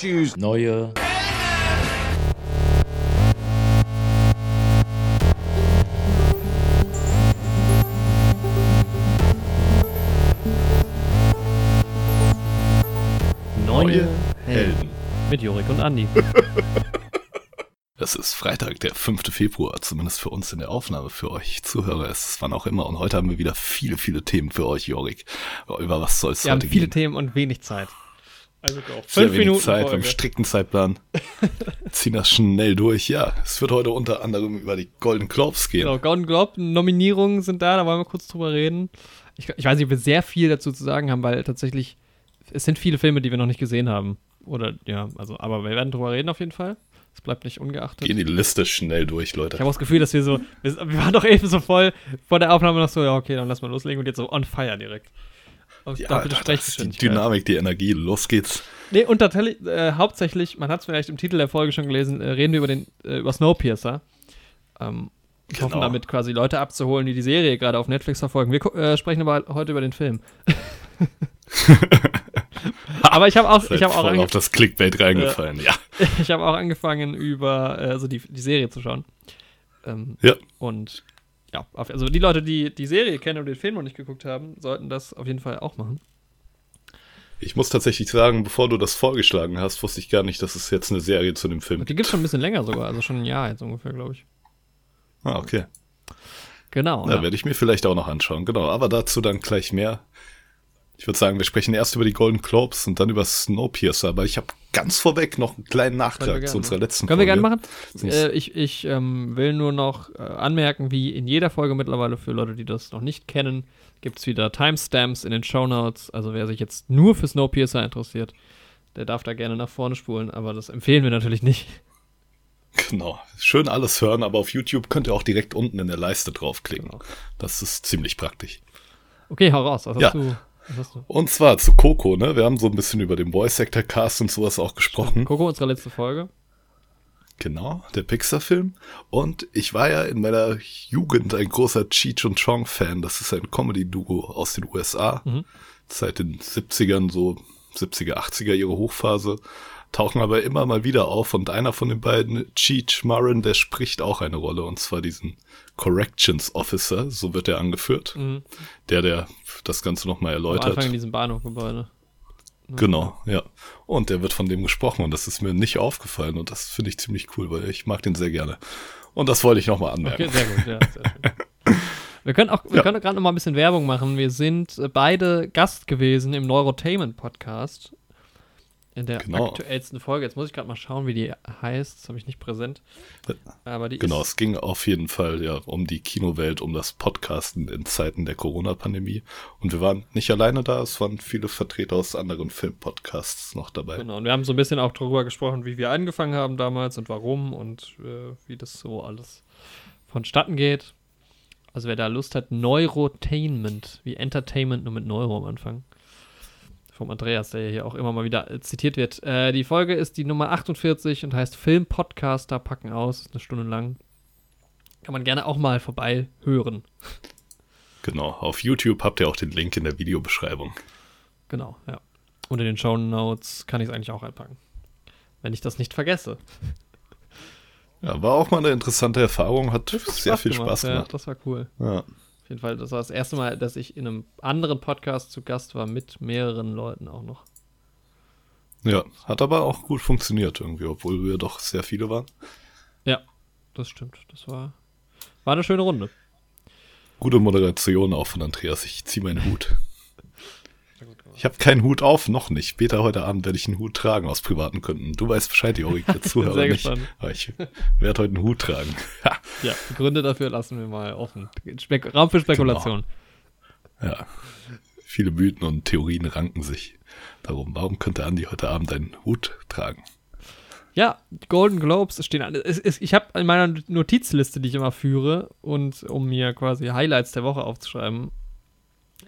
Choose neue Neue Helden. Mit Jorik und Andi. Es ist Freitag, der 5. Februar, zumindest für uns in der Aufnahme, für euch Zuhörer. Es wann auch immer. Und heute haben wir wieder viele, viele Themen für euch, Jorik. Über was soll es Wir haben heute viele gehen? Themen und wenig Zeit. Also. Sehr Fünf Minuten Zeit Folge. beim strikten Zeitplan. Ziehen das schnell durch. Ja, es wird heute unter anderem über die Golden Globes gehen. Genau, Golden Globe Nominierungen sind da, da wollen wir kurz drüber reden. Ich, ich weiß nicht, ob wir sehr viel dazu zu sagen haben, weil tatsächlich es sind viele Filme, die wir noch nicht gesehen haben. Oder ja, also, aber wir werden drüber reden auf jeden Fall. Es bleibt nicht ungeachtet. Gehen die Liste schnell durch, Leute. Ich habe das Gefühl, dass wir so, wir, wir waren doch eben so voll vor der Aufnahme noch so, ja, okay, dann lass mal loslegen und jetzt so on fire direkt. Ja, doppelte das ist die. Dynamik, die Energie. Los geht's. Nee, und tatsächlich, äh, hauptsächlich, man hat es vielleicht im Titel der Folge schon gelesen, äh, reden wir über den, äh, über Snowpiercer. Ähm, Genau. Hoffen damit quasi Leute abzuholen, die die Serie gerade auf Netflix verfolgen. Wir äh, sprechen aber heute über den Film. aber ich habe auch, ich habe auch, voll auf das Clickbait reingefallen. Ja. ich habe auch angefangen über äh, also die, die Serie zu schauen. Ähm, ja. und ja, also die Leute, die die Serie kennen und den Film noch nicht geguckt haben, sollten das auf jeden Fall auch machen. Ich muss tatsächlich sagen, bevor du das vorgeschlagen hast, wusste ich gar nicht, dass es jetzt eine Serie zu dem Film Und die gibt es schon ein bisschen länger sogar, also schon ein Jahr jetzt ungefähr, glaube ich. Ah, okay. Genau. Da ja. werde ich mir vielleicht auch noch anschauen. Genau, aber dazu dann gleich mehr. Ich würde sagen, wir sprechen erst über die Golden Globes und dann über Snowpiercer. Aber ich habe ganz vorweg noch einen kleinen Können wir Nachtrag zu unserer machen. letzten Können wir Folge. gerne machen. Äh, ich ich ähm, will nur noch äh, anmerken, wie in jeder Folge mittlerweile für Leute, die das noch nicht kennen, gibt es wieder Timestamps in den Shownotes. Also wer sich jetzt nur für Snowpiercer interessiert, der darf da gerne nach vorne spulen, aber das empfehlen wir natürlich nicht. Genau. Schön alles hören, aber auf YouTube könnt ihr auch direkt unten in der Leiste draufklicken. Genau. Das ist ziemlich praktisch. Okay, hau raus. Was Ja. hast du? Und zwar zu Coco, ne? Wir haben so ein bisschen über den Voice Actor Cast und sowas auch gesprochen. Coco, unsere letzte Folge. Genau, der Pixar-Film. Und ich war ja in meiner Jugend ein großer Cheech und Chong-Fan. Das ist ein Comedy-Duo aus den USA. Mhm. Seit den 70ern, so 70er, 80er ihre Hochphase. Tauchen aber immer mal wieder auf. Und einer von den beiden, Cheech Marin, der spricht auch eine Rolle. Und zwar diesen Corrections Officer, so wird er angeführt. Mhm. Der, der das Ganze nochmal Am erläutert. Anfang in diesem Bahnhofgebäude. Genau, ja. Und der wird von dem gesprochen und das ist mir nicht aufgefallen und das finde ich ziemlich cool, weil ich mag den sehr gerne. Und das wollte ich nochmal anmerken. Okay, sehr gut, ja, sehr schön. Wir können auch, wir Ja. können gerade noch mal ein bisschen Werbung machen. Wir sind äh, beide Gast gewesen im Neurotainment Podcast. In der Genau. aktuellsten Folge. Jetzt muss ich gerade mal schauen, wie die heißt. Das habe ich nicht präsent. Aber die Genau, es ging auf jeden Fall ja um die Kinowelt, um das Podcasten in Zeiten der Corona-Pandemie. Und wir waren nicht alleine da, es waren viele Vertreter aus anderen Filmpodcasts noch dabei. Genau. Und wir haben so ein bisschen auch darüber gesprochen, wie wir angefangen haben damals und warum und äh, wie das so alles vonstatten geht. Also wer da Lust hat, Neurotainment, wie Entertainment nur mit Neuro am Anfang. Vom Andreas, der ja hier auch immer mal wieder äh, zitiert wird. Äh, die Folge ist die Nummer 48 und heißt Filmpodcaster packen aus. Ist eine Stunde lang. Kann man gerne auch mal vorbei hören. Genau, auf YouTube habt ihr auch den Link in der Videobeschreibung. Genau, ja. Und in den Show Notes kann ich es eigentlich auch einpacken. Wenn ich das nicht vergesse. Ja, war auch mal eine interessante Erfahrung, hat sehr viel Spaß Ja, gemacht. das war cool. Ja. Jeden Fall, das war das erste Mal, dass ich in einem anderen Podcast zu Gast war, mit mehreren Leuten auch noch. ja, hat aber auch gut funktioniert irgendwie, obwohl wir doch sehr viele waren. Ja, das stimmt. Das war, war eine schöne Runde. Gute Moderation auch von Andreas. Ich ziehe meinen Hut. Ich habe keinen Hut auf, noch nicht. Später heute Abend werde ich einen Hut tragen aus privaten Gründen. Du weißt Bescheid, Jorik, der Zuhörer Sehr nicht. gespannt. Aber ich werde heute einen Hut tragen. Ja, Gründe dafür lassen wir mal offen. Spek Raum für Spekulation. ja. Viele Mythen und Theorien ranken sich darum. Warum könnte Andi heute Abend einen Hut tragen? Ja, die Golden Globes stehen an. Ich habe in meiner Notizliste, die ich immer führe, und um mir quasi Highlights der Woche aufzuschreiben,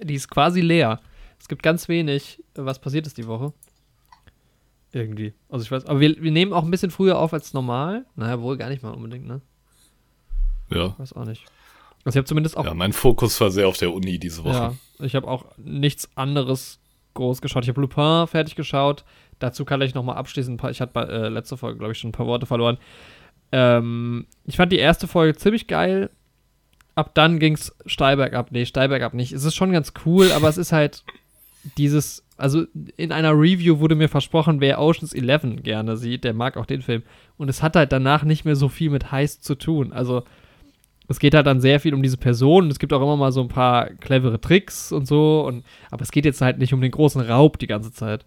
die ist quasi leer. Es gibt ganz wenig, was passiert ist die Woche. Irgendwie. Also ich weiß, aber wir, wir nehmen auch ein bisschen früher auf als normal. Naja, wohl gar nicht mal unbedingt, ne? Ja. Weiß auch nicht. Also ich habe zumindest auch Ja, mein Fokus war sehr auf der Uni diese Woche. Ja, ich habe auch nichts anderes groß geschaut. Ich habe Lupin fertig geschaut. Dazu kann ich nochmal abschließen. Ich hatte äh, letzte Folge, glaube ich, schon ein paar Worte verloren. Ähm, ich fand die erste Folge ziemlich geil. Ab dann ging es steil bergab. Nee, steil bergab nicht. Es ist schon ganz cool, aber es ist halt dieses, also in einer Review wurde mir versprochen, wer Oceans 11 gerne sieht, der mag auch den Film. Und es hat halt danach nicht mehr so viel mit Heist zu tun. Also es geht halt dann sehr viel um diese Person. Es gibt auch immer mal so ein paar clevere Tricks und so. Und, aber es geht jetzt halt nicht um den großen Raub die ganze Zeit.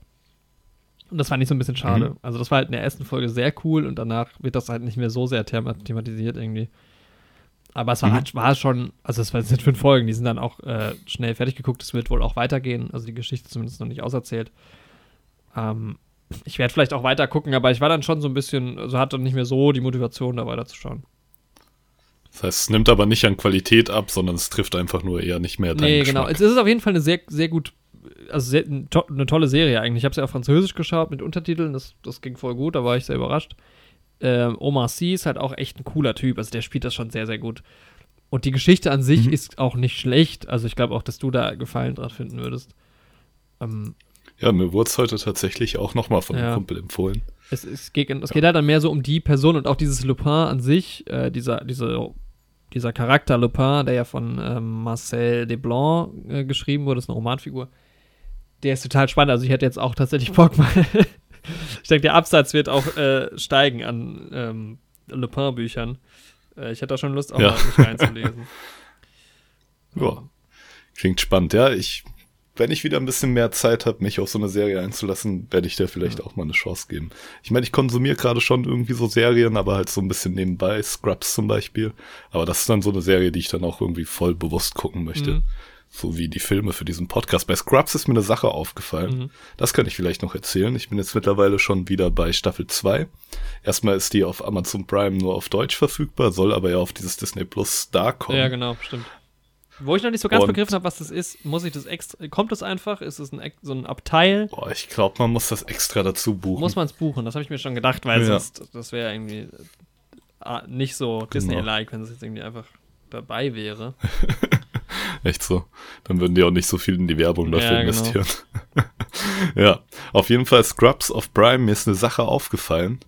Und das fand ich so ein bisschen schade. Mhm. Also das war halt in der ersten Folge sehr cool und danach wird das halt nicht mehr so sehr thematisiert irgendwie. Aber es war, mhm. war schon, also es sind fünf Folgen, die sind dann auch äh, schnell fertig geguckt. Es wird wohl auch weitergehen, also die Geschichte zumindest noch nicht auserzählt. Ähm, ich werde vielleicht auch weiter gucken, aber ich war dann schon so ein bisschen, also hatte nicht mehr so die Motivation, da weiterzuschauen. Das heißt, es nimmt aber nicht an Qualität ab, sondern es trifft einfach nur eher nicht mehr deinen Nee, genau. Es ist auf jeden Fall eine sehr, sehr gut, also sehr, eine tolle Serie eigentlich. Ich habe sie auf Französisch geschaut mit Untertiteln, das, das ging voll gut, da war ich sehr überrascht äh, Omar Sy ist halt auch echt ein cooler Typ. Also der spielt das schon sehr, sehr gut. Und die Geschichte an sich mhm. ist auch nicht schlecht. Also ich glaube auch, dass du da Gefallen dran finden würdest. Ähm, ja, mir wurde es heute tatsächlich auch nochmal von ja. einem Kumpel empfohlen. Es, es, geht, es geht halt dann mehr so um die Person und auch dieses Lupin an sich, äh, dieser, diese, dieser Charakter Lupin, der ja von ähm, Marcel Desblanc äh, geschrieben wurde, ist eine Romanfigur. Der ist total spannend. Also ich hätte jetzt auch tatsächlich Bock, mal ich denke, der Absatz wird auch äh, steigen an ähm, Le Pen-Büchern. Äh, ich hätte da schon Lust, auch ja. mal mich reinzulesen. ja, klingt spannend. Ja, ich, wenn ich wieder ein bisschen mehr Zeit habe, mich auf so eine Serie einzulassen, werde ich der vielleicht ja. auch mal eine Chance geben. Ich meine, ich konsumiere gerade schon irgendwie so Serien, aber halt so ein bisschen nebenbei, Scrubs zum Beispiel. Aber das ist dann so eine Serie, die ich dann auch irgendwie voll bewusst gucken möchte. Mhm so wie die Filme für diesen Podcast. Bei Scrubs ist mir eine Sache aufgefallen. Mhm. Das kann ich vielleicht noch erzählen. Ich bin jetzt mittlerweile schon wieder bei Staffel 2. Erstmal ist die auf Amazon Prime nur auf Deutsch verfügbar, soll aber ja auf dieses Disney Plus Star kommen. Ja, genau, stimmt. Wo ich noch nicht so ganz und, begriffen habe, was das ist, muss ich das extra. Kommt das einfach? Ist es ein, so ein Abteil? Boah, ich glaube, man muss das extra dazu buchen. Muss man es buchen? Das habe ich mir schon gedacht, weil ja. sonst, das wäre irgendwie äh, nicht so genau. Disney-like, wenn es jetzt irgendwie einfach dabei wäre. Echt so. Dann würden die auch nicht so viel in die Werbung dafür ja, genau. investieren. ja, auf jeden Fall Scrubs of Prime, mir ist eine Sache aufgefallen.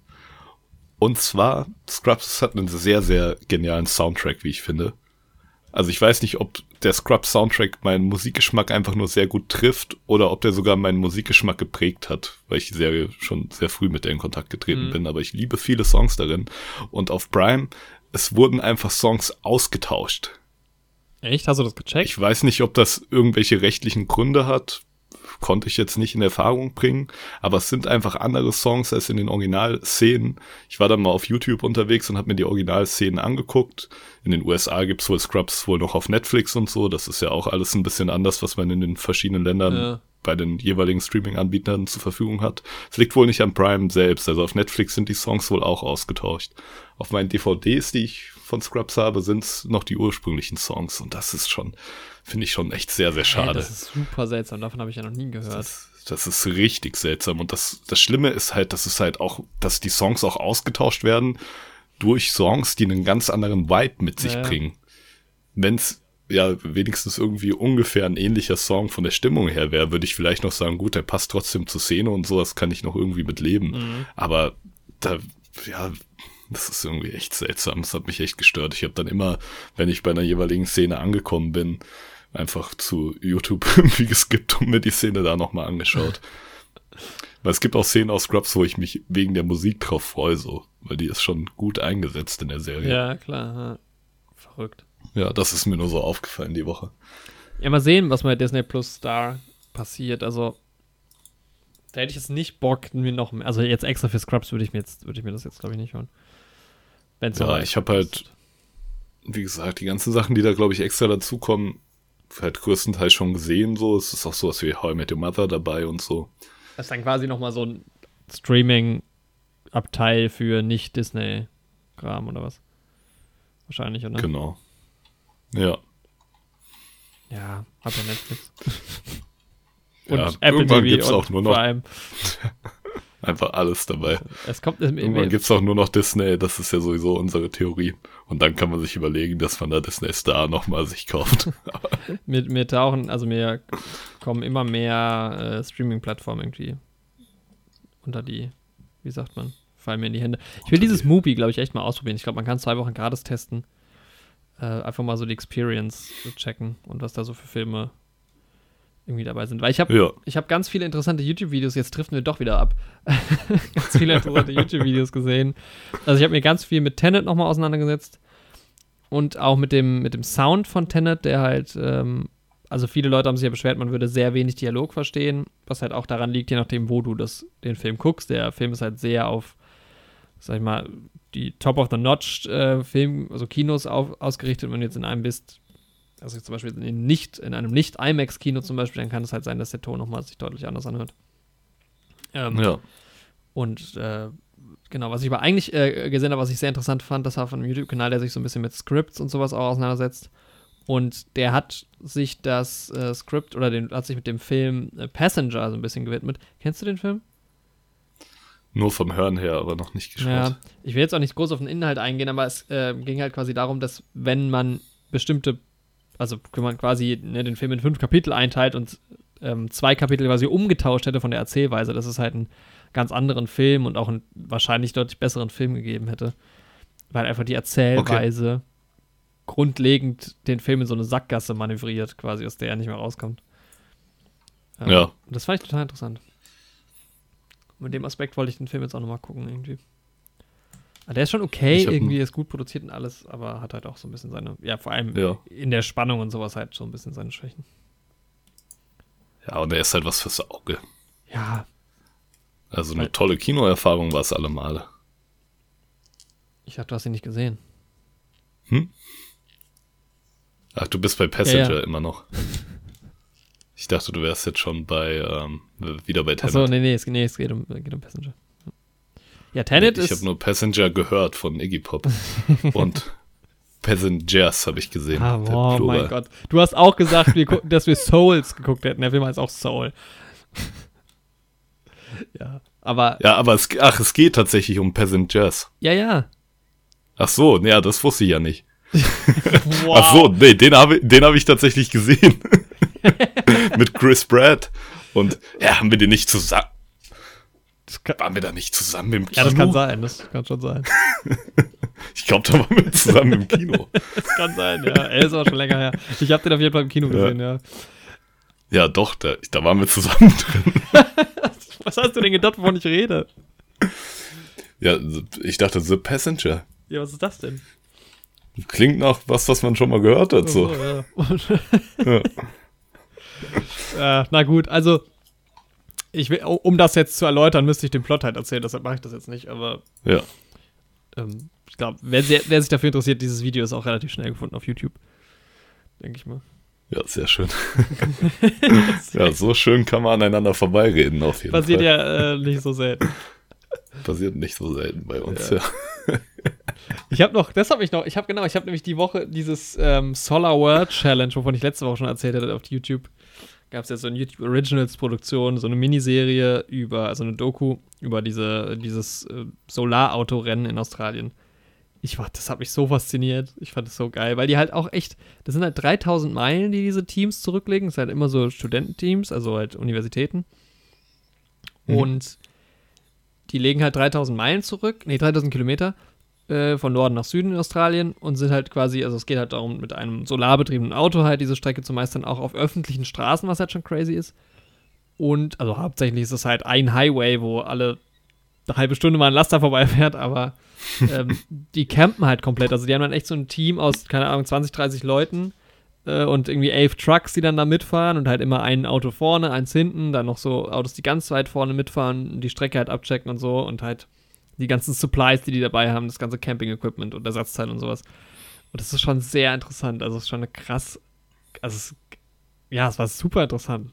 Und zwar, Scrubs hat einen sehr, sehr genialen Soundtrack, wie ich finde. Also ich weiß nicht, ob der Scrubs-Soundtrack meinen Musikgeschmack einfach nur sehr gut trifft oder ob der sogar meinen Musikgeschmack geprägt hat, weil ich die Serie schon sehr früh mit der in Kontakt getreten mhm. bin. Aber ich liebe viele Songs darin. Und auf Prime, es wurden einfach Songs ausgetauscht. Echt? Hast du das gecheckt? Ich weiß nicht, ob das irgendwelche rechtlichen Gründe hat. Konnte ich jetzt nicht in Erfahrung bringen. Aber es sind einfach andere Songs als in den Originalszenen. Ich war dann mal auf YouTube unterwegs und habe mir die Originalszenen angeguckt. In den USA gibt's wohl Scrubs wohl noch auf Netflix und so. Das ist ja auch alles ein bisschen anders, was man in den verschiedenen Ländern ja. bei den jeweiligen Streaming-Anbietern zur Verfügung hat. Es liegt wohl nicht am Prime selbst. Also auf Netflix sind die Songs wohl auch ausgetauscht. Auf meinen DVDs, die ich von Scrubs habe, sind es noch die ursprünglichen Songs. Und das ist schon, finde ich schon echt sehr, sehr schade. Hey, das ist super seltsam, davon habe ich ja noch nie gehört. Das, das ist richtig seltsam. Und das, das Schlimme ist halt, dass es halt auch, dass die Songs auch ausgetauscht werden durch Songs, die einen ganz anderen Vibe mit sich ja, bringen. Wenn es ja wenigstens irgendwie ungefähr ein ähnlicher Song von der Stimmung her wäre, würde ich vielleicht noch sagen, gut, der passt trotzdem zur Szene und sowas kann ich noch irgendwie mit leben. Mhm. Aber da, ja, das ist irgendwie echt seltsam. Das hat mich echt gestört. Ich habe dann immer, wenn ich bei einer jeweiligen Szene angekommen bin, einfach zu YouTube irgendwie geskippt und mir die Szene da nochmal angeschaut. Weil es gibt auch Szenen aus Scrubs, wo ich mich wegen der Musik drauf freue, so. Weil die ist schon gut eingesetzt in der Serie. Ja, klar. Verrückt. Ja, das ist mir nur so aufgefallen die Woche. Ja, mal sehen, was bei Disney Plus Star passiert. Also, da hätte ich jetzt nicht Bock, mir noch, also jetzt extra für Scrubs würde ich mir jetzt, würde ich mir das jetzt, glaube ich, nicht hören. Wenn's ja, ich habe halt, wie gesagt, die ganzen Sachen, die da, glaube ich, extra dazukommen, halt größtenteils schon gesehen. So, es ist auch sowas wie How I Met Your Mother dabei und so. Das ist dann quasi nochmal so ein Streaming-Abteil für nicht-Disney-Kram oder was? Wahrscheinlich, oder? Genau. Ja. Ja, hat ja Netflix. und ja, Apple TV gibt's auch nur noch. Prime. Einfach alles dabei. Es kommt, es, Irgendwann gibt's auch nur noch Disney, das ist ja sowieso unsere Theorie. Und dann kann man sich überlegen, dass man da Disney Star nochmal sich kauft. mir, mir tauchen, also mir kommen immer mehr äh, Streaming-Plattformen irgendwie unter die, wie sagt man, fallen mir in die Hände. Ich will dieses Movie, glaube ich, echt mal ausprobieren. Ich glaube, man kann zwei Wochen gratis testen. Äh, einfach mal so die Experience checken und was da so für Filme irgendwie dabei sind. Weil ich habe ja. ich hab ganz viele interessante YouTube-Videos, jetzt driften wir doch wieder ab. ganz viele interessante YouTube-Videos gesehen. Also ich habe mir ganz viel mit Tenet nochmal auseinandergesetzt. Und auch mit dem, mit dem Sound von Tenet, der halt, ähm, also viele Leute haben sich ja beschwert, man würde sehr wenig Dialog verstehen, was halt auch daran liegt, je nachdem, wo du das, den Film guckst. Der Film ist halt sehr auf, sag ich mal, die Top of the Notch äh, Film, also Kinos auf, ausgerichtet. Wenn du jetzt in einem bist, also zum Beispiel in, nicht, in einem Nicht-IMAX-Kino zum Beispiel, dann kann es halt sein, dass der Ton nochmal sich deutlich anders anhört. Ähm, ja. Und äh, genau, was ich aber eigentlich äh, gesehen habe, was ich sehr interessant fand, das war von einem YouTube-Kanal, der sich so ein bisschen mit Scripts und sowas auch auseinandersetzt. Und der hat sich das äh, Skript oder den, hat sich mit dem Film äh, Passenger so ein bisschen gewidmet. Kennst du den Film? Nur vom Hören her, aber noch nicht geschaut. Ja, ich will jetzt auch nicht groß auf den Inhalt eingehen, aber es äh, ging halt quasi darum, dass wenn man bestimmte, also wenn man quasi ne, den Film in fünf Kapitel einteilt und ähm, zwei Kapitel quasi umgetauscht hätte von der Erzählweise, dass es halt einen ganz anderen Film und auch einen wahrscheinlich deutlich besseren Film gegeben hätte. Weil einfach die Erzählweise okay. grundlegend den Film in so eine Sackgasse manövriert, quasi, aus der er nicht mehr rauskommt. Ähm, ja. Und das fand ich total interessant. Mit dem Aspekt wollte ich den Film jetzt auch nochmal gucken, irgendwie. Aber der ist schon okay, irgendwie ist gut produziert und alles, aber hat halt auch so ein bisschen seine, ja, vor allem ja. in der Spannung und sowas halt so ein bisschen seine Schwächen. Ja, und er ist halt was fürs Auge. Ja. Also eine tolle Kinoerfahrung war es alle Male. Ich dachte, du hast ihn nicht gesehen. Hm? Ach, du bist bei Passenger Ja, ja. immer noch. Ich dachte, du wärst jetzt schon bei, ähm, wieder bei Tenet. Achso, nee, nee, es, nee, es geht, um, geht um Passenger. Ja, Tenet ich ist. habe nur Passenger gehört von Iggy Pop. und Passengers habe ich gesehen. Ah, der oh mein Gott. Du hast auch gesagt, wir dass wir Souls geguckt hätten. Der Film heißt auch Soul. ja, aber. Ja, aber es, ach, es geht tatsächlich um Passengers. Ja, ja. Ach so, ja, das wusste ich ja nicht. Wow. Ach so, nee, den habe den hab ich tatsächlich gesehen. Mit Chris Pratt. Und ja, haben wir den nicht zusammen. Kann, Waren wir da nicht zusammen im Kino? ja, das kann sein. Das kann schon sein. Ich glaube, da waren wir zusammen im Kino. Das kann sein, ja. Er ist auch schon länger her. Ich habe den auf jeden Fall im Kino gesehen, ja. Ja, doch, da, da waren wir zusammen drin. Was hast du denn gedacht, wovon ich rede? Ja, ich dachte, The Passenger. Ja, was ist das denn? Klingt nach was, was man schon mal gehört hat. So. ja. äh, na gut, also ich will, um das jetzt zu erläutern, müsste ich den Plot halt erzählen, deshalb mache ich das jetzt nicht, aber Ja. ähm, ich glaube, wer, wer sich dafür interessiert, dieses Video ist auch relativ schnell gefunden auf YouTube. Denke ich mal. Ja, sehr schön. ja, so schön kann man aneinander vorbeireden, auf jeden Passiert Fall. ja äh, nicht so selten. Passiert nicht so selten bei uns, Ja. ja. Ich habe noch, das habe ich noch, ich habe genau, ich habe nämlich die Woche dieses ähm, Solar World Challenge, wovon ich letzte Woche schon erzählt hatte auf YouTube. Gab es ja so eine YouTube Originals Produktion, so eine Miniserie über, also eine Doku über diese, dieses äh, Solarautorennen in Australien. Ich war, das hat mich so fasziniert. Ich fand das so geil, weil die halt auch echt, das sind halt 3000 Meilen, die diese Teams zurücklegen. Das sind halt immer so Studententeams, also halt Universitäten. Mhm. Und die legen halt 3000 Meilen zurück, nee, 3000 Kilometer äh, von Norden nach Süden in Australien und sind halt quasi, also es geht halt darum, mit einem solarbetriebenen Auto halt diese Strecke zu meistern, auch auf öffentlichen Straßen, was halt schon crazy ist. Und, also hauptsächlich ist es halt ein Highway, wo alle eine halbe Stunde mal ein Laster vorbeifährt, aber ähm, die campen halt komplett. Also die haben dann echt so ein Team aus, keine Ahnung, 20, 30 Leuten äh, und irgendwie elf Trucks, die dann da mitfahren und halt immer ein Auto vorne, eins hinten, dann noch so Autos, die ganz weit vorne mitfahren, die Strecke halt abchecken und so und halt die ganzen Supplies, die die dabei haben, das ganze Camping-Equipment und Ersatzteile und sowas. Und das ist schon sehr interessant. Also es ist schon eine krass, also es, ja, es war super interessant.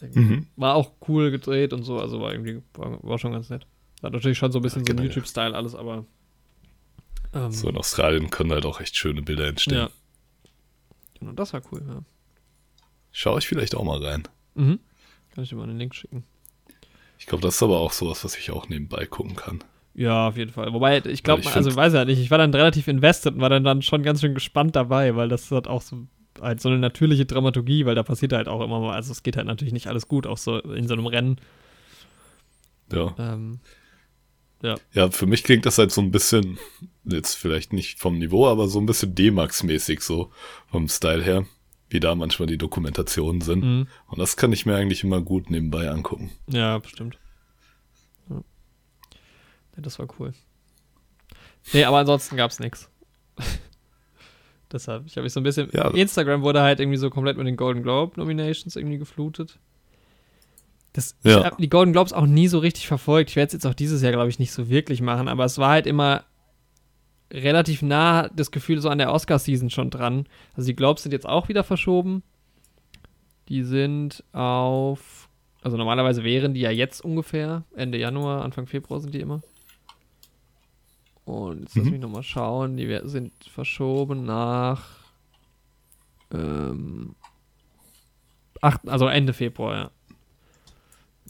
Mhm. War auch cool gedreht und so, also war irgendwie, war, war schon ganz nett. Hat natürlich schon so ein bisschen Ja, so ein. YouTube-Style alles, aber ähm, So in Australien können halt auch echt schöne Bilder entstehen. ja. Genau, das war cool, ja. Schau ich vielleicht auch mal rein. Mhm. Kann ich dir mal einen Link schicken. Ich glaube, das ist aber auch sowas, was ich auch nebenbei gucken kann. Ja, auf jeden Fall. Wobei, ich glaube, also weiß ja nicht, ich war dann relativ invested und war dann, dann schon ganz schön gespannt dabei, weil das hat auch so halt so eine natürliche Dramaturgie, weil da passiert halt auch immer mal, also es geht halt natürlich nicht alles gut, auch so in so einem Rennen. Ja. Ähm, Ja, für mich klingt das halt so ein bisschen, jetzt vielleicht nicht vom Niveau, aber so ein bisschen D-Max-mäßig, so vom Style her, wie da manchmal die Dokumentationen sind. mhm. Und das kann ich mir eigentlich immer gut nebenbei angucken. Ja, bestimmt. Ja. Nee, das war cool. Nee, aber ansonsten gab's nichts. Deshalb, ich habe mich so ein bisschen. Ja. Instagram wurde halt irgendwie so komplett mit den Golden Globe Nominations irgendwie geflutet. Das, Ja. Ich habe die Golden Globes auch nie so richtig verfolgt. Ich werde es jetzt auch dieses Jahr, glaube ich, nicht so wirklich machen, aber es war halt immer relativ nah das Gefühl so an der Oscar-Season schon dran. Also die Globes sind jetzt auch wieder verschoben. Die sind auf, also normalerweise wären die ja jetzt ungefähr, Ende Januar, Anfang Februar sind die immer. Und jetzt lass Mhm. mich nochmal schauen, die sind verschoben nach ähm, acht, also Ende Februar, ja.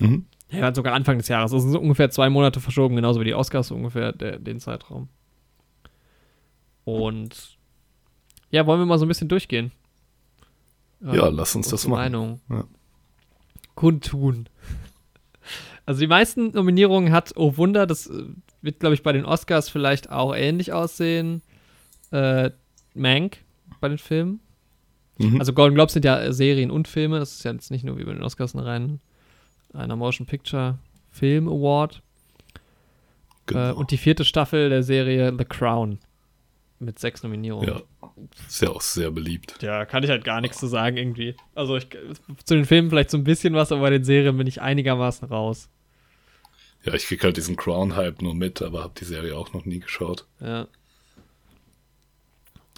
Mhm. Ja, sogar Anfang des Jahres. Das sind so ungefähr zwei Monate verschoben, genauso wie die Oscars so ungefähr der, den Zeitraum. Und ja, wollen wir mal so ein bisschen durchgehen? Ja, lass uns das machen. Meinung Ja. kundtun. Also die meisten Nominierungen hat, oh Wunder, das äh, wird, glaube ich, bei den Oscars vielleicht auch ähnlich aussehen. Äh, Mank bei den Filmen. Mhm. Also Golden Globes sind ja Serien und Filme. Das ist ja jetzt nicht nur wie bei den Oscars ein rein einer Motion Picture Film Award. genau. Äh, und die vierte Staffel der Serie The Crown mit sechs Nominierungen. ja, ist ja auch sehr beliebt. Ja, kann ich halt gar nichts zu sagen irgendwie. Also ich, zu den Filmen vielleicht so ein bisschen was, aber bei den Serien bin ich einigermaßen raus. Ja, ich krieg halt diesen Crown-Hype nur mit, aber habe die Serie auch noch nie geschaut. Ja.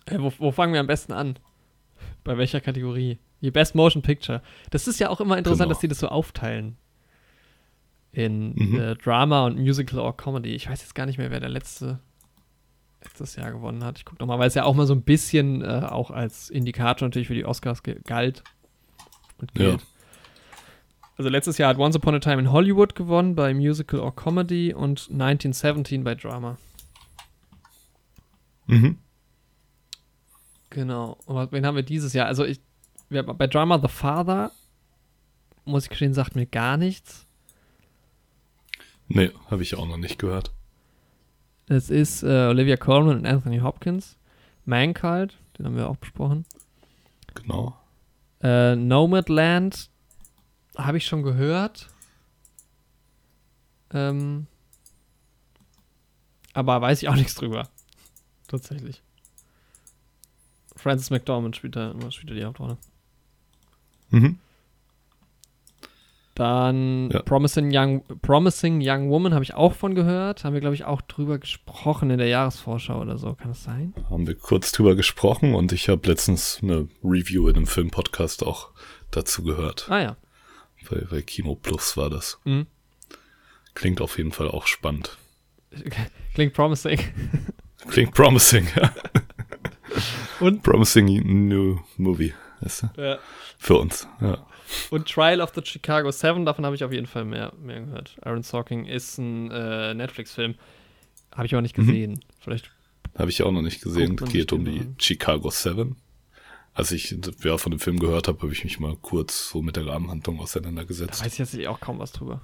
Äh, wo, wo fangen wir am besten an? Bei welcher Kategorie? Die Best Motion Picture. Das ist ja auch immer interessant, Genau. dass die das so aufteilen. In Mhm. äh, Drama und Musical or Comedy. Ich weiß jetzt gar nicht mehr, wer der letzte letztes Jahr gewonnen hat. Ich gucke nochmal, weil es ja auch mal so ein bisschen äh, auch als Indikator natürlich für die Oscars galt. Und Ja. gilt. Also letztes Jahr hat Once Upon a Time in Hollywood gewonnen bei Musical or Comedy und 1917 bei Drama. Mhm. Genau. Und wen haben wir dieses Jahr? Also ich, wir, bei Drama The Father, muss ich gestehen, sagt mir gar nichts. Nee, habe ich auch noch nicht gehört. Es ist äh, Olivia Colman und Anthony Hopkins. Mank halt, den haben wir auch besprochen. Genau. Äh, Nomadland habe ich schon gehört. Ähm, aber weiß ich auch nichts drüber. Tatsächlich. Frances McDormand spielt da spielt da die Hauptrolle. Mhm. Dann Ja. Promising, Young, Promising Young Woman habe ich auch von gehört. Haben wir, glaube ich, auch drüber gesprochen in der Jahresvorschau oder so. Kann das sein? Haben wir kurz drüber gesprochen und ich habe letztens eine Review in einem Filmpodcast auch dazu gehört. Ah ja. Bei, bei Kino Plus war das. Mhm. Klingt auf jeden Fall auch spannend. Klingt promising. Klingt promising, ja. Und, Promising new movie. Weißt du? ja. Für uns, ja. Und Trial of the Chicago Seven, davon habe ich auf jeden Fall mehr, mehr gehört. Aaron Sorkin ist ein äh, Netflix-Film. Habe ich aber nicht Mhm. gesehen. Vielleicht. Habe ich auch noch nicht gesehen. Geht um die an. Chicago Seven. Als ich ja, von dem Film gehört habe, habe ich mich mal kurz so mit der Rahmenhandlung Da auseinandergesetzt. weiß ich jetzt auch kaum was drüber.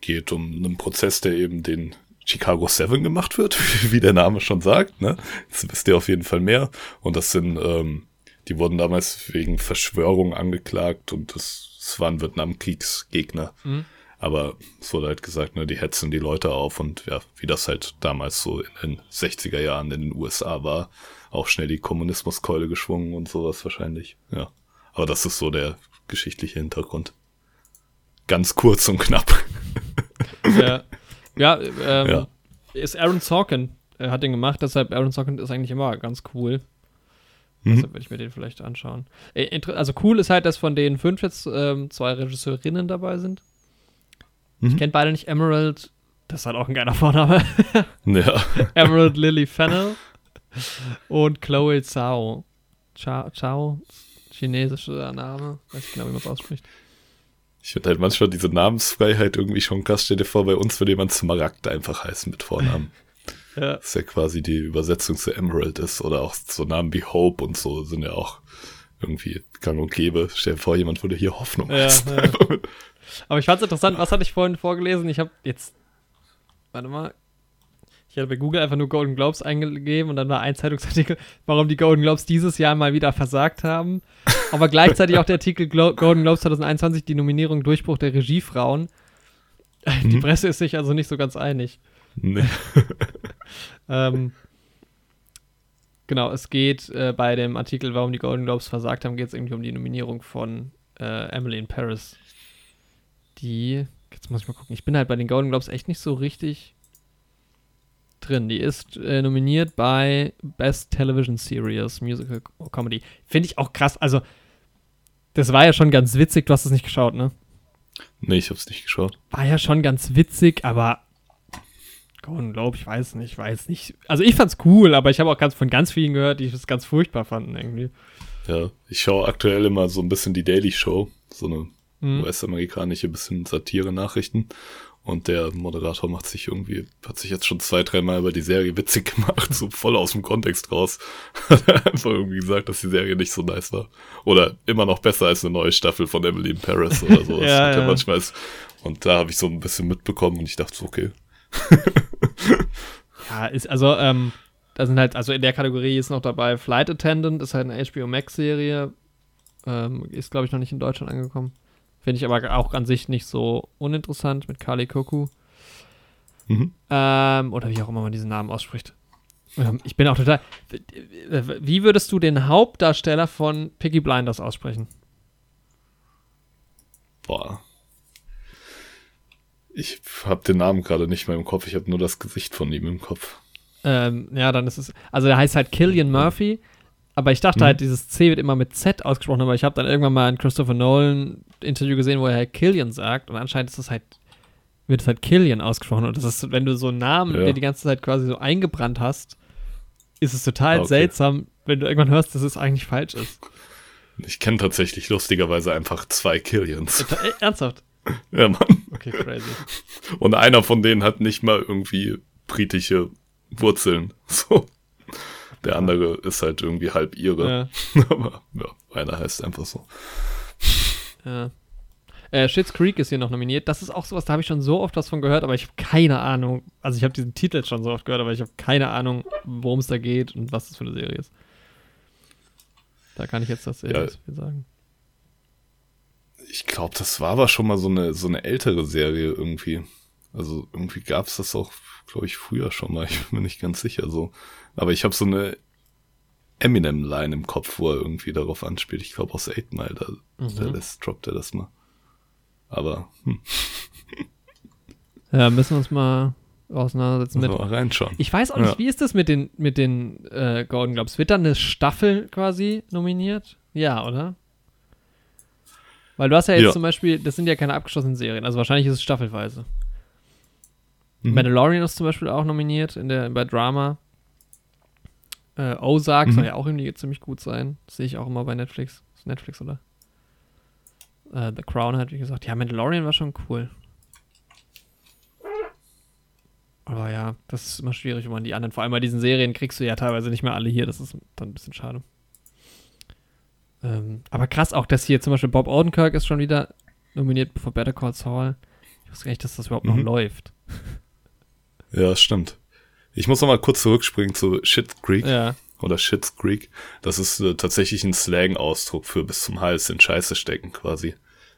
Geht um einen Prozess, der eben den Chicago Seven gemacht wird, wie der Name schon sagt. Ne? Jetzt wisst ihr auf jeden Fall mehr. Und das sind, ähm, die wurden damals wegen Verschwörung angeklagt und das, das waren Vietnamkriegsgegner. Mhm. Aber es wurde halt gesagt, ne, die hetzen die Leute auf und ja, wie das halt damals so in den 60er Jahren in den USA war, auch schnell die Kommunismuskeule geschwungen und sowas wahrscheinlich. Ja. Aber das ist so der geschichtliche Hintergrund. Ganz kurz und knapp. ja, ja, ähm, Ja. ist Aaron Sorkin. Er hat den gemacht, deshalb Aaron Sorkin ist eigentlich immer ganz cool. Mhm. Deshalb würde ich mir den vielleicht anschauen. Äh, Also cool ist halt, dass von den fünf jetzt ähm, zwei Regisseurinnen dabei sind. Ich Mhm. kenne beide nicht. Emerald, das ist halt auch ein geiler Vorname. Ja. Emerald Lily Fennel und Chloe Zhao. Chao, Chao chinesischer Name. Weiß ich genau, wie man es ausspricht. Ich finde halt manchmal diese Namensfreiheit irgendwie schon krass. Stell dir vor, bei uns würde jemand Smaragd einfach heißen mit Vornamen. Ja. Das ist ja quasi die Übersetzung zu Emerald ist. Oder auch so Namen wie Hope und so sind ja auch irgendwie gang und gäbe. Stell dir vor, jemand würde hier Hoffnung ja, heißen. Ja. Aber ich fand es interessant, was hatte ich vorhin vorgelesen? Ich habe jetzt, warte mal, ich hatte bei Google einfach nur Golden Globes eingegeben und dann war ein Zeitungsartikel, warum die Golden Globes dieses Jahr mal wieder versagt haben. Aber gleichzeitig auch der Artikel Glo Golden Globes 2021, die Nominierung Durchbruch der Regiefrauen. Die mhm. Presse ist sich also nicht so ganz einig. Nee. ähm, genau, es geht äh, bei dem Artikel, warum die Golden Globes versagt haben, geht es irgendwie um die Nominierung von äh, Emily in Paris. Die, jetzt muss ich mal gucken, ich bin halt bei den Golden Globes echt nicht so richtig drin. Die ist äh, nominiert bei Best Television Series, Musical Comedy. Finde ich auch krass. Also, das war ja schon ganz witzig. Du hast es nicht geschaut, ne? Nee, ich hab's nicht geschaut. War ja schon ganz witzig, aber Golden Globe, ich weiß nicht, weiß nicht. Also ich fand's cool, aber ich habe auch ganz von ganz vielen gehört, die es ganz furchtbar fanden irgendwie. Ja, ich schaue aktuell immer so ein bisschen die Daily Show, so eine mhm. US-amerikanische bisschen Satire-Nachrichten. Und der Moderator macht sich irgendwie, hat sich jetzt schon zwei, dreimal über die Serie witzig gemacht, so voll aus dem Kontext raus. Hat er einfach irgendwie gesagt, dass die Serie nicht so nice war. Oder immer noch besser als eine neue Staffel von Emily in Paris oder so. ja, ja. manchmal ist. Und da habe ich so ein bisschen mitbekommen und ich dachte so, okay. Ja, ist, also, ähm, da sind halt, also in der Kategorie ist noch dabei Flight Attendant, ist halt eine HBO Max-Serie. Ähm, ist, glaube ich, noch nicht in Deutschland angekommen. Finde ich aber auch an sich nicht so uninteressant mit Kali Koku. Mhm. Ähm, oder wie auch immer man diesen Namen ausspricht. Ähm, ich bin auch total. Wie würdest du den Hauptdarsteller von Piggy Blinders aussprechen? Boah. Ich habe den Namen gerade nicht mehr im Kopf. Ich habe nur das Gesicht von ihm im Kopf. Ähm, ja, dann ist es. Also, der heißt halt Killian Murphy. Aber ich dachte mhm. halt, dieses C wird immer mit Z ausgesprochen, aber ich habe dann irgendwann mal ein Christopher Nolan Interview gesehen, wo er halt Killian sagt und anscheinend ist das halt, wird es halt Killian ausgesprochen und das ist, wenn du so einen Namen, ja. der die ganze Zeit quasi so eingebrannt hast, ist es total okay. seltsam, wenn du irgendwann hörst, dass es eigentlich falsch ist. Ich kenne tatsächlich lustigerweise einfach zwei Killians. Äh, ernsthaft? ja, Mann. Okay, crazy. Und einer von denen hat nicht mal irgendwie britische Wurzeln. So. Der andere ist halt irgendwie halb ihre. Ja. Aber ja, einer heißt einfach so. Ja. Äh, Shits Creek ist hier noch nominiert. Das ist auch sowas, da habe ich schon so oft was von gehört, aber ich habe keine Ahnung. Also ich habe diesen Titel schon so oft gehört, aber ich habe keine Ahnung, worum es da geht und was das für eine Serie ist. Da kann ich jetzt das ja, sagen. Ich glaube, das war aber schon mal so eine, so eine ältere Serie irgendwie. Also irgendwie gab es das auch, glaube ich, früher schon mal. Ich bin mir nicht ganz sicher so. Aber ich habe so eine Eminem-Line im Kopf, wo er irgendwie darauf anspielt. Ich glaube aus 8 Mile, da, mhm. da lässt, droppt er das mal. Aber, hm. Ja, müssen wir uns mal auseinandersetzen mit. Mal reinschauen. Ich weiß auch nicht, ja. wie ist das mit den, mit den äh, Golden Globes? Wird da eine Staffel quasi nominiert? Ja, oder? Weil du hast ja jetzt ja. zum Beispiel, das sind ja keine abgeschlossenen Serien, also wahrscheinlich ist es staffelweise. Mhm. Mandalorian ist zum Beispiel auch nominiert in der, bei Drama. Äh, Ozark mhm. soll ja auch irgendwie ziemlich gut sein. Das sehe ich auch immer bei Netflix. Ist Netflix, oder? Äh, The Crown hat, wie gesagt. Ja, Mandalorian war schon cool. Aber ja, das ist immer schwierig, wenn man die anderen, vor allem bei diesen Serien kriegst du ja teilweise nicht mehr alle hier. Das ist dann ein bisschen schade. Ähm, aber krass auch, dass hier zum Beispiel Bob Odenkirk ist schon wieder nominiert für Better Call Saul. Ich wusste gar nicht, dass das überhaupt mhm. noch läuft. Ja, stimmt. Ich muss noch mal kurz zurückspringen zu Shit Creek. Ja. Oder Shit Creek. Das ist äh, tatsächlich ein Slang-Ausdruck für bis zum Hals in Scheiße stecken quasi.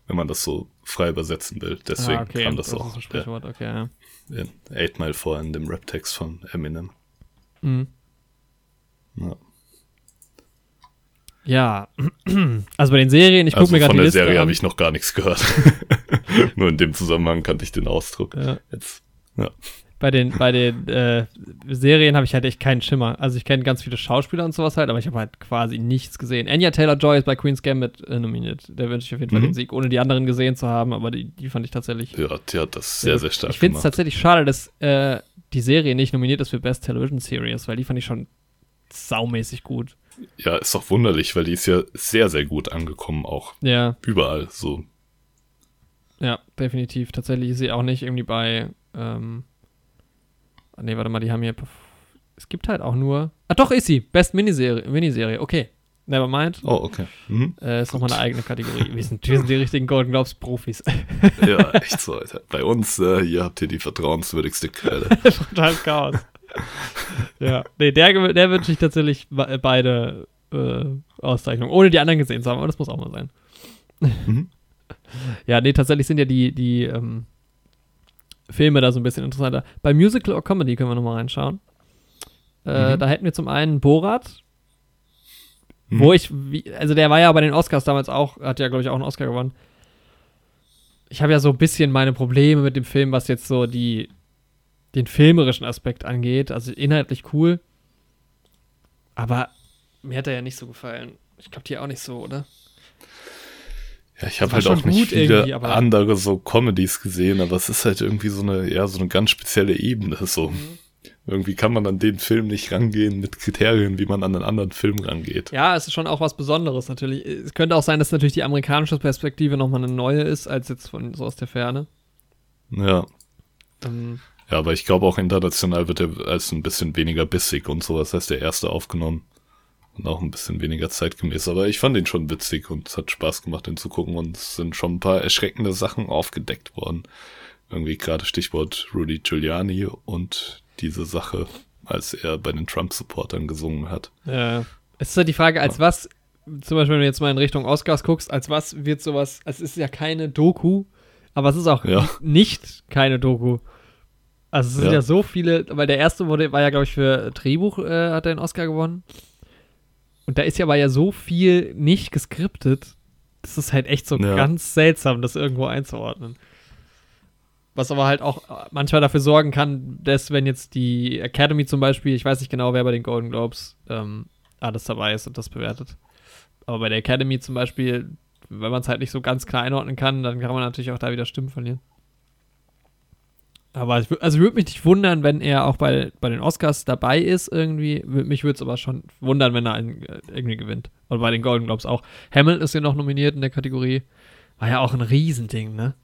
Wenn man das so frei übersetzen will. Deswegen ah, okay. kam das, das auch. Ist ein okay, ja. In Eight Mile vor in dem Rap-Text von Eminem. Mhm. Ja. Ja, also bei den Serien, ich gucke also mir gerade die Liste Von der Serie habe ich noch gar nichts gehört. Nur in dem Zusammenhang kannte ich den Ausdruck. Ja. Jetzt, ja bei den, bei den äh, Serien habe ich halt echt keinen Schimmer. Also ich kenne ganz viele Schauspieler und sowas halt, aber ich habe halt quasi nichts gesehen. Anya Taylor-Joy ist bei Queen's Gambit äh, nominiert. Der wünsche ich auf jeden Fall mhm. den Sieg, ohne die anderen gesehen zu haben, aber die, die fand ich tatsächlich. Ja, die hat das sehr, sehr stark Ich finde es tatsächlich schade, dass äh, die Serie nicht nominiert ist für Best Television Series, weil die fand ich schon saumäßig gut. Ja, ist doch wunderlich, weil die ist ja sehr, sehr gut angekommen auch. Ja. Überall so. Ja, definitiv. Tatsächlich ist sie auch nicht irgendwie bei. Ähm, nee, warte mal, die haben hier. Es gibt halt auch nur. Ah, doch, ist sie. Best Miniserie. Miniserie. Okay. Nevermind. Oh, okay. Mhm. Äh, ist nochmal eine eigene Kategorie. Wir sind, wir sind die richtigen Golden Globes Profis. ja, echt so, Alter. Bei uns, äh, hier habt ihr die vertrauenswürdigste Quelle. Total Chaos. Ja. Nee, der, der wünsche ich tatsächlich beide äh, Auszeichnungen, ohne die anderen gesehen zu haben, aber das muss auch mal sein. Mhm. Ja, nee, tatsächlich sind ja die, die ähm, Filme da so ein bisschen interessanter. Bei Musical or Comedy können wir nochmal reinschauen. Äh, mhm. Da hätten wir zum einen Borat, mhm. wo ich, wie, also der war ja bei den Oscars damals auch, hat ja, glaube ich, auch einen Oscar gewonnen. Ich habe ja so ein bisschen meine Probleme mit dem Film, was jetzt so die, den filmerischen Aspekt angeht. Also inhaltlich cool. Aber mir hat er ja nicht so gefallen. Ich glaube, dir auch nicht so, oder? Ja, ich habe halt auch nicht viele andere so Comedies gesehen, aber es ist halt irgendwie so eine, ja, so eine ganz spezielle Ebene. So. Mhm. Irgendwie kann man an den Film nicht rangehen mit Kriterien, wie man an einen anderen Film rangeht. Ja, es ist schon auch was Besonderes natürlich. Es könnte auch sein, dass natürlich die amerikanische Perspektive nochmal eine neue ist, als jetzt von so aus der Ferne. Ja. Ähm. Ja, aber ich glaube auch international wird er als ein bisschen weniger bissig und so. Das heißt, der erste aufgenommen. Und auch ein bisschen weniger zeitgemäß. Aber ich fand ihn schon witzig und es hat Spaß gemacht, ihn zu gucken. Und es sind schon ein paar erschreckende Sachen aufgedeckt worden. Irgendwie gerade Stichwort Rudy Giuliani und diese Sache, als er bei den Trump-Supportern gesungen hat. Ja. Es ist halt die Frage, als ja. was, zum Beispiel, wenn du jetzt mal in Richtung Oscars guckst, als was wird sowas, es ist ja keine Doku, aber es ist auch ja. nicht keine Doku. Also es sind ja. ja. so viele, weil der erste wurde, war ja, glaube ich, für Drehbuch, äh, hat er den Oscar gewonnen. Und da ist ja aber ja so viel nicht geskriptet. Das ist halt echt so ja. ganz seltsam, das irgendwo einzuordnen. Was aber halt auch manchmal dafür sorgen kann, dass wenn jetzt die Academy zum Beispiel, ich weiß nicht genau, wer bei den Golden Globes ähm, alles dabei ist und das bewertet. Aber bei der Academy zum Beispiel, wenn man es halt nicht so ganz klar einordnen kann, dann kann man natürlich auch da wieder Stimmen verlieren. Aber ich, also würde mich nicht wundern, wenn er auch bei, bei den Oscars dabei ist irgendwie. Mich würde es aber schon wundern, wenn er einen, äh, irgendwie gewinnt. Und bei den Golden Globes auch. Hamilton ist ja noch nominiert in der Kategorie. War ja auch ein Riesending, ne?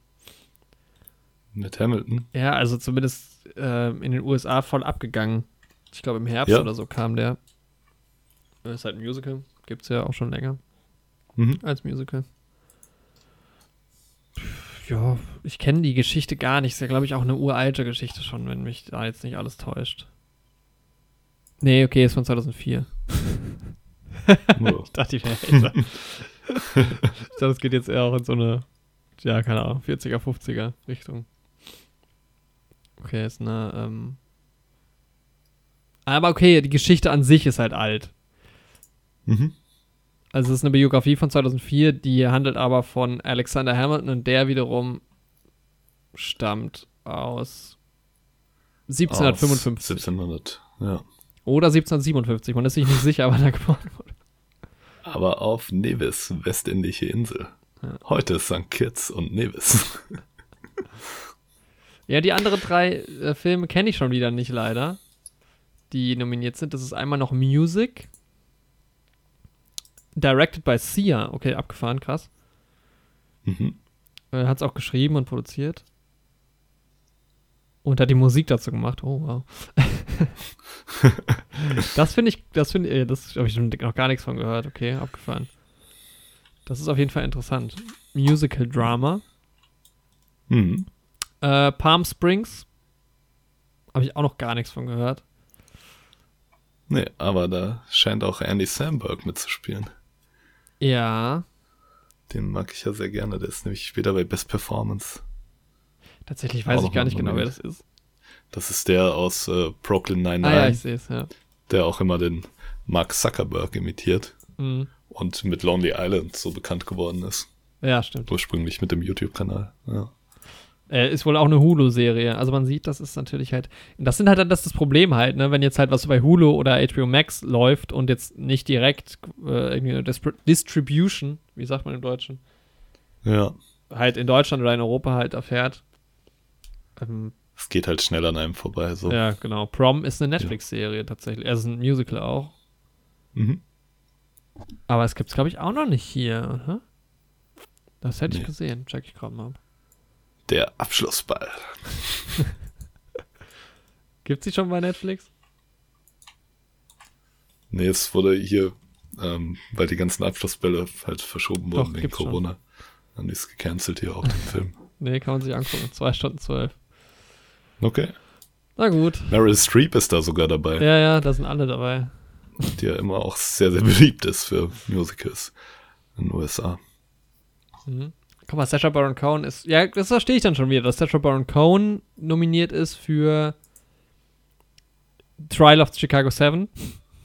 Mit Hamilton? Ja, also zumindest äh, in den USA voll abgegangen. Ich glaube im Herbst ja. oder so kam der. Das ist halt ein Musical. Gibt es ja auch schon länger. Mhm. Als Musical ja, ich kenne die Geschichte gar nicht. Ist ja, glaube ich, auch eine uralte Geschichte schon, wenn mich da jetzt nicht alles täuscht. Nee, okay, ist von 2004. ich dachte, ich wäre älter. ich dachte, es geht jetzt eher auch in so eine, ja, keine Ahnung, 40er, 50er Richtung. Okay, ist eine, ähm aber okay, die Geschichte an sich ist halt alt. Mhm. Also es ist eine Biografie von 2004, die handelt aber von Alexander Hamilton und der wiederum stammt aus 1755. Aus 1700, ja. Oder 1757, man ist sich nicht sicher, wann er geboren wurde. Aber auf Nevis, westindische Insel. Ja. Heute St. Kitts und Nevis. ja, die anderen drei äh, Filme kenne ich schon wieder nicht leider, die nominiert sind. Das ist einmal noch Music, Directed by Sia. Okay, abgefahren, krass. Mhm. Er hat es auch geschrieben und produziert. Und hat die Musik dazu gemacht. Oh, wow. das finde ich, das finde ich, das habe ich noch gar nichts von gehört. Okay, abgefahren. Das ist auf jeden Fall interessant. Musical Drama. Mhm. Äh, Palm Springs. Habe ich auch noch gar nichts von gehört. Nee, aber da scheint auch Andy Samberg mitzuspielen. Ja. Den mag ich ja sehr gerne. Der ist nämlich später bei Best Performance. Tatsächlich weiß ich gar nicht genau, wer das ist. Das ist der aus äh, Brooklyn 99. Ah, ja, ich sehe es, ja. Der auch immer den Mark Zuckerberg imitiert. Mhm. Und mit Lonely Island so bekannt geworden ist. Ja, stimmt. Ursprünglich mit dem YouTube-Kanal. Ja. Äh, ist wohl auch eine Hulu-Serie. Also man sieht, das ist natürlich halt. Das sind halt dann das, das Problem halt, ne? Wenn jetzt halt was bei Hulu oder HBO Max läuft und jetzt nicht direkt äh, irgendwie eine Distribution, wie sagt man im Deutschen? Ja. Halt in Deutschland oder in Europa halt erfährt. Ähm, es geht halt schnell an einem vorbei. So. Ja, genau. Prom ist eine Netflix-Serie ja. tatsächlich. Also ein Musical auch. Mhm. Aber es gibt es, glaube ich, auch noch nicht hier, oder? Das hätte nee. ich gesehen. Check ich gerade mal. Der Abschlussball. Gibt sie schon bei Netflix? Nee, es wurde hier, ähm, weil die ganzen Abschlussbälle halt verschoben wurden Doch, wegen gibt's schon. Corona. Dann ist gecancelt hier auch den Film. Nee, kann man sich angucken. Zwei Stunden zwölf. Okay. Na gut. Meryl Streep ist da sogar dabei, Ja, ja, da sind alle dabei. die ja immer auch sehr, sehr beliebt ist für Musicals in den USA. Mhm. Guck mal, Sacha Baron Cohen ist. Ja, das verstehe ich dann schon wieder, dass Sacha Baron Cohen nominiert ist für Trial of Chicago 7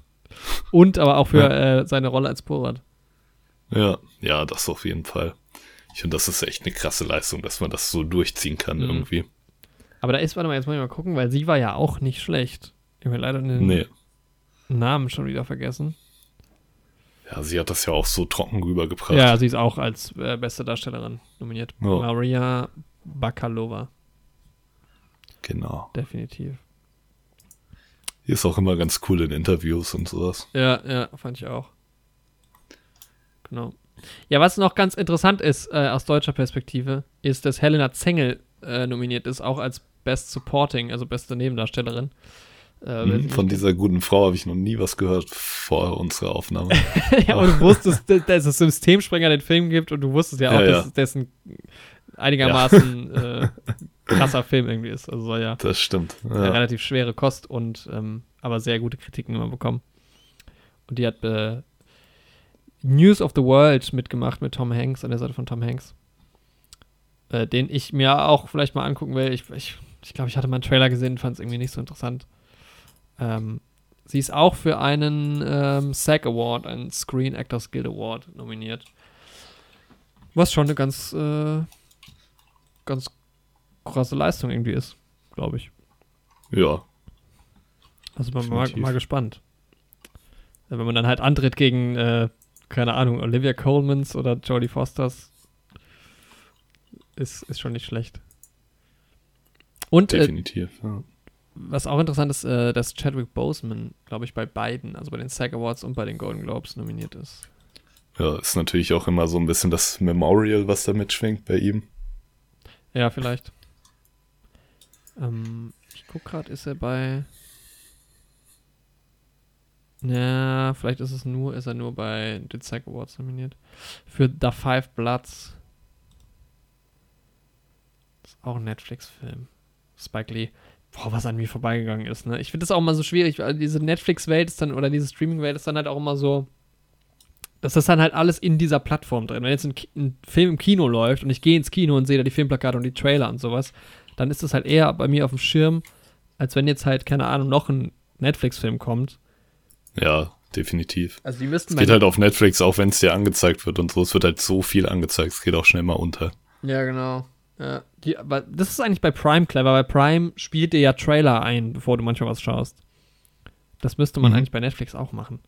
und aber auch für Ja. äh, seine Rolle als Borat. Ja, ja, das auf jeden Fall. Ich finde, das ist echt eine krasse Leistung, dass man das so durchziehen kann Mhm. irgendwie. Aber da ist, warte mal, jetzt muss ich mal gucken, weil sie war ja auch nicht schlecht. Ich habe leider den Nee. Namen schon wieder vergessen. Ja, sie hat das ja auch so trocken rübergebracht. Ja, sie ist auch als äh, beste Darstellerin nominiert. Ja. Maria Bakalova, Genau. definitiv. Die ist auch immer ganz cool in Interviews und sowas. Ja, ja, fand ich auch. Genau. Ja, was noch ganz interessant ist äh, aus deutscher Perspektive, ist, dass Helena Zengel äh, nominiert ist, auch als Best Supporting, also beste Nebendarstellerin. Äh, Mhm, Von dieser guten Frau habe ich noch nie was gehört vor unserer Aufnahme. ja, und du wusstest, dass es Systemsprenger den Film gibt und du wusstest ja auch, Ja, ja. dass es dessen einigermaßen äh, krasser Film irgendwie ist. Also soll ja Das stimmt. eine Ja. relativ schwere Kost und ähm, aber sehr gute Kritiken immer bekommen. Und die hat äh, News of the World mitgemacht mit Tom Hanks, an der Seite von Tom Hanks. Äh, den ich mir auch vielleicht mal angucken will. Ich, ich, ich glaube, ich hatte mal einen Trailer gesehen, fand es irgendwie nicht so interessant. Ähm, sie ist auch für einen ähm, SAG Award, einen Screen Actors Guild Award nominiert. Was schon eine ganz, äh, ganz krasse Leistung irgendwie ist, glaube ich. ja, Also bin mal, mal gespannt. Ja, Wenn man dann halt antritt gegen, äh, keine Ahnung, Olivia Colemans oder Jodie Fosters, ist, ist schon nicht schlecht. Und äh, definitiv. Ja. Was auch interessant ist, äh, dass Chadwick Boseman, glaube ich, bei beiden, also bei den SAG Awards und bei den Golden Globes nominiert ist. ja, ist natürlich auch immer so ein bisschen das Memorial, was da mitschwingt bei ihm. Ja, vielleicht. Ähm, ich guck gerade, ist er bei. Ja, vielleicht ist es nur, ist er nur bei den SAG Awards nominiert. Für The Five Bloods. Das ist auch ein Netflix-Film. Spike Lee. Boah, was an mir vorbeigegangen ist, ne? Ich finde das auch immer so schwierig, weil diese Netflix-Welt ist dann, oder diese Streaming-Welt ist dann halt auch immer so. Das ist dann halt alles in dieser Plattform drin. Wenn jetzt ein, Ki- ein Film im Kino läuft und ich gehe ins Kino und sehe da die Filmplakate und die Trailer und sowas, dann ist das halt eher bei mir auf dem Schirm, als wenn jetzt halt, keine Ahnung, noch ein Netflix-Film kommt. Ja, definitiv. Also die müssten Es geht halt auf Netflix, auch wenn es dir angezeigt wird und so. Es wird halt so viel angezeigt, es geht auch schnell mal unter. Ja, genau. Ja, die, aber das ist eigentlich bei Prime clever, weil Prime spielt dir ja Trailer ein, bevor du manchmal was schaust. Das müsste man Mhm. eigentlich bei Netflix auch machen.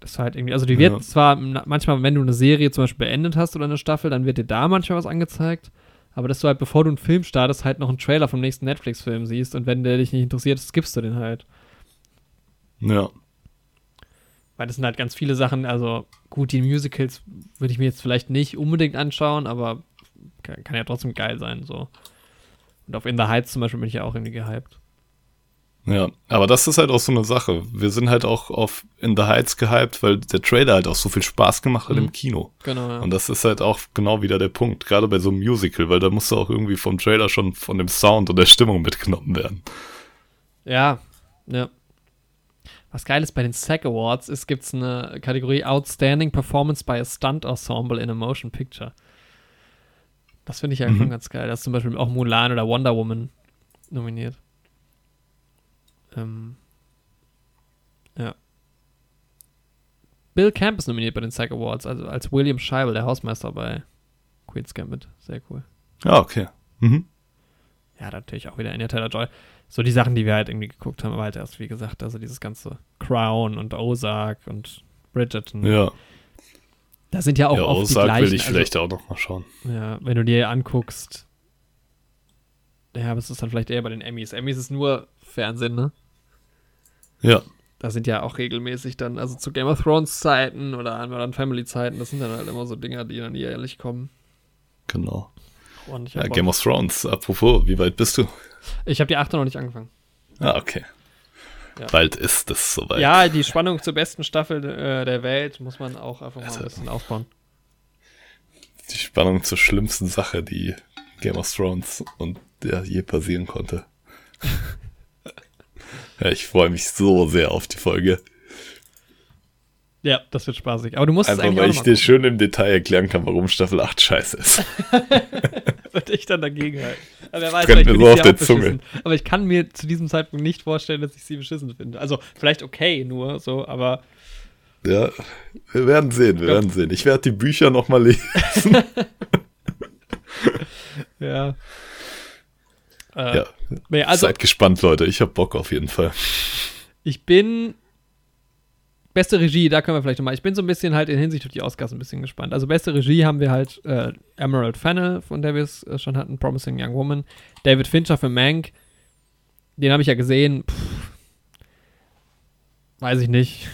Das ist halt irgendwie, also die wird Ja. zwar manchmal, wenn du eine Serie zum Beispiel beendet hast oder eine Staffel, dann wird dir da manchmal was angezeigt. Aber dass du halt, bevor du einen Film startest, halt noch einen Trailer vom nächsten Netflix-Film siehst und wenn der dich nicht interessiert, skippst du den halt. Ja, Weil das sind halt ganz viele Sachen, also gut, die Musicals würde ich mir jetzt vielleicht nicht unbedingt anschauen, aber kann, kann ja trotzdem geil sein, so. Und auf In the Heights zum Beispiel bin ich ja auch irgendwie gehypt. ja. Aber das ist halt auch so eine Sache. Wir sind halt auch auf In the Heights gehypt, weil der Trailer halt auch so viel Spaß gemacht hat Mhm. im Kino. Genau, ja. Und das ist halt auch genau wieder der Punkt, gerade bei so einem Musical, weil da musst du auch irgendwie vom Trailer schon von dem Sound und der Stimmung mitgenommen werden. Ja, ja. Was geil ist bei den SAG Awards ist, gibt es eine Kategorie Outstanding Performance by a Stunt Ensemble in a Motion Picture. Das finde ich ja Mhm. schon ganz geil. Da ist zum Beispiel auch Mulan oder Wonder Woman nominiert. Ähm, ja. Bill Camp ist nominiert bei den SAG Awards, also als William Scheibel, der Hausmeister bei Queen's Gambit. Sehr cool. Ja, okay. Mhm. Ja, natürlich auch wieder Anya Taylor-Joy. So die Sachen, die wir halt irgendwie geguckt haben, aber halt erst, wie gesagt, also dieses ganze Crown und Ozark und Bridgerton. Ja, Da sind ja auch ja oft die gleichen. will ich vielleicht auch noch mal schauen. Also, ja, wenn du dir anguckst, ja, aber es ist dann vielleicht eher bei den Emmys. Emmys ist nur Fernsehen, ne? Ja, Da sind ja auch regelmäßig dann, also zu Game of Thrones Zeiten oder Modern Family Zeiten, das sind dann halt immer so Dinger, die dann jährlich kommen. genau. Ja, Game of Thrones, apropos, wie weit bist du? Ich habe die achte noch nicht angefangen. Ah, okay. Ja. Bald ist es soweit. Ja, die Spannung zur besten Staffel äh, der Welt muss man auch einfach mal Also- ein bisschen aufbauen. Die Spannung zur schlimmsten Sache, die Game of Thrones und ja, je passieren konnte. ja, ich freue mich so sehr auf die Folge. Ja, das wird spaßig. Aber du musst Einfach es eigentlich weil auch ich dir schön im Detail erklären kann, warum Staffel 8 scheiße ist. Würde ich dann dagegen halten. Aber wer weiß, Brennt vielleicht mir bin so ich auf der. Zunge. Aber ich kann mir zu diesem Zeitpunkt nicht vorstellen, dass ich sie beschissen finde. Also vielleicht okay nur so, aber Ja, wir werden sehen, wir werden sehen. Ich werde die Bücher nochmal lesen. ja. Äh, Ja, nee, also seid gespannt, Leute. Ich habe Bock auf jeden Fall. ich bin beste Regie, da können wir vielleicht nochmal. Ich bin so ein bisschen halt in Hinsicht auf die Oscars ein bisschen gespannt. Also beste Regie haben wir halt äh, Emerald Fennell, von der wir es äh, schon hatten, Promising Young Woman. David Fincher für Mank. Den habe ich ja gesehen. Pff, weiß ich nicht.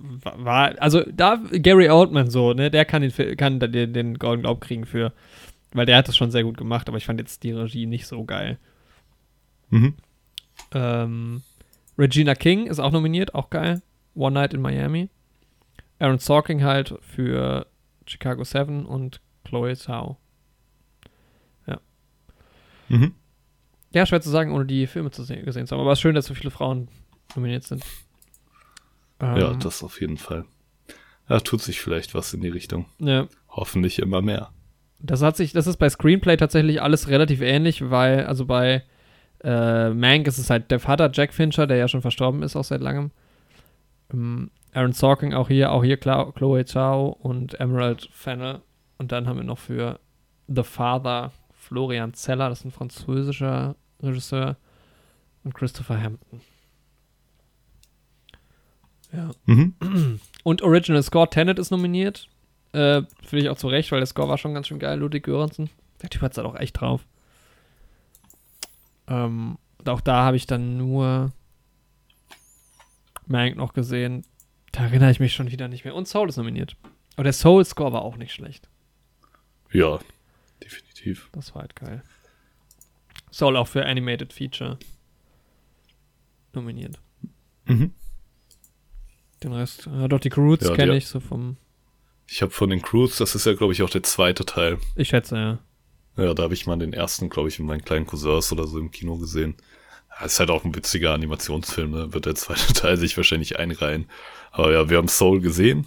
War, also da Gary Oldman so, ne, der kann den, kann den, den Golden Globe kriegen für, weil der hat das schon sehr gut gemacht, aber ich fand jetzt die Regie nicht so geil. Mhm. Ähm, Regina King ist auch nominiert, auch geil. One Night in Miami. Aaron Sorkin halt für Chicago 7 und Chloe Zhao. Mhm. Ja, schwer zu sagen, ohne die Filme zu sehen, gesehen zu haben. Aber es ist schön, dass so viele Frauen nominiert sind. Ähm, Ja, das auf jeden Fall. Ja, tut sich vielleicht was in die Richtung. ja. Hoffentlich immer mehr. Das hat sich, das ist bei Screenplay tatsächlich alles relativ ähnlich, weil, also bei äh, Mank ist es halt der Vater Jack Fincher, der ja schon verstorben ist, auch seit langem. Ähm, Aaron Sorkin auch hier, auch hier Chloe Zhao und Emerald Fennell. Und dann haben wir noch für The Father Florian Zeller, das ist ein französischer Regisseur, und Christopher Hampton. Ja. Mhm. Und Original Score Tenet ist nominiert. Äh, Finde ich auch zu Recht, weil der Score war schon ganz schön geil. Ludwig Göransson. Der Typ hat es halt auch echt drauf. Ähm, und auch da habe ich dann nur Mank noch gesehen. Da erinnere ich mich schon wieder nicht mehr. Und Soul ist nominiert. Aber der Soul Score war auch nicht schlecht. Ja, definitiv. Das war halt geil. Soul auch für Animated Feature nominiert. Mhm. Den Rest, ja, doch die Roots Ja, kenne ich so vom, Ich habe von den Crews, das ist ja, glaube ich, auch der zweite Teil. ich schätze, ja. Ja, da habe ich mal den ersten, glaube ich, mit meinen kleinen Cousins oder so im Kino gesehen. Ja, ist halt auch ein witziger Animationsfilm, ne? Wird der zweite Teil sich wahrscheinlich einreihen. Aber ja, wir haben Soul gesehen.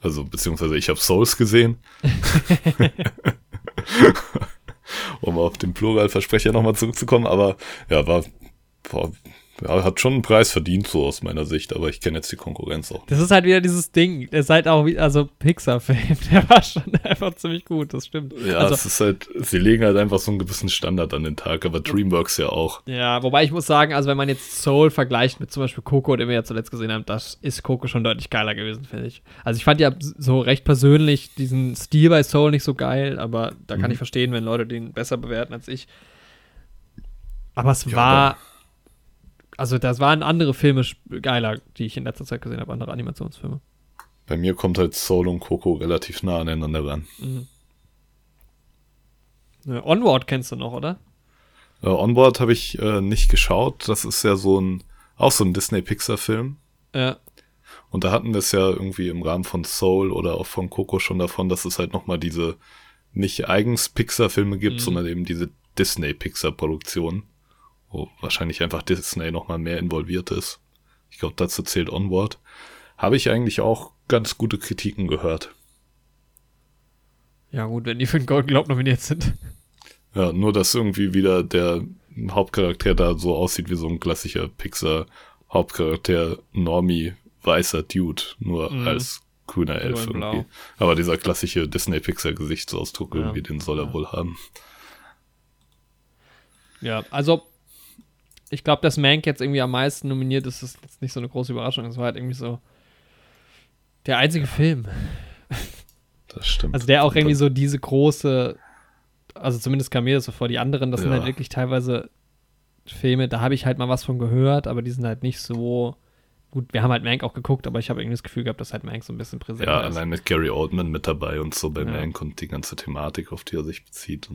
Also, beziehungsweise ich habe Souls gesehen. um auf den Pluralversprecher nochmal zurückzukommen, aber ja, war, war ja, hat schon einen Preis verdient, so aus meiner Sicht, aber ich kenne jetzt die Konkurrenz auch. Das ist halt wieder dieses Ding. Der ist halt auch wie, also Pixar-Film, der war schon einfach ziemlich gut, das stimmt. Ja, also, es ist halt, sie legen halt einfach so einen gewissen Standard an den Tag, aber Dreamworks ja auch. ja, wobei ich muss sagen, also wenn man jetzt Soul vergleicht mit zum Beispiel Coco, den wir ja zuletzt gesehen haben, das ist Coco schon deutlich geiler gewesen, finde ich. Also ich fand ja so recht persönlich diesen Stil bei Soul nicht so geil, aber da kann Mhm. ich verstehen, wenn Leute den besser bewerten als ich. Aber es Ja, war, also das waren andere Filme geiler, die ich in letzter Zeit gesehen habe, andere Animationsfilme. Bei mir kommt halt Soul und Coco relativ nah aneinander ran. Mhm. Ja, Onward kennst du noch, oder? Äh, Onboard habe ich äh, nicht geschaut. Das ist ja so ein, auch so ein Disney-Pixar-Film. Ja. Und da hatten wir es ja irgendwie im Rahmen von Soul oder auch von Coco schon davon, dass es halt nochmal diese nicht eigens Pixar-Filme gibt, Mhm. sondern eben diese Disney-Pixar-Produktionen, wo wahrscheinlich einfach Disney nochmal mehr involviert ist. Ich glaube, dazu zählt Onward. Habe ich eigentlich auch ganz gute Kritiken gehört. Ja, gut, wenn die für den Golden Globe nominiert sind. Ja, nur dass irgendwie wieder der Hauptcharakter da so aussieht wie so ein klassischer Pixar-Hauptcharakter, Normie, weißer Dude, nur Mhm. als grüner Elf irgendwie. Aber dieser klassische Disney-Pixar-Gesichtsausdruck Ja. irgendwie, den soll er Ja. wohl haben. Ja, also ich glaube, dass Mank jetzt irgendwie am meisten nominiert ist, ist jetzt nicht so eine große Überraschung. Es war halt irgendwie so der einzige Film. Das stimmt. Also der auch irgendwie so diese große, also zumindest kam mir das so vor, die anderen, das sind Ja. halt wirklich teilweise Filme, da habe ich halt mal was von gehört, aber die sind halt nicht so gut, wir haben halt Mank auch geguckt, aber ich habe irgendwie das Gefühl gehabt, dass halt Mank so ein bisschen präsent Ja, ist. allein mit Gary Oldman mit dabei und so bei Ja. Mank und die ganze Thematik, auf die er sich bezieht.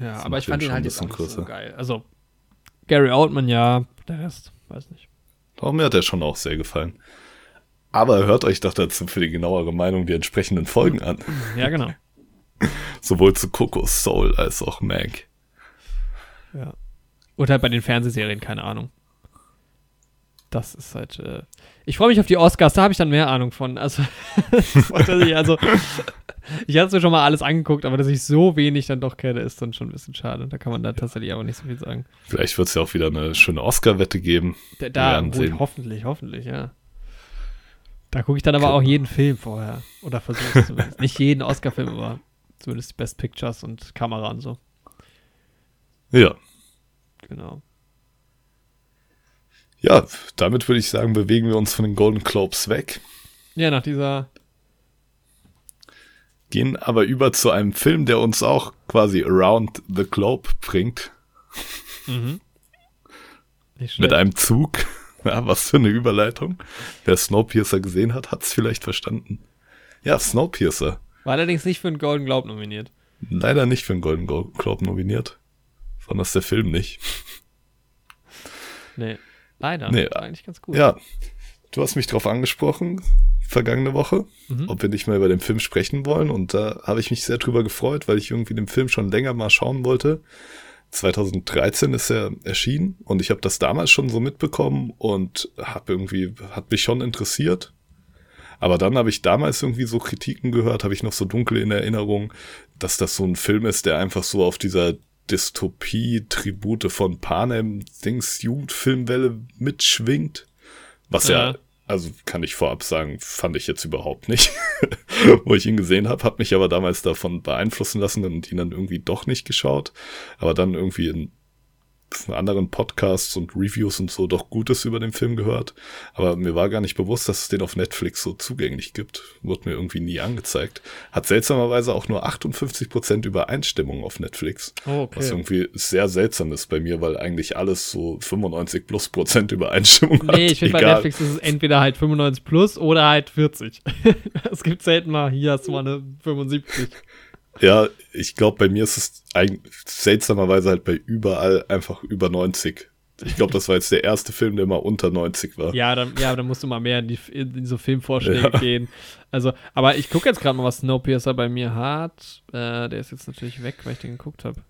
Ja, aber ich fand ihn halt jetzt auch so geil. Also, Gary Oldman, ja, der Rest, weiß nicht. Auch mir hat er schon auch sehr gefallen. Aber hört euch doch dazu für die genauere Meinung die entsprechenden Folgen an. Ja, genau. Sowohl zu Coco Soul als auch Mank. ja. Oder halt bei den Fernsehserien, keine Ahnung. Das ist halt. Äh ich freue mich auf die Oscars, da habe ich dann mehr Ahnung von. Also, also ich hatte mir schon mal alles angeguckt, aber dass ich so wenig dann doch kenne, ist dann schon ein bisschen schade. Da kann man da tatsächlich aber nicht so viel sagen. Vielleicht wird es ja auch wieder eine schöne Oscar-Wette geben. Da, da gut, hoffentlich, hoffentlich, ja. Da gucke ich dann aber auch jeden Film vorher. Oder versuche es zumindest. Nicht jeden Oscar-Film, aber zumindest die Best Pictures und Kamera und so. Ja. Genau. Ja, damit würde ich sagen, bewegen wir uns von den Golden Globes weg, Ja, nach dieser. gehen aber über zu einem Film, der uns auch quasi around the globe bringt. Mhm. Mit einem Zug. Ja, was für eine Überleitung. Wer Snowpiercer gesehen hat, hat es vielleicht verstanden. Ja, Snowpiercer. War allerdings nicht für einen Golden Globe nominiert. Leider nicht für den Golden Glo- Globe nominiert. Fand das der Film nicht. Nee. Leider. Nee, eigentlich ganz gut. Ja, du hast mich drauf angesprochen, vergangene Woche, Mhm. ob wir nicht mal über den Film sprechen wollen. Und da habe ich mich sehr drüber gefreut, weil ich irgendwie den Film schon länger mal schauen wollte. 2013 ist er erschienen und ich habe das damals schon so mitbekommen und habe irgendwie, hat mich schon interessiert. Aber dann habe ich damals irgendwie so Kritiken gehört, habe ich noch so dunkel in Erinnerung, dass das so ein Film ist, der einfach so auf dieser Dystopie-Tribute von Panem Dings Jugendfilmwelle mitschwingt. Was ja. Ja. also kann ich vorab sagen, fand ich jetzt überhaupt nicht. Wo ich ihn gesehen habe, habe mich aber damals davon beeinflussen lassen und ihn dann irgendwie doch nicht geschaut. Aber dann irgendwie in anderen Podcasts und Reviews und so doch Gutes über den Film gehört. Aber mir war gar nicht bewusst, dass es den auf Netflix so zugänglich gibt. Wurde mir irgendwie nie angezeigt. Hat seltsamerweise auch nur 58% Übereinstimmung auf Netflix. Oh, okay. Was irgendwie sehr seltsam ist bei mir, weil eigentlich alles so 95 plus Prozent Übereinstimmung hat. Nee, ich finde bei. Netflix ist es entweder halt 95 plus oder halt 40. es gibt selten mal, hier hast du mal eine 75. Ja, ich glaube, bei mir ist es eigentlich seltsamerweise halt bei überall einfach über 90. Ich glaube, das war jetzt der erste Film, der mal unter 90 war. Ja, dann, ja, dann musst du mal mehr in, die, in so Filmvorschläge Ja. gehen. Also, aber ich gucke jetzt gerade mal, was Snowpiercer bei mir hat. Äh, der ist jetzt natürlich weg, weil ich den geguckt habe.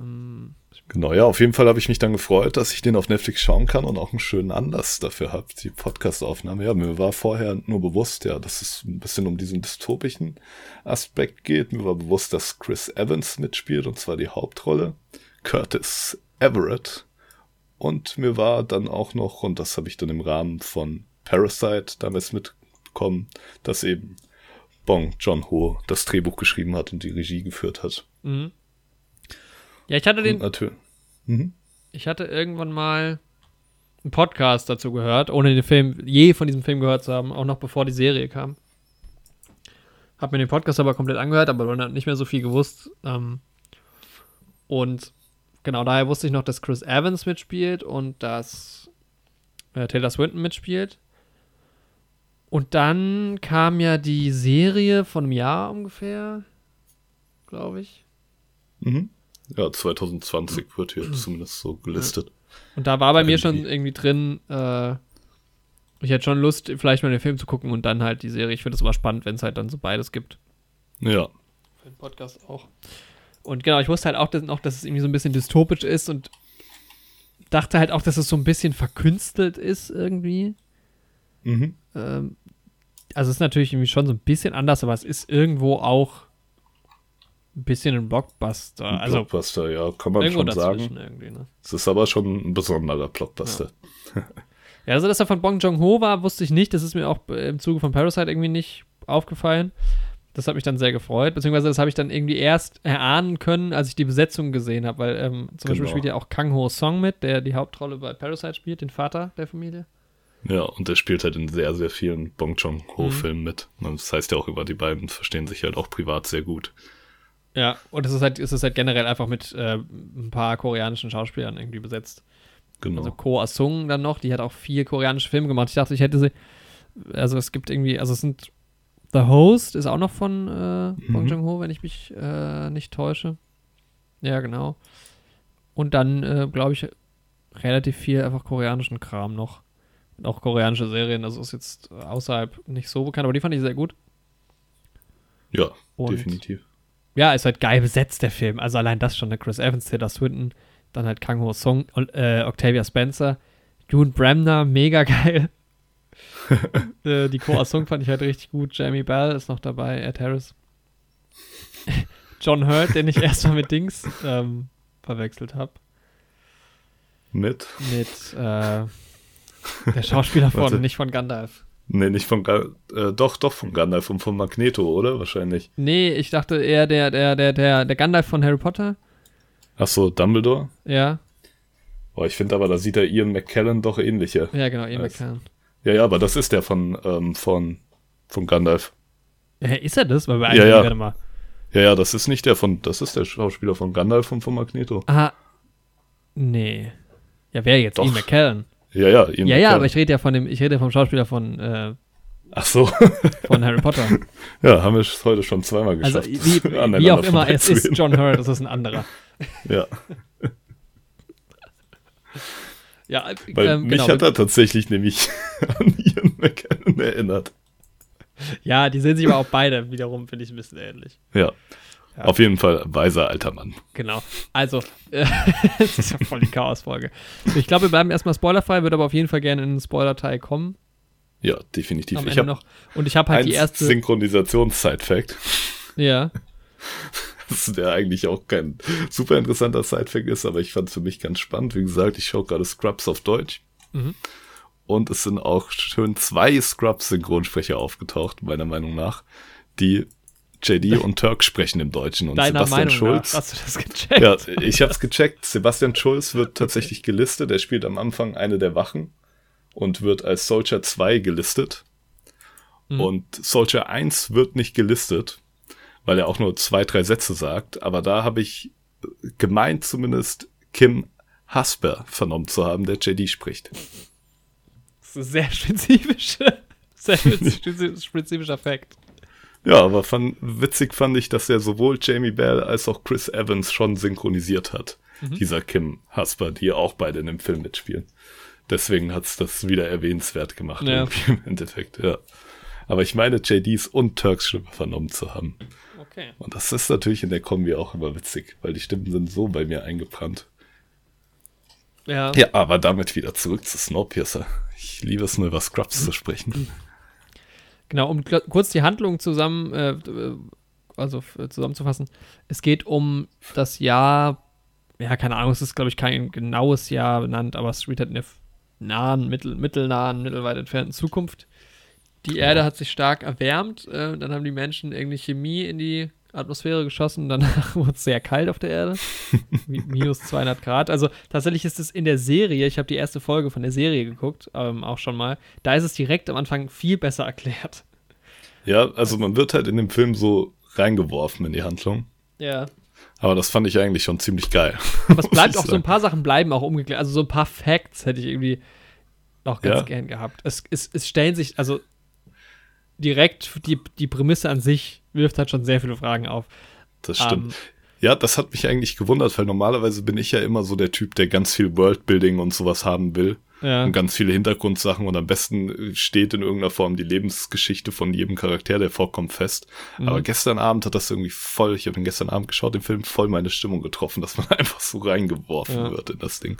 Ähm, Genau, ja, auf jeden Fall habe ich mich dann gefreut, dass ich den auf Netflix schauen kann und auch einen schönen Anlass dafür habe, die Podcast-Aufnahme. Ja, mir war vorher nur bewusst, ja, dass es ein bisschen um diesen dystopischen Aspekt geht. Mir war bewusst, dass Chris Evans mitspielt, und zwar die Hauptrolle. Curtis Everett. Und mir war dann auch noch, und das habe ich dann im Rahmen von Parasite damals mitbekommen, dass eben Bong John-ho das Drehbuch geschrieben hat und die Regie geführt hat. mhm. Ja, ich hatte den, natürlich. Mhm. ich hatte irgendwann mal einen Podcast dazu gehört, ohne den Film, je von diesem Film gehört zu haben, auch noch bevor die Serie kam. Hab mir den Podcast aber komplett angehört, aber dann nicht mehr so viel gewusst. Ähm, und genau daher wusste ich noch, dass Chris Evans mitspielt und dass äh, Taylor Swinton mitspielt. Und dann kam ja die Serie von einem Jahr ungefähr, glaube ich. Mhm. Ja, 2020 wird hier zumindest so gelistet. Und da war bei mir Irgendwie. schon irgendwie drin, äh, ich hätte schon Lust, vielleicht mal den Film zu gucken und dann halt die Serie. Ich finde es aber spannend, wenn es halt dann so beides gibt. Ja, Für den Podcast auch. Und genau, ich wusste halt auch, dass, auch, dass es irgendwie so ein bisschen dystopisch ist und dachte halt auch, dass es so ein bisschen verkünstelt ist irgendwie. mhm. Ähm, also es ist natürlich irgendwie schon so ein bisschen anders, aber es ist irgendwo auch ein bisschen ein Blockbuster. Ein also Blockbuster, ja, kann man schon sagen. ne? Es ist aber schon ein besonderer Blockbuster. Ja, also dass er von Bong Joon-ho war, wusste ich nicht. Das ist mir auch im Zuge von Parasite irgendwie nicht aufgefallen. Das hat mich dann sehr gefreut. Beziehungsweise das habe ich dann irgendwie erst erahnen können, als ich die Besetzung gesehen habe. Weil ähm, zum Beispiel Genau. spielt ja auch Kang Ho Song mit, der die Hauptrolle bei Parasite spielt, den Vater der Familie. Ja, und er spielt halt in sehr, sehr vielen Bong Mhm. Joon-ho-Filmen mit. Und Das heißt ja auch über die beiden verstehen sich halt auch privat sehr gut. Ja, und es ist halt, es ist halt generell einfach mit äh, ein paar koreanischen Schauspielern irgendwie besetzt. genau. Also Ko Asung dann noch, die hat auch vier koreanische Filme gemacht. Ich dachte, ich hätte sie, also es gibt irgendwie, also es sind The Host ist auch noch von äh, Bong Mhm. Joon-ho, wenn ich mich äh, nicht täusche. Ja, genau. Und dann, äh, glaube ich, relativ viel einfach koreanischen Kram noch. Und auch koreanische Serien, also ist jetzt außerhalb nicht so bekannt, aber die fand ich sehr gut. ja, Und definitiv. Ja, ist halt geil besetzt, der Film. Also allein das schon, ne? Chris Evans, Tilda Swinton, dann halt Kang Ho Song, äh, Octavia Spencer, June Bremner, mega geil. äh, die Ko Song fand ich halt richtig gut. Jamie Bell ist noch dabei, Ed Harris. John Hurt, den ich erstmal mit Dings ähm, verwechselt habe. Mit? Mit äh, der Schauspieler von, nicht von Gandalf. Nee, nicht von äh, doch, doch von Gandalf und von Magneto, oder? Wahrscheinlich. Nee, ich dachte eher der, der, der, der, der Gandalf von Harry Potter. Ach so, Dumbledore? Ja, Oh, ich finde aber, da sieht der Ian McKellen doch ähnlicher. ja, genau, Ian Weiß. McKellen. Ja, ja, aber das ist der von, ähm, von, von Gandalf. Ja, ist er das? Weil wir Ja, ja. warte mal. Ja, ja, das ist nicht der von, das ist der Schauspieler von Gandalf und von Magneto. Ah, nee. Ja, wer jetzt? Doch. Ian McKellen. Ja, ja, Ian Ja, ja, aber ich rede ja von dem, ich rede vom Schauspieler von, äh, Ach so. von Harry Potter. ja, haben wir es heute schon zweimal Also geschafft. wie, wie aneinander auch immer, es ist. John Hurt, das ist ein anderer. Ja, Ja, weil ähm, mich genau. hat er tatsächlich nämlich an Ian McKellen erinnert. ja, die sehen sich aber auch beide wiederum, finde ich, ein bisschen ähnlich. Ja. Ja. Auf jeden Fall weiser alter Mann. Genau. Also, äh, das ist ja voll die Chaos-Folge. Ich glaube, wir bleiben erstmal spoilerfrei, würde aber auf jeden Fall gerne in den Spoiler-Teil kommen. Ja, definitiv. Am ich habe noch. Und ich habe halt die erste. Synchronisations-Side-Fact. ja. Das ist der eigentlich auch kein super interessanter Side-Fact ist, aber ich fand es für mich ganz spannend. Wie gesagt, ich schaue gerade Scrubs auf Deutsch. Mhm. Und es sind auch schön zwei Scrubs-Synchronsprecher aufgetaucht, meiner Meinung nach, die JD und Turk sprechen im Deutschen. Und Deiner Sebastian Meinung Schulz. nach. Hast du das gecheckt? Ja, ich hab's gecheckt. Sebastian Schulz wird tatsächlich gelistet. Er spielt am Anfang eine der Wachen und wird als Soldier 2 gelistet. Mhm. Und Soldier 1 wird nicht gelistet, weil er auch nur zwei, drei Sätze sagt. Aber da habe ich gemeint zumindest Kim Hasper vernommen zu haben, der JD spricht. Das ist sehr spezifisch. Sehr spezi- spezifischer Fakt. Ja, aber fand, witzig fand ich, dass er sowohl Jamie Bell als auch Chris Evans schon synchronisiert hat. Mhm. Dieser Kim Hasper, die auch beide in dem Film mitspielen. Deswegen hat's das wieder erwähnenswert gemacht, Ja. irgendwie im Endeffekt, ja. Aber ich meine, JDs und Turks Stimme vernommen zu haben. Okay. Und das ist natürlich in der Kombi auch immer witzig, weil die Stimmen sind so bei mir eingebrannt. Ja. Ja, aber damit wieder zurück zu Snowpiercer. Ich liebe es nur über Scrubs zu sprechen. Genau, um kurz die Handlung zusammen, äh, äh, also zusammenzufassen. Es geht um das Jahr, ja, keine Ahnung, es ist, glaube ich, kein genaues Jahr benannt, aber es spielt halt in der f- nahen, mittel, mittelnahen, mittelweit entfernten Zukunft. Die Erde hat sich stark erwärmt, äh, dann haben die Menschen irgendwie Chemie in die Atmosphäre geschossen, danach wurde es sehr kalt auf der Erde. Mi- Minus 200 Grad. Also tatsächlich ist es in der Serie, ich habe die erste Folge von der Serie geguckt, ähm, auch schon mal, da ist es direkt am Anfang viel besser erklärt. Ja, also man wird halt in dem Film so reingeworfen in die Handlung. Ja. Aber das fand ich eigentlich schon ziemlich geil. Aber es bleibt auch so ein paar Sachen bleiben auch umgeklärt. Also so ein paar Facts hätte ich irgendwie noch ganz Ja. gern gehabt. Es, es, es stellen sich, also direkt die, die Prämisse an sich wirft halt schon sehr viele Fragen auf. Das stimmt. Ähm, Ja, das hat mich eigentlich gewundert, weil normalerweise bin ich ja immer so der Typ, der ganz viel Worldbuilding und sowas haben will. ja. Und ganz viele Hintergrundsachen und am besten äh, steht in irgendeiner Form die Lebensgeschichte von jedem Charakter, der vorkommt, fest. Mhm. Aber gestern Abend hat das irgendwie voll, ich habe ihn gestern Abend geschaut, den Film voll meine Stimmung getroffen, dass man einfach so reingeworfen Ja. wird in das Ding.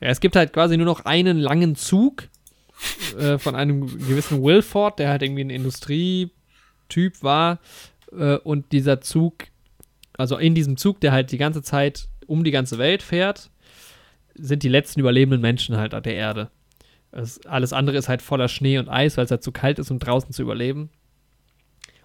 Ja, es gibt halt quasi nur noch einen langen Zug äh, von einem gewissen Wilford, der halt irgendwie ein Industrietyp war. Äh, und dieser Zug, also in diesem Zug, der halt die ganze Zeit um die ganze Welt fährt, sind die letzten überlebenden Menschen halt an der Erde. Es, alles andere ist halt voller Schnee und Eis, weil es halt zu kalt ist, um draußen zu überleben.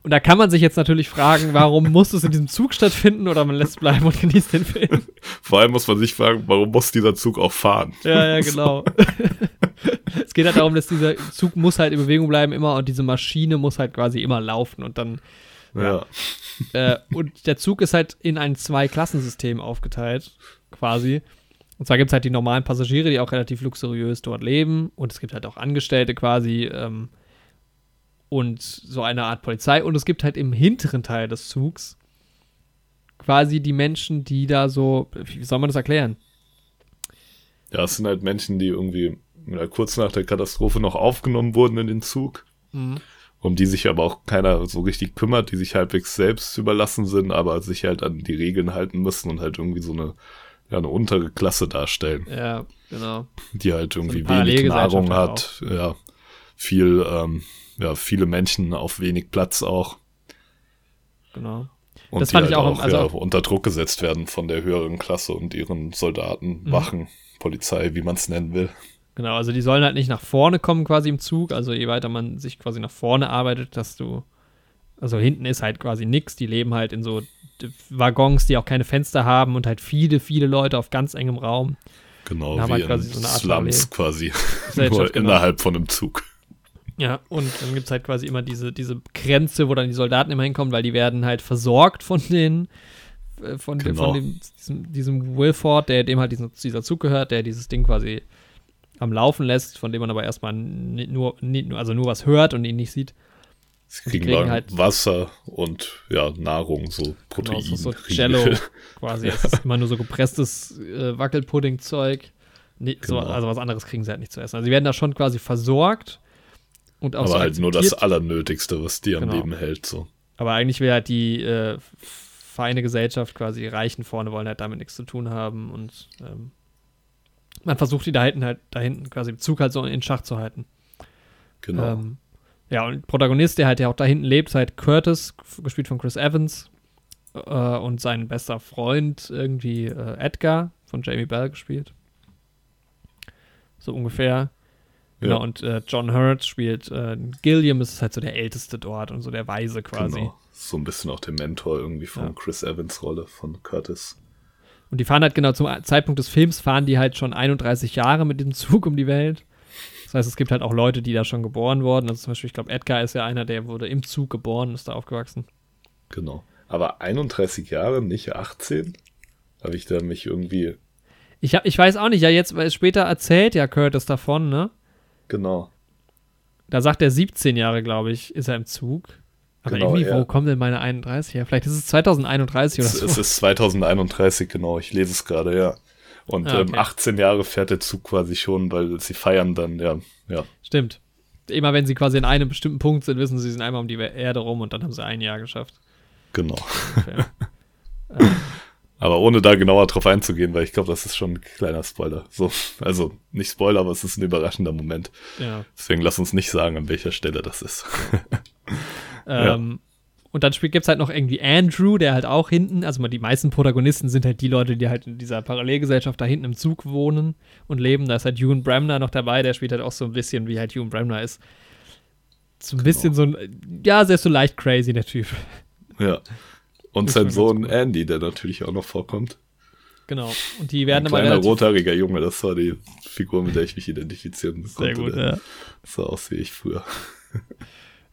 Und da kann man sich jetzt natürlich fragen, warum muss es in diesem Zug stattfinden oder man lässt bleiben und genießt den Film. Vor allem muss man sich fragen, warum muss dieser Zug auch fahren? Ja, ja, genau. es geht halt darum, dass dieser Zug muss halt in Bewegung bleiben immer und diese Maschine muss halt quasi immer laufen und dann Ja. äh, und der Zug ist halt in ein Zwei-Klassensystem aufgeteilt, quasi. Und zwar gibt es halt die normalen Passagiere, die auch relativ luxuriös dort leben. Und es gibt halt auch Angestellte quasi ähm, und so eine Art Polizei. Und es gibt halt im hinteren Teil des Zugs quasi die Menschen, die da so, wie soll man das erklären? Ja, es sind halt Menschen, die irgendwie ja, kurz nach der Katastrophe noch aufgenommen wurden in den Zug. Mhm. Um die sich aber auch keiner so richtig kümmert, die sich halbwegs selbst überlassen sind, aber sich halt an die Regeln halten müssen und halt irgendwie so eine, ja, eine untere Klasse darstellen. Ja, genau. Die halt irgendwie so wenig Nahrung hat, auch. ja, viel, ähm, ja, viele Menschen auf wenig Platz auch. Genau. Und das fand halt ich auch, auch also ja, unter Druck gesetzt werden von der höheren Klasse und ihren Soldaten, mhm. Wachen, Polizei, wie man es nennen will. Genau, also die sollen halt nicht nach vorne kommen quasi im Zug. Also je weiter man sich quasi nach vorne arbeitet, dass du. Also hinten ist halt quasi nichts. Die leben halt in so Waggons, die auch keine Fenster haben und halt viele, viele Leute auf ganz engem Raum. Genau, wie halt quasi so eine Art Slums quasi. Nur genau. innerhalb von einem Zug. Ja, und dann gibt es halt quasi immer diese, diese Grenze, wo dann die Soldaten immer hinkommen, weil die werden halt versorgt von den, äh, von, genau. von dem, diesem, diesem Wilford, der dem halt diesen, dieser Zug gehört, der dieses Ding quasi am Laufen lässt, von dem man aber erstmal nur, also nur was hört und ihn nicht sieht. Sie kriegen, kriegen halt Wasser und ja, Nahrung, so Protein. Genau, so, so Jello quasi. ja. Es ist immer nur so gepresstes äh, Wackelpudding-Zeug. Nee, genau. so, also was anderes kriegen sie halt nicht zu essen. Also sie werden da schon quasi versorgt. Und auch aber so halt nur das Allernötigste, was die am genau. Leben hält. So. Aber eigentlich will halt die äh, feine Gesellschaft quasi, die Reichen vorne wollen halt damit nichts zu tun haben und ähm, man versucht die da hinten halt, da hinten quasi im Zug halt so in Schach zu halten. Genau. Ähm, ja, und Protagonist, der halt ja auch da hinten lebt, ist halt Curtis, gespielt von Chris Evans, äh, und sein bester Freund irgendwie äh, Edgar, von Jamie Bell gespielt. So ungefähr. Ja. Genau, und äh, John Hurt spielt äh, Gilliam, ist halt so der Älteste dort und so der Weise quasi. Genau. So ein bisschen auch der Mentor irgendwie von ja. Chris Evans Rolle, von Curtis. Und die fahren halt genau zum Zeitpunkt des Films, fahren die halt schon 31 Jahre mit dem Zug um die Welt. Das heißt, es gibt halt auch Leute, die da schon geboren wurden. Also zum Beispiel, ich glaube, Edgar ist ja einer, der wurde im Zug geboren, ist da aufgewachsen. Genau. Aber 31 Jahre, nicht 18? Habe ich da mich irgendwie. Ich, hab, ich weiß auch nicht, ja, jetzt, weil später erzählt ja Curtis davon, ne? Genau. Da sagt er 17 Jahre, glaube ich, ist er im Zug. Aber genau, irgendwie, ja. wo kommen denn meine 31 her? Vielleicht ist es 2031 oder so. Es ist 2031, genau. Ich lese es gerade, ja. Und ah, okay. ähm, 18 Jahre fährt der Zug quasi schon, weil sie feiern dann, ja. ja. Stimmt. Immer wenn sie quasi in einem bestimmten Punkt sind, wissen sie, sie sind einmal um die Erde rum und dann haben sie ein Jahr geschafft. Genau. Okay. Aber ohne da genauer drauf einzugehen, weil ich glaube, das ist schon ein kleiner Spoiler. So, also nicht Spoiler, aber es ist ein überraschender Moment. Ja. Deswegen lass uns nicht sagen, an welcher Stelle das ist. Ähm, Und dann gibt es halt noch irgendwie Andrew, der halt auch hinten, also die meisten Protagonisten sind halt die Leute, die halt in dieser Parallelgesellschaft da hinten im Zug wohnen und leben. Da ist halt Ewan Bremner noch dabei, der spielt halt auch so ein bisschen, wie halt Ewan Bremner ist. So ein genau. bisschen so ein, ja, sehr so leicht crazy, der Typ. Ja. Und sein Sohn Andy, der natürlich auch noch vorkommt. Genau. Und die werden ein kleiner rothaariger Junge, das war die Figur, mit der ich mich identifizieren konnte. Sehr gut, ja. Das sah aus wie ich früher.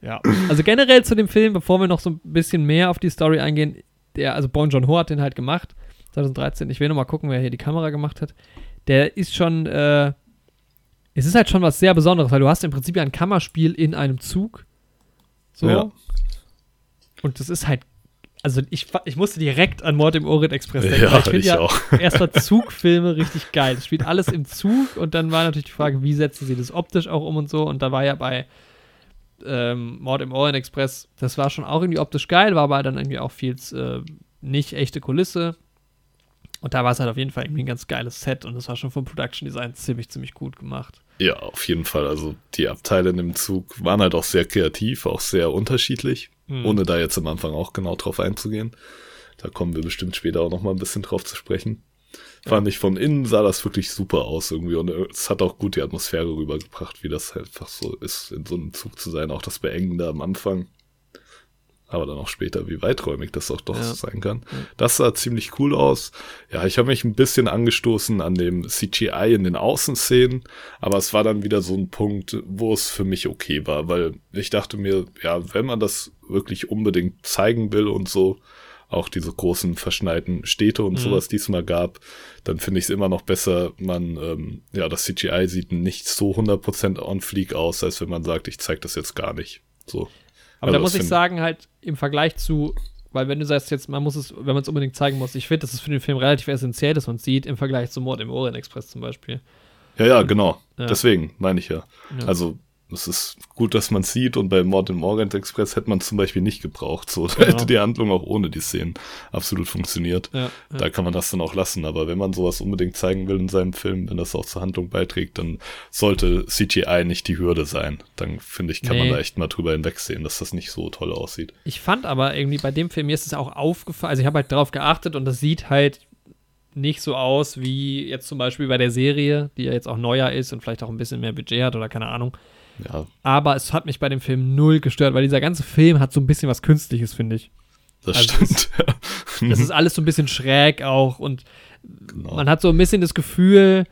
Ja, also generell zu dem Film, bevor wir noch so ein bisschen mehr auf die Story eingehen, der, also Bon John Ho hat den halt gemacht, 2013. Ich will noch mal gucken, wer hier die Kamera gemacht hat. Der ist schon, äh, es ist halt schon was sehr Besonderes, weil du hast im Prinzip ja ein Kammerspiel in einem Zug. So. Ja. Und das ist halt, also ich, ich musste direkt an Mord im Orient Express denken. Ja, ich finde ja auch. erstmal Zugfilme richtig geil. Es spielt alles im Zug und dann war natürlich die Frage, wie setzen sie das optisch auch um und so. Und da war ja bei ähm, Mord im Orient Express, das war schon auch irgendwie optisch geil, war aber dann irgendwie auch viel äh, nicht echte Kulisse. Und da war es halt auf jeden Fall irgendwie ein ganz geiles Set und das war schon vom Production Design ziemlich, ziemlich gut gemacht. Ja, auf jeden Fall. Also die Abteile in dem Zug waren halt auch sehr kreativ, auch sehr unterschiedlich, mhm. ohne da jetzt am Anfang auch genau drauf einzugehen. Da kommen wir bestimmt später auch noch mal ein bisschen drauf zu sprechen. Fand ich von innen sah das wirklich super aus irgendwie und es hat auch gut die Atmosphäre rübergebracht, wie das halt einfach so ist, in so einem Zug zu sein. Auch das Beengende am Anfang. Aber dann auch später, wie weiträumig das auch doch ja. sein kann. Das sah ziemlich cool aus. Ja, ich habe mich ein bisschen angestoßen an dem CGI in den Außenszenen, aber es war dann wieder so ein Punkt, wo es für mich okay war, weil ich dachte mir, ja, wenn man das wirklich unbedingt zeigen will und so, auch diese großen verschneiten Städte und Mhm. sowas diesmal gab, dann finde ich es immer noch besser, man, ähm, ja, das CGI sieht nicht so 100% on fleek aus, als wenn man sagt, ich zeig das jetzt gar nicht. So. Aber Also da muss ich sagen, halt im Vergleich zu, weil wenn du sagst jetzt, man muss es, wenn man es unbedingt zeigen muss, ich finde, dass es für den Film relativ essentiell, dass man es sieht, im Vergleich zu Mord im Orient Express zum Beispiel. Ja, ja, genau. Ja. Deswegen meine ich ja. Ja. Also, es ist gut, dass man sieht und bei Mord im Orient Express hätte man zum Beispiel nicht gebraucht. So Genau. hätte die Handlung auch ohne die Szenen absolut funktioniert. Ja, ja. Da kann man das dann auch lassen. Aber wenn man sowas unbedingt zeigen will in seinem Film, wenn das auch zur Handlung beiträgt, dann sollte CGI nicht die Hürde sein. Dann finde ich, kann man Nee. da echt mal drüber hinwegsehen, dass das nicht so toll aussieht. Ich fand aber irgendwie bei dem Film, mir ist es auch aufgefallen, also ich habe halt drauf geachtet und das sieht halt nicht so aus wie jetzt zum Beispiel bei der Serie, die ja jetzt auch neuer ist und vielleicht auch ein bisschen mehr Budget hat oder keine Ahnung. Ja, Aber es hat mich bei dem Film null gestört, weil dieser ganze Film hat so ein bisschen was Künstliches, finde ich. das Also stimmt. Das ist alles so ein bisschen schräg auch und genau. man hat so ein bisschen das Gefühl,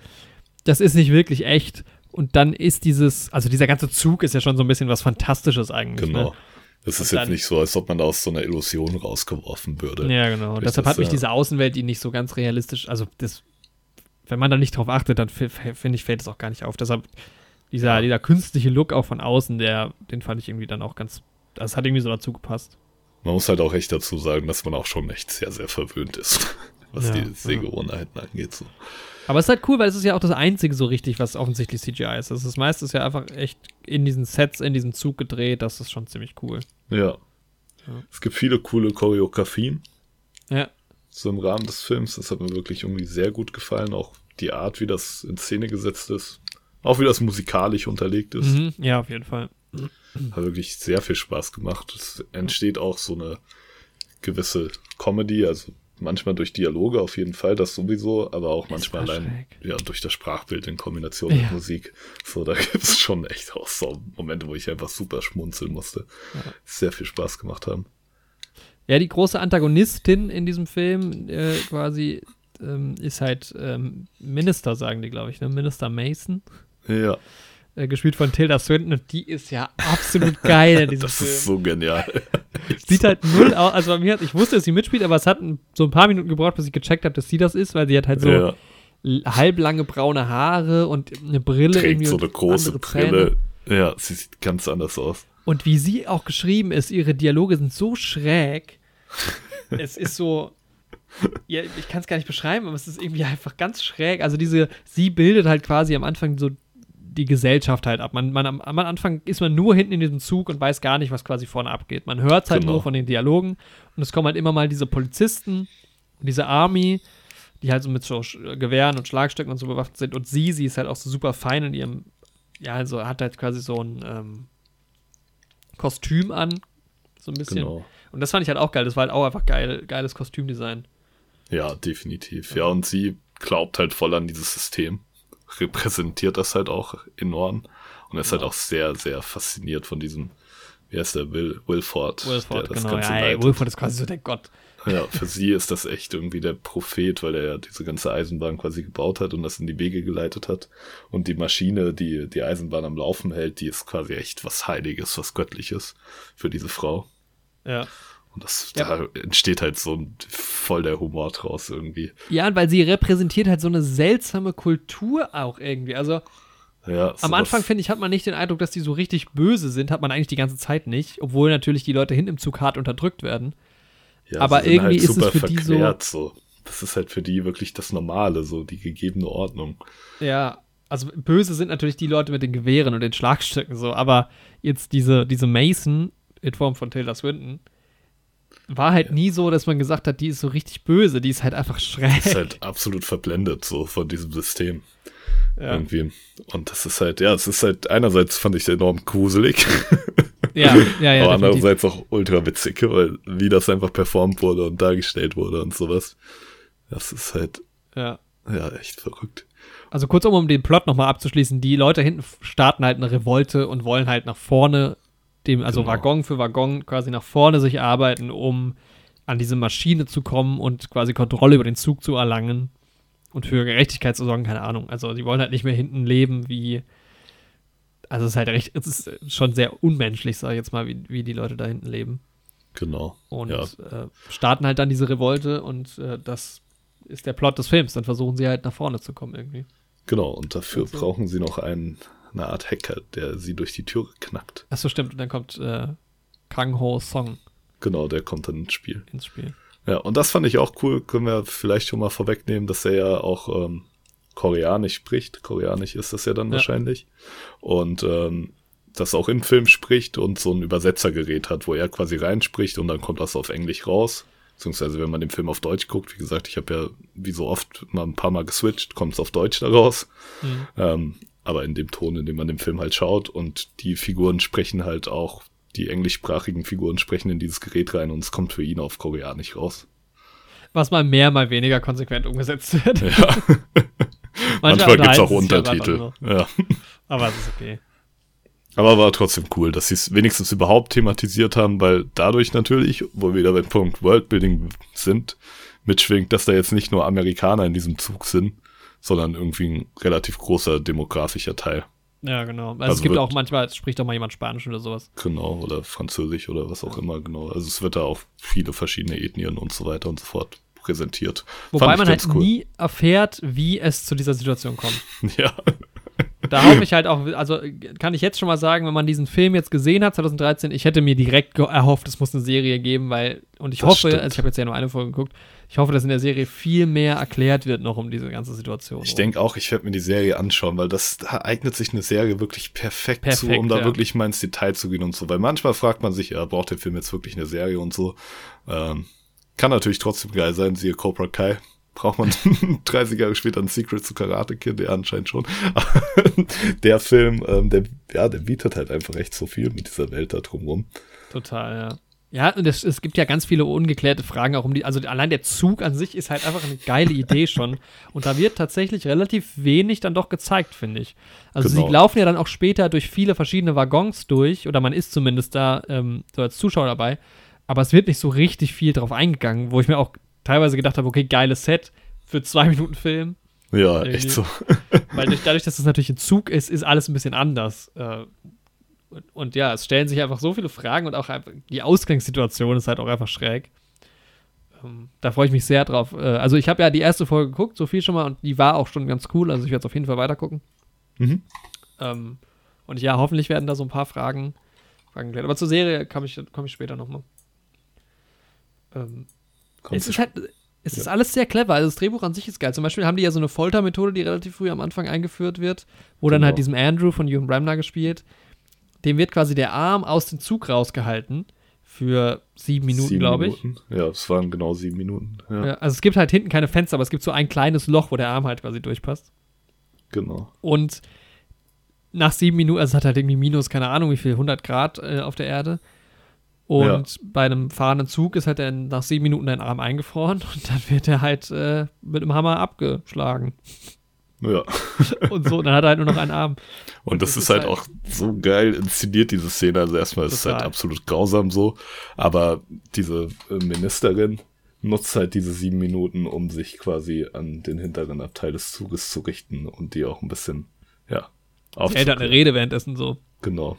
das ist nicht wirklich echt. Und dann ist dieses, also dieser ganze Zug ist ja schon so ein bisschen was Fantastisches eigentlich. Genau. Ne? Es ist Und jetzt dann- nicht so, als ob man da aus so einer Illusion rausgeworfen würde. Ja, genau. Durch Deshalb das, hat mich ja. diese Außenwelt, die nicht so ganz realistisch, also das, wenn man da nicht drauf achtet, dann fi- fi- finde ich, fällt es auch gar nicht auf. Deshalb dieser, Ja. dieser künstliche Look auch von außen, der, den fand ich irgendwie dann auch ganz, das hat irgendwie so dazu gepasst. Man muss halt auch echt dazu sagen, dass man auch schon echt sehr, sehr verwöhnt ist, was Ja, die ja. Sehgewohnheiten angeht. So. Aber es ist halt cool, weil es ist ja auch das einzige so richtig, was offensichtlich CGI ist. Also das meiste ist ja einfach echt in diesen Sets, in diesem Zug gedreht. Das ist schon ziemlich cool. Ja. Ja. Es gibt viele coole Choreografien Ja. so im Rahmen des Films. Das hat mir wirklich irgendwie sehr gut gefallen. Auch die Art, wie das in Szene gesetzt ist. Auch wie das musikalisch unterlegt ist. Mhm. Ja, auf jeden Fall. Hat wirklich sehr viel Spaß gemacht. Es entsteht auch so eine gewisse Comedy, also manchmal durch Dialoge auf jeden Fall, das sowieso, aber auch manchmal allein ja, durch das Sprachbild in Kombination Ja. mit Musik. So, da gibt es schon echt auch so Momente, wo ich einfach super schmunzeln musste. Sehr viel Spaß gemacht haben. Ja, die große Antagonistin in diesem Film äh, quasi ähm, ist halt ähm, Minister, sagen die, glaube ich, ne? Minister Mason, Ja, äh, gespielt von Tilda Swinton und die ist ja absolut geil in diesem das Film. ist so genial. Sieht halt null aus, also bei mir hat, ich wusste, dass sie mitspielt, aber es hat so ein paar Minuten gebraucht, bis ich gecheckt habe, dass sie das ist, weil sie hat halt so ja, halblange braune Haare und eine Brille trägt so eine große Zähne. Brille. Ja, sie sieht ganz anders aus. Und wie sie auch geschrieben ist, ihre Dialoge sind so schräg. es ist so. Ja, ich kann es gar nicht beschreiben, aber es ist irgendwie einfach ganz schräg. Also diese, sie bildet halt quasi am Anfang so die Gesellschaft halt ab. Man, man, am, am Anfang ist man nur hinten in diesem Zug und weiß gar nicht, was quasi vorne abgeht. Man hört es halt Genau. nur von den Dialogen und es kommen halt immer mal diese Polizisten, diese Army, die halt so mit so Gewehren und Schlagstöcken und so bewaffnet sind. Und sie, sie ist halt auch so super fein in ihrem, ja, also hat halt quasi so ein ähm, Kostüm an. So ein bisschen. Genau. Und das fand ich halt auch geil. Das war halt auch einfach geil, geiles Kostümdesign. Ja, definitiv. Ja, und sie glaubt halt voll an dieses System. Repräsentiert das halt auch enorm. Und ist halt auch sehr, sehr fasziniert von diesem, wie heißt der, Will, Wilford. Wilford, der das genau. Ganze Ja, ey. Wilford ist quasi so der Gott. Ja, für sie ist das echt irgendwie der Prophet, weil er ja diese ganze Eisenbahn quasi gebaut hat und das in die Wege geleitet hat. Und die Maschine, die die Eisenbahn am Laufen hält, die ist quasi echt was Heiliges, was Göttliches für diese Frau. Ja. Und das, Ja. da entsteht halt so ein, voll der Humor draus irgendwie. Ja, und weil sie repräsentiert halt so eine seltsame Kultur auch irgendwie. Also Ja, am Anfang, finde ich, hat man nicht den Eindruck, dass die so richtig böse sind. Hat man eigentlich die ganze Zeit nicht. Obwohl natürlich die Leute hinten im Zug hart unterdrückt werden. Ja, Aber sind halt irgendwie ist es super für die so- verklärt, so. Das ist halt für die wirklich das Normale, so die gegebene Ordnung. Ja, also böse sind natürlich die Leute mit den Gewehren und den Schlagstöcken so, aber jetzt diese, diese Mason in Form von Taylor Swinton war halt nie so, dass man gesagt hat, die ist so richtig böse, die ist halt einfach schräg. Ist halt absolut verblendet, so von diesem System. ja. Irgendwie. Und das ist halt, ja, es ist halt, einerseits fand ich enorm gruselig, ja, ja, ja, aber andererseits auch ultra witzig, weil wie das einfach performt wurde und dargestellt wurde und sowas. Das ist halt, ja. ja, echt verrückt. Also kurzum, um den Plot nochmal abzuschließen, die Leute hinten starten halt eine Revolte und wollen halt nach vorne, dem, also Genau. Waggon für Waggon quasi nach vorne sich arbeiten, um an diese Maschine zu kommen und quasi Kontrolle über den Zug zu erlangen und für Gerechtigkeit zu sorgen, keine Ahnung. Also die wollen halt nicht mehr hinten leben wie, also es ist halt recht, es ist schon sehr unmenschlich, sag ich jetzt mal, wie, wie die Leute da hinten leben. Genau. Und ja. äh, starten halt dann diese Revolte und äh, das ist der Plot des Films. Dann versuchen sie halt nach vorne zu kommen irgendwie. Genau, und dafür Also- brauchen sie noch einen, eine Art Hacker, der sie durch die Türe knackt. Achso, stimmt. Und dann kommt äh, Kang Ho Song Genau, der kommt dann ins Spiel. ins Spiel. Ja, und das fand ich auch cool. Können wir vielleicht schon mal vorwegnehmen, dass er ja auch ähm, Koreanisch spricht. Koreanisch ist das ja dann Ja. wahrscheinlich. Und ähm, das auch im Film spricht und so ein Übersetzergerät hat, wo er quasi reinspricht und dann kommt das auf Englisch raus. Beziehungsweise, wenn man den Film auf Deutsch guckt, wie gesagt, ich habe ja wie so oft mal ein paar Mal geswitcht, kommt es auf Deutsch da raus. Mhm. Ähm, aber in dem Ton, in dem man den Film halt schaut und die Figuren sprechen halt auch, die englischsprachigen Figuren sprechen in dieses Gerät rein und es kommt für ihn auf Koreanisch raus. Was mal mehr, mal weniger konsequent umgesetzt wird. Ja. Manchmal gibt es auch Untertitel. Ja. Aber es ist okay. Aber war trotzdem cool, dass sie es wenigstens überhaupt thematisiert haben, weil dadurch natürlich, wo wir wieder beim Punkt Worldbuilding sind, mitschwingt, dass da jetzt nicht nur Amerikaner in diesem Zug sind, sondern irgendwie ein relativ großer demografischer Teil. Ja, genau. Also, Also es gibt wird- auch manchmal, es spricht auch mal jemand Spanisch oder sowas. Genau, oder Französisch oder was auch immer, genau. Also es wird da auch viele verschiedene Ethnien und so weiter und so fort präsentiert. Wobei man halt cool. nie erfährt, wie es zu dieser Situation kommt. Ja, Da hoffe ich halt auch, also kann ich jetzt schon mal sagen, wenn man diesen Film jetzt gesehen hat, 2013, ich hätte mir direkt erhofft, es muss eine Serie geben, weil, und ich Das hoffe, stimmt. also ich habe jetzt ja nur eine Folge geguckt, ich hoffe, dass in der Serie viel mehr erklärt wird noch um diese ganze Situation. ich denke auch, ich werde mir die Serie anschauen, weil das da eignet sich eine Serie wirklich perfekt, zu, Perfekt, um da ja. wirklich mal ins Detail zu gehen und so. Weil manchmal fragt man sich, ja, braucht der Film jetzt wirklich eine Serie und so. Ähm, kann natürlich trotzdem geil sein, siehe Cobra Kai. Braucht man 30 Jahre später ein Secret zu Karate Kid? Ja, anscheinend schon. Der Film, ähm, der, ja, der bietet halt einfach echt so viel mit dieser Welt da drumrum. Total, ja. Ja, und es, es gibt ja ganz viele ungeklärte Fragen auch um die, also allein der Zug an sich ist halt einfach eine geile Idee schon. Und da wird tatsächlich relativ wenig dann doch gezeigt, finde ich. Also Genau. sie laufen ja dann auch später durch viele verschiedene Waggons durch, oder man ist zumindest da ähm, so als Zuschauer dabei, aber es wird nicht so richtig viel drauf eingegangen, wo ich mir auch teilweise gedacht habe, okay, geiles Set für zwei Minuten Film. Ja, Irgendwie. echt so. Weil durch, dadurch, dass es natürlich ein Zug ist, ist alles ein bisschen anders. Äh, und, und ja, es stellen sich einfach so viele Fragen und auch einfach die Ausgangssituation ist halt auch einfach schräg. Ähm, da freue ich mich sehr drauf. Äh, also ich habe ja die erste Folge geguckt, so viel schon mal, und die war auch schon ganz cool. Also ich werde es auf jeden Fall weitergucken. Mhm. Ähm, und ja, hoffentlich werden da so ein paar Fragen, Fragen geklärt. Aber zur Serie komme ich, komm ich später nochmal. Ähm, Kommt es ist halt, es ist alles sehr clever. Also das Drehbuch an sich ist geil. Zum Beispiel haben die ja so eine Foltermethode, die relativ früh am Anfang eingeführt wird, wo dann Genau. halt diesem Andrew von Ewan Bremner gespielt, dem wird quasi der Arm aus dem Zug rausgehalten für sieben Minuten, glaube ich. Ja, es waren genau sieben Minuten. Ja, Ja, also es gibt halt hinten keine Fenster, aber es gibt so ein kleines Loch, wo der Arm halt quasi durchpasst. genau. Und nach sieben Minuten, also es hat halt irgendwie minus, keine Ahnung, wie viel, 100 Grad äh, auf der Erde. Und bei einem fahrenden Zug ist halt dann nach sieben Minuten dein Arm eingefroren und dann wird er halt äh, mit einem Hammer abgeschlagen. Ja. Und so, dann hat er halt nur noch einen Arm. Und das, ist halt auch so geil inszeniert, diese Szene. Also erstmal ist es halt absolut grausam so, aber diese äh, Ministerin nutzt halt diese sieben Minuten, um sich quasi an den hinteren Abteil des Zuges zu richten und die auch ein bisschen, ja, Er hält halt eine. Rede währenddessen so. Genau,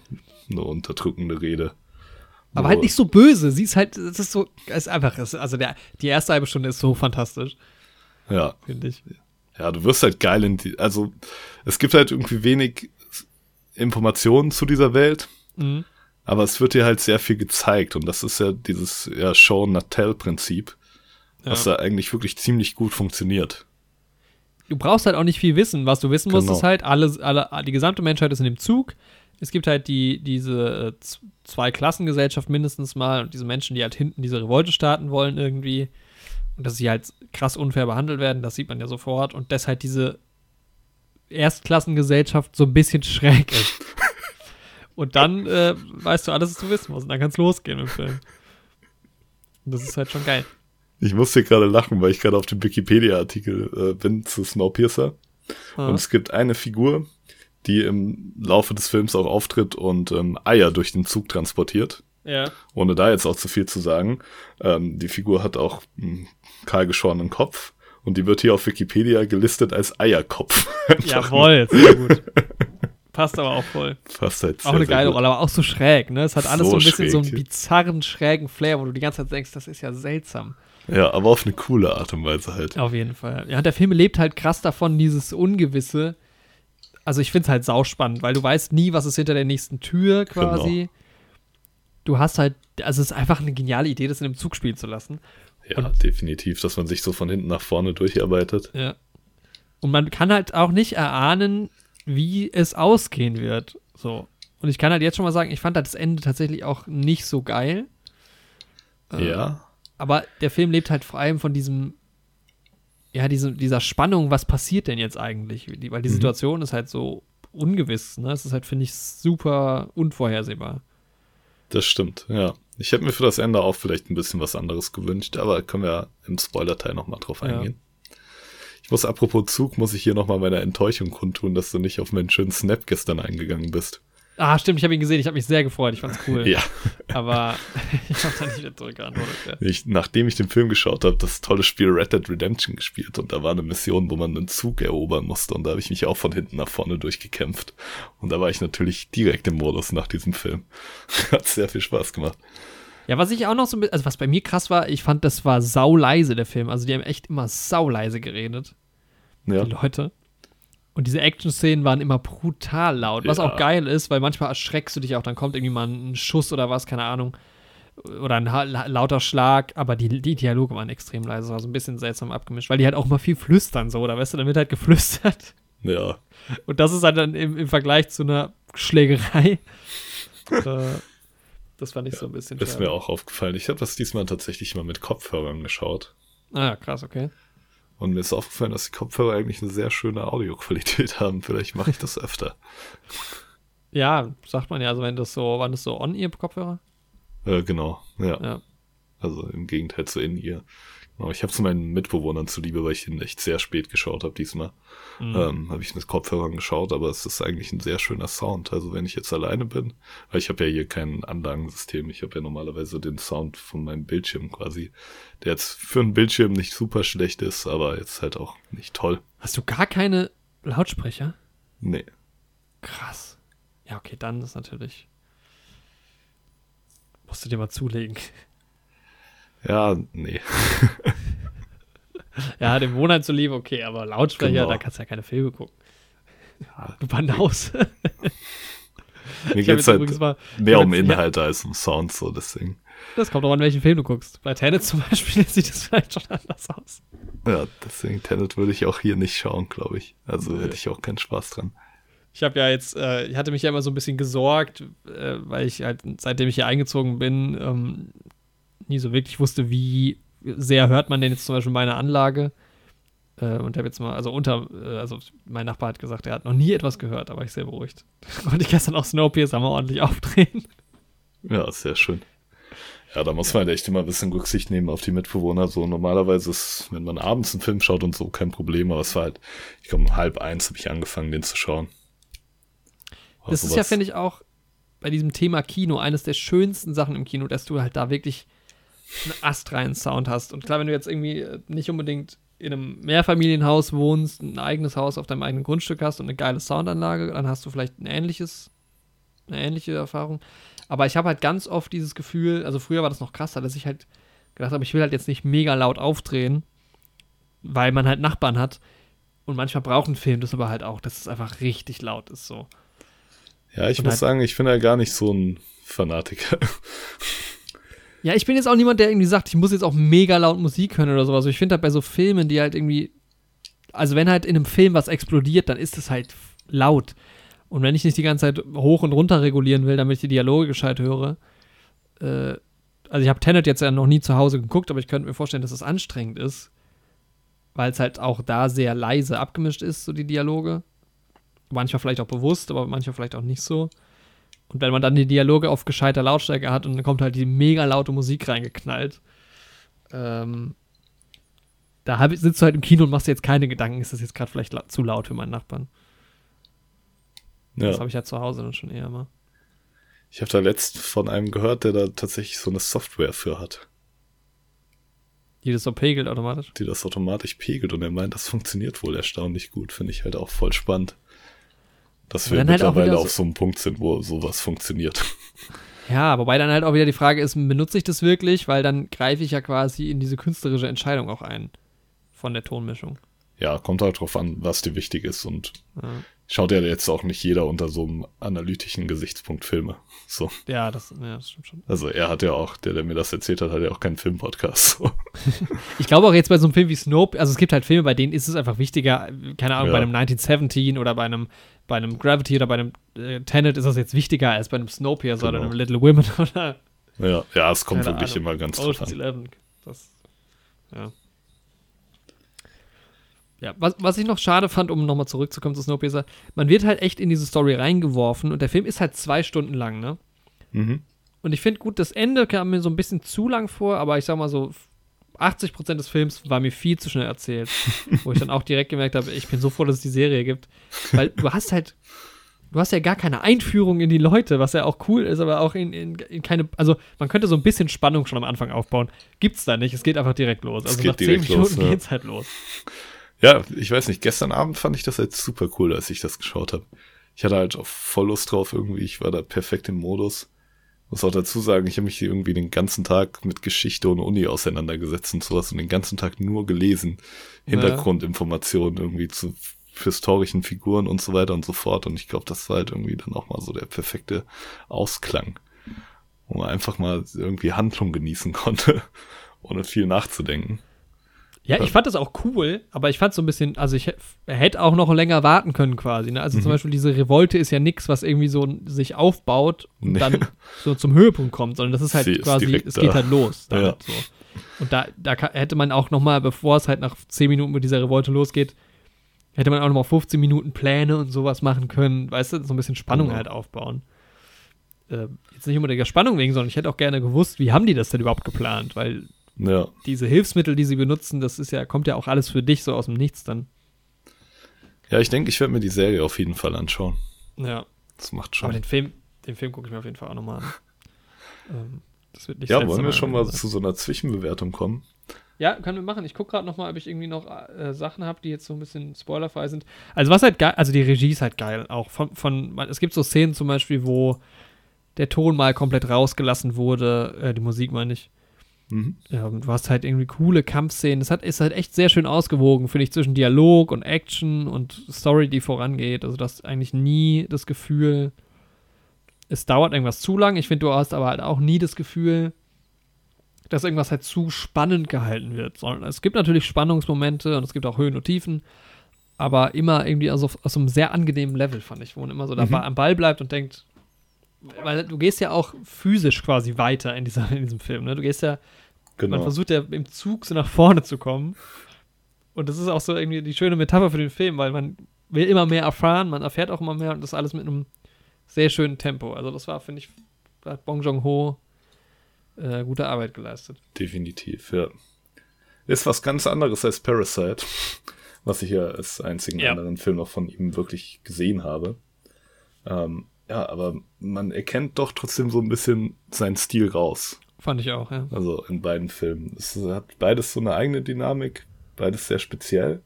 eine unterdrückende Rede. Aber Wo- halt nicht so böse. Sie ist halt, es ist so, es ist einfach, es, also der, die erste halbe Stunde ist so fantastisch, Ja, finde ich. ja, du wirst halt geil in die, also es gibt halt irgendwie wenig Informationen zu dieser Welt, Mhm. aber es wird dir halt sehr viel gezeigt und das ist ja dieses ja, Show-Not-Tell-Prinzip, was Ja. da eigentlich wirklich ziemlich gut funktioniert. du brauchst halt auch nicht viel wissen. Was du wissen musst, Genau. ist halt, alle, alle, die gesamte Menschheit ist in dem Zug. Es gibt halt die, diese äh, z- Zwei-Klassengesellschaft mindestens mal und diese Menschen, die halt hinten diese Revolte starten wollen irgendwie. Und dass sie halt krass unfair behandelt werden, das sieht man ja sofort. Und dass halt diese Erstklassengesellschaft so ein bisschen schräg ist. und dann äh, weißt du alles, was du wissen musst. Und dann kann es losgehen im Film. Und das ist halt schon geil. Ich musste gerade lachen, weil ich gerade auf dem Wikipedia-Artikel äh, bin zu Snowpiercer. Ja. Und es gibt eine Figur, die im Laufe des Films auch auftritt und ähm, Eier durch den Zug transportiert. ja. Ohne da jetzt auch zu viel zu sagen. Ähm, die Figur hat auch einen kahlgeschorenen Kopf und die wird hier auf Wikipedia gelistet als Eierkopf. Jawohl, sehr gut. passt aber auch voll. Passt halt Auch eine geile Rolle, aber auch so schräg, ne? Es hat alles So so, ein bisschen so einen schräg. bizarren, schrägen Flair, wo du die ganze Zeit denkst, das ist ja seltsam. Ja, aber auf eine coole Art und Weise halt. Auf jeden Fall. Ja, und der Film lebt halt krass davon, dieses Ungewisse. Also ich finde es halt sauspannend, weil du weißt nie, was ist hinter der nächsten Tür quasi. Genau. Du hast halt, also es ist einfach eine geniale Idee, das in einem Zug spielen zu lassen. Ja, definitiv, dass man sich so von hinten nach vorne durcharbeitet. Ja. Und man kann halt auch nicht erahnen, wie es ausgehen wird. So. Und ich kann halt jetzt schon mal sagen, ich fand halt das Ende tatsächlich auch nicht so geil. Äh, Ja, Aber der Film lebt halt vor allem von diesem, ja, diese, dieser Spannung, was passiert denn jetzt eigentlich? Weil die Mhm. Situation ist halt so ungewiss, ne? Es ist halt, finde ich, super unvorhersehbar. das stimmt, ja. Ich hätte mir für das Ende auch vielleicht ein bisschen was anderes gewünscht, aber können wir im Spoiler-Teil nochmal drauf Ja. eingehen. Ich muss, apropos Zug, muss ich hier nochmal meine Enttäuschung kundtun, dass du nicht auf meinen schönen Snap gestern eingegangen bist. Ah, stimmt, ich habe ihn gesehen, ich habe mich sehr gefreut, ich fand's cool. Ja, Aber ich habe da nicht wieder zurückgeantwortet. Ja. ich, nachdem ich den Film geschaut habe, das tolle Spiel Red Dead Redemption gespielt und da war eine Mission, wo man einen Zug erobern musste und da habe ich mich auch von hinten nach vorne durchgekämpft. Und da war ich natürlich direkt im Modus nach diesem Film. Hat sehr viel Spaß gemacht. Ja, was ich auch noch so ein bisschen, also was bei mir krass war, ich fand, das war sauleise, der Film. Also die haben echt immer sauleise geredet, Ja, die Leute. Und diese Action-Szenen waren immer brutal laut, was Ja. auch geil ist, weil manchmal erschreckst du dich auch, dann kommt irgendwie mal ein Schuss oder was, keine Ahnung. Oder ein lauter Schlag, aber die, die Dialoge waren extrem leise, das war so ein bisschen seltsam abgemischt, weil die halt auch mal viel flüstern, so, oder weißt du, dann wird halt geflüstert. ja, Und das ist halt dann im, im Vergleich zu einer Schlägerei. äh, das fand ich so ein bisschen ist schade. mir auch aufgefallen. Ich habe das diesmal tatsächlich mal mit Kopfhörern geschaut. Ah, krass, okay. Und mir ist aufgefallen, dass die Kopfhörer eigentlich eine sehr schöne Audioqualität haben. Vielleicht mache ich das öfter. Ja, sagt man ja, also wenn das so, waren das so On-Ear-Kopfhörer? Äh, genau, ja. Ja. Also im Gegenteil zu in ihr. Genau, ich habe zu meinen Mitbewohnern zuliebe, weil ich ihn echt sehr spät geschaut habe diesmal. Mhm. Ähm, habe ich mit Kopfhörern geschaut, aber es ist eigentlich ein sehr schöner Sound. Also wenn ich jetzt alleine bin, weil ich habe ja hier kein Anlagensystem, ich habe ja normalerweise den Sound von meinem Bildschirm quasi, der jetzt für einen Bildschirm nicht super schlecht ist, aber jetzt halt auch nicht toll. Hast du gar keine Lautsprecher? Nee. Krass. Ja, okay, dann ist natürlich. Musst du dir mal zulegen. Ja, nee. Ja, dem Wohnheim zuliebe, okay, aber Lautsprecher, Genau. da kannst du ja keine Filme gucken. Ja, Du Bandaus. mir geht's jetzt halt mal, mehr um ja. Inhalte als um Sound, so deswegen. das kommt auch an, welchen Film du guckst. Bei Tenet zum Beispiel sieht das vielleicht schon anders aus. Ja, deswegen Tenet würde ich auch hier nicht schauen, glaube ich. Also Nee. hätte ich auch keinen Spaß dran. Ich habe ja jetzt, äh, ich hatte mich ja immer so ein bisschen gesorgt, äh, weil ich halt, seitdem ich hier eingezogen bin, ähm, nie so wirklich wusste, wie sehr hört man denn jetzt zum Beispiel meine Anlage. Äh, und habe jetzt mal, also unter, äh, also mein Nachbar hat gesagt, er hat noch nie etwas gehört, war ich sehr beruhigt. Konnte ich gestern auch Snowpiercer mal ordentlich aufdrehen. Ja, sehr schön. Ja, da muss man halt echt immer ein bisschen Rücksicht nehmen auf die Mitbewohner. So normalerweise ist, wenn man abends einen Film schaut und so, kein Problem. Aber es war halt, ich glaube, um halb eins habe ich angefangen, den zu schauen. Das ist ja, finde ich, auch bei diesem Thema Kino eines der schönsten Sachen im Kino, dass du halt da wirklich einen astreinen Sound hast. Und klar, wenn du jetzt irgendwie äh, nicht unbedingt in einem Mehrfamilienhaus wohnst, ein eigenes Haus auf deinem eigenen Grundstück hast und eine geile Soundanlage, dann hast du vielleicht ein ähnliches, eine ähnliche Erfahrung. Aber ich habe halt ganz oft dieses Gefühl, also früher war das noch krasser, dass ich halt gedacht habe, ich will halt jetzt nicht mega laut aufdrehen, weil man halt Nachbarn hat. Und manchmal braucht ein Film das aber halt auch, dass es einfach richtig laut ist so. Ja, ich Und muss halt- sagen, ich bin ja gar nicht so ein Fanatiker. Ja, ich bin jetzt auch niemand, der irgendwie sagt, ich muss jetzt auch mega laut Musik hören oder sowas. Ich finde halt bei so Filmen, die halt irgendwie, also wenn halt in einem Film was explodiert, dann ist es halt laut. Und wenn ich nicht die ganze Zeit hoch und runter regulieren will, damit ich die Dialoge gescheit höre, äh, also ich habe Tenet jetzt ja noch nie zu Hause geguckt, aber ich könnte mir vorstellen, dass es anstrengend ist, weil es halt auch da sehr leise abgemischt ist, so die Dialoge. Manchmal vielleicht auch bewusst, aber manchmal vielleicht auch nicht so. Und wenn man dann die Dialoge auf gescheiter Lautstärke hat und dann kommt halt die mega laute Musik reingeknallt, ähm, da hab, sitzt du halt im Kino und machst dir jetzt keine Gedanken, ist das jetzt gerade vielleicht la zu laut für meinen Nachbarn. Das Ja, habe ich ja zu Hause dann schon eher mal. ich habe da letzt von einem gehört, der da tatsächlich so eine Software für hat, Die das so pegelt automatisch. die das automatisch pegelt und er meint, das funktioniert wohl erstaunlich gut. Finde ich halt auch voll spannend. Dass wir halt auch mittlerweile auf so- so einem Punkt sind, wo sowas funktioniert. Ja, wobei dann halt auch wieder die Frage ist, benutze ich das wirklich? Weil dann greife ich ja quasi in diese künstlerische Entscheidung auch ein von der Tonmischung. Ja, kommt halt drauf an, was dir wichtig ist und Ja, schaut ja jetzt auch nicht jeder unter so einem analytischen Gesichtspunkt Filme. So. ja, das, ja, das stimmt schon. Also er hat ja auch, der, der mir das erzählt hat, hat ja auch keinen Filmpodcast. So. Ich glaube auch jetzt bei so einem Film wie Snope, also es gibt halt Filme, bei denen ist es einfach wichtiger, keine Ahnung, Ja. bei einem 1917 oder bei einem, bei einem Gravity oder bei einem äh, Tenet ist das jetzt wichtiger als bei einem Snowpiercer oder Genau. einem Little Women oder Ja, ja, es kommt Keine wirklich Ahnung. immer ganz drauf an. Das, ja. Ja, was, was ich noch schade fand, um nochmal zurückzukommen zu Snowpiercer, man wird halt echt in diese Story reingeworfen und der Film ist halt zwei Stunden lang, ne? Mhm. Und ich finde gut, das Ende kam mir so ein bisschen zu lang vor, aber ich sag mal so, 80% des Films war mir viel zu schnell erzählt. wo ich dann auch direkt gemerkt habe, ich bin so froh, dass es die Serie gibt. Weil du hast halt, du hast ja gar keine Einführung in die Leute, was ja auch cool ist, aber auch in, in, in keine, also man könnte so ein bisschen Spannung schon am Anfang aufbauen. Gibt's da nicht, es geht einfach direkt los. Also nach 10 direkt Minuten los, ja. geht's halt los. Ja, ich weiß nicht, gestern Abend fand ich das halt super cool, als ich das geschaut habe. Ich hatte halt auch voll Lust drauf irgendwie, ich war da perfekt im Modus. Muss auch dazu sagen, ich habe mich irgendwie den ganzen Tag mit Geschichte und Uni auseinandergesetzt und sowas und den ganzen Tag nur gelesen. Hintergrundinformationen irgendwie zu historischen Figuren und so weiter und so fort. Und ich glaube, das war halt irgendwie dann auch mal so der perfekte Ausklang. Wo man einfach mal irgendwie Handlung genießen konnte, ohne viel nachzudenken. Ja, ich fand das auch cool, aber ich fand so ein bisschen, also ich hä- hätte auch noch länger warten können quasi. Ne? Also zum Mhm. Beispiel diese Revolte ist ja nix, was irgendwie so sich aufbaut und Nee. dann so zum Höhepunkt kommt, sondern das ist halt Sie ist quasi, direkt es da. geht halt los. Damit, Ja. so. Und da, da hätte man auch noch mal, bevor es halt nach 10 Minuten mit dieser Revolte losgeht, hätte man auch noch mal 15 Minuten Pläne und sowas machen können, weißt du, so ein bisschen Spannung Genau. halt aufbauen. Äh, jetzt nicht unbedingt der Spannung wegen, sondern ich hätte auch gerne gewusst, wie haben die das denn überhaupt geplant, weil Ja, diese Hilfsmittel, die sie benutzen, das ist ja, kommt ja auch alles für dich so aus dem Nichts dann. ja ich denke, ich werde mir die Serie auf jeden Fall anschauen. Ja. Das macht Aber schon. den Film, den Film gucke ich mir auf jeden Fall auch nochmal an. ähm, das wird nicht Ja, wollen wir schon mal sein. zu so einer Zwischenbewertung kommen? Ja, können wir machen. Ich gucke gerade nochmal, ob ich irgendwie noch äh, Sachen habe, die jetzt so ein bisschen spoilerfrei sind. Also was halt geil, also die Regie ist halt geil. Auch von, von es gibt so Szenen zum Beispiel, wo der Ton mal komplett rausgelassen wurde, äh, die Musik meine ich. Mhm. Ja, und du hast halt irgendwie coole Kampfszenen. Das hat, ist halt echt sehr schön ausgewogen, finde ich, zwischen Dialog und Action und Story, die vorangeht. Also, du hast eigentlich nie das Gefühl, es dauert irgendwas zu lang. Ich finde, du hast aber halt auch nie das Gefühl, dass irgendwas halt zu spannend gehalten wird. Sondern es gibt natürlich Spannungsmomente und es gibt auch Höhen und Tiefen, aber immer irgendwie aus so einem sehr angenehmen Level, fand ich, wo man immer so Mhm. am Ball bleibt und denkt, weil du gehst ja auch physisch quasi weiter in, dieser, in diesem Film. Ne? Du gehst ja man Genau. versucht ja im Zug so nach vorne zu kommen. Und das ist auch so irgendwie die schöne Metapher für den Film, weil man will immer mehr erfahren, man erfährt auch immer mehr und das alles mit einem sehr schönen Tempo. Also das war, finde ich, hat Bong Joon-ho äh, gute Arbeit geleistet. Definitiv, ja. Ist was ganz anderes als Parasite, was ich ja als einzigen Ja. anderen Film noch von ihm wirklich gesehen habe. Ähm, ja, aber man erkennt doch trotzdem so ein bisschen seinen Stil raus. Fand ich auch, ja. Also in beiden Filmen. Es hat beides so eine eigene Dynamik, beides sehr speziell.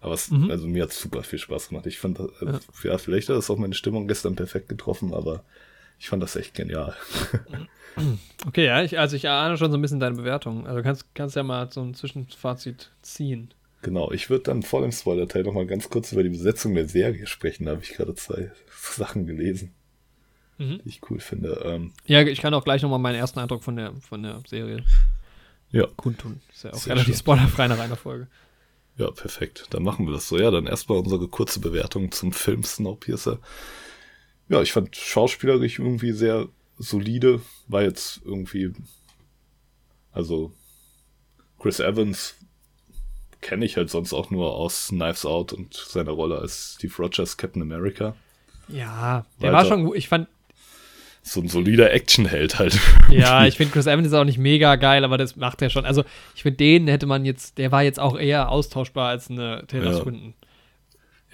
Aber es, Mhm. also mir hat super viel Spaß gemacht. Ich fand, das, äh, ja. vielleicht hat das auch meine Stimmung gestern perfekt getroffen, aber ich fand das echt genial. Okay, ja, ich, also ich ahne schon so ein bisschen deine Bewertung. Also kannst, kannst ja mal so ein Zwischenfazit ziehen. Genau, ich würde dann vor dem Spoiler-Teil nochmal ganz kurz über die Besetzung der Serie sprechen. Da habe ich gerade zwei Sachen gelesen, Mhm. die ich cool finde. Ähm, Ja, ich kann auch gleich nochmal meinen ersten Eindruck von der, von der Serie ja, kundtun. Ist ja auch Sehr relativ spoilerfrei nach einer Folge. ja, perfekt. Dann machen wir das so. Ja, dann erstmal unsere kurze Bewertung zum Film Snowpiercer. Ja, ich fand schauspielerisch irgendwie sehr solide. War jetzt irgendwie, also Chris Evans kenne ich halt sonst auch nur aus Knives Out und seiner Rolle als Steve Rogers Captain America. Ja, der Weiter. war schon gut. Ich fand, So ein solider Actionheld halt. Ja, ich finde Chris Evans ist auch nicht mega geil, aber das macht er schon. Also, ich finde, den hätte man jetzt, der war jetzt auch eher austauschbar als eine Taylor Ja. Swinton.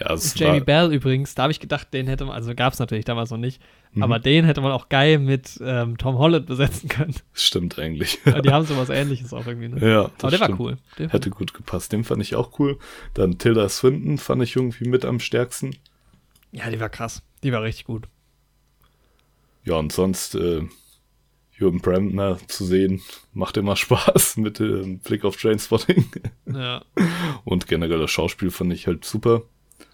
Ja, Jamie war, Bell übrigens, da habe ich gedacht, den hätte man, also gab es natürlich damals noch nicht, Mhm. aber den hätte man auch geil mit ähm, Tom Holland besetzen können. stimmt eigentlich. Die haben sowas ähnliches auch irgendwie, ne? ja, das aber der war stimmt. cool. Der Hätte gut gepasst. Den fand ich auch cool. Dann Tilda Swinton fand ich irgendwie mit am stärksten. ja, die war krass. Die war richtig gut. Ja, und sonst äh, Jürgen Brandner zu sehen, macht immer Spaß mit dem Blick auf Trainspotting. Ja. Und generell das Schauspiel fand ich halt super.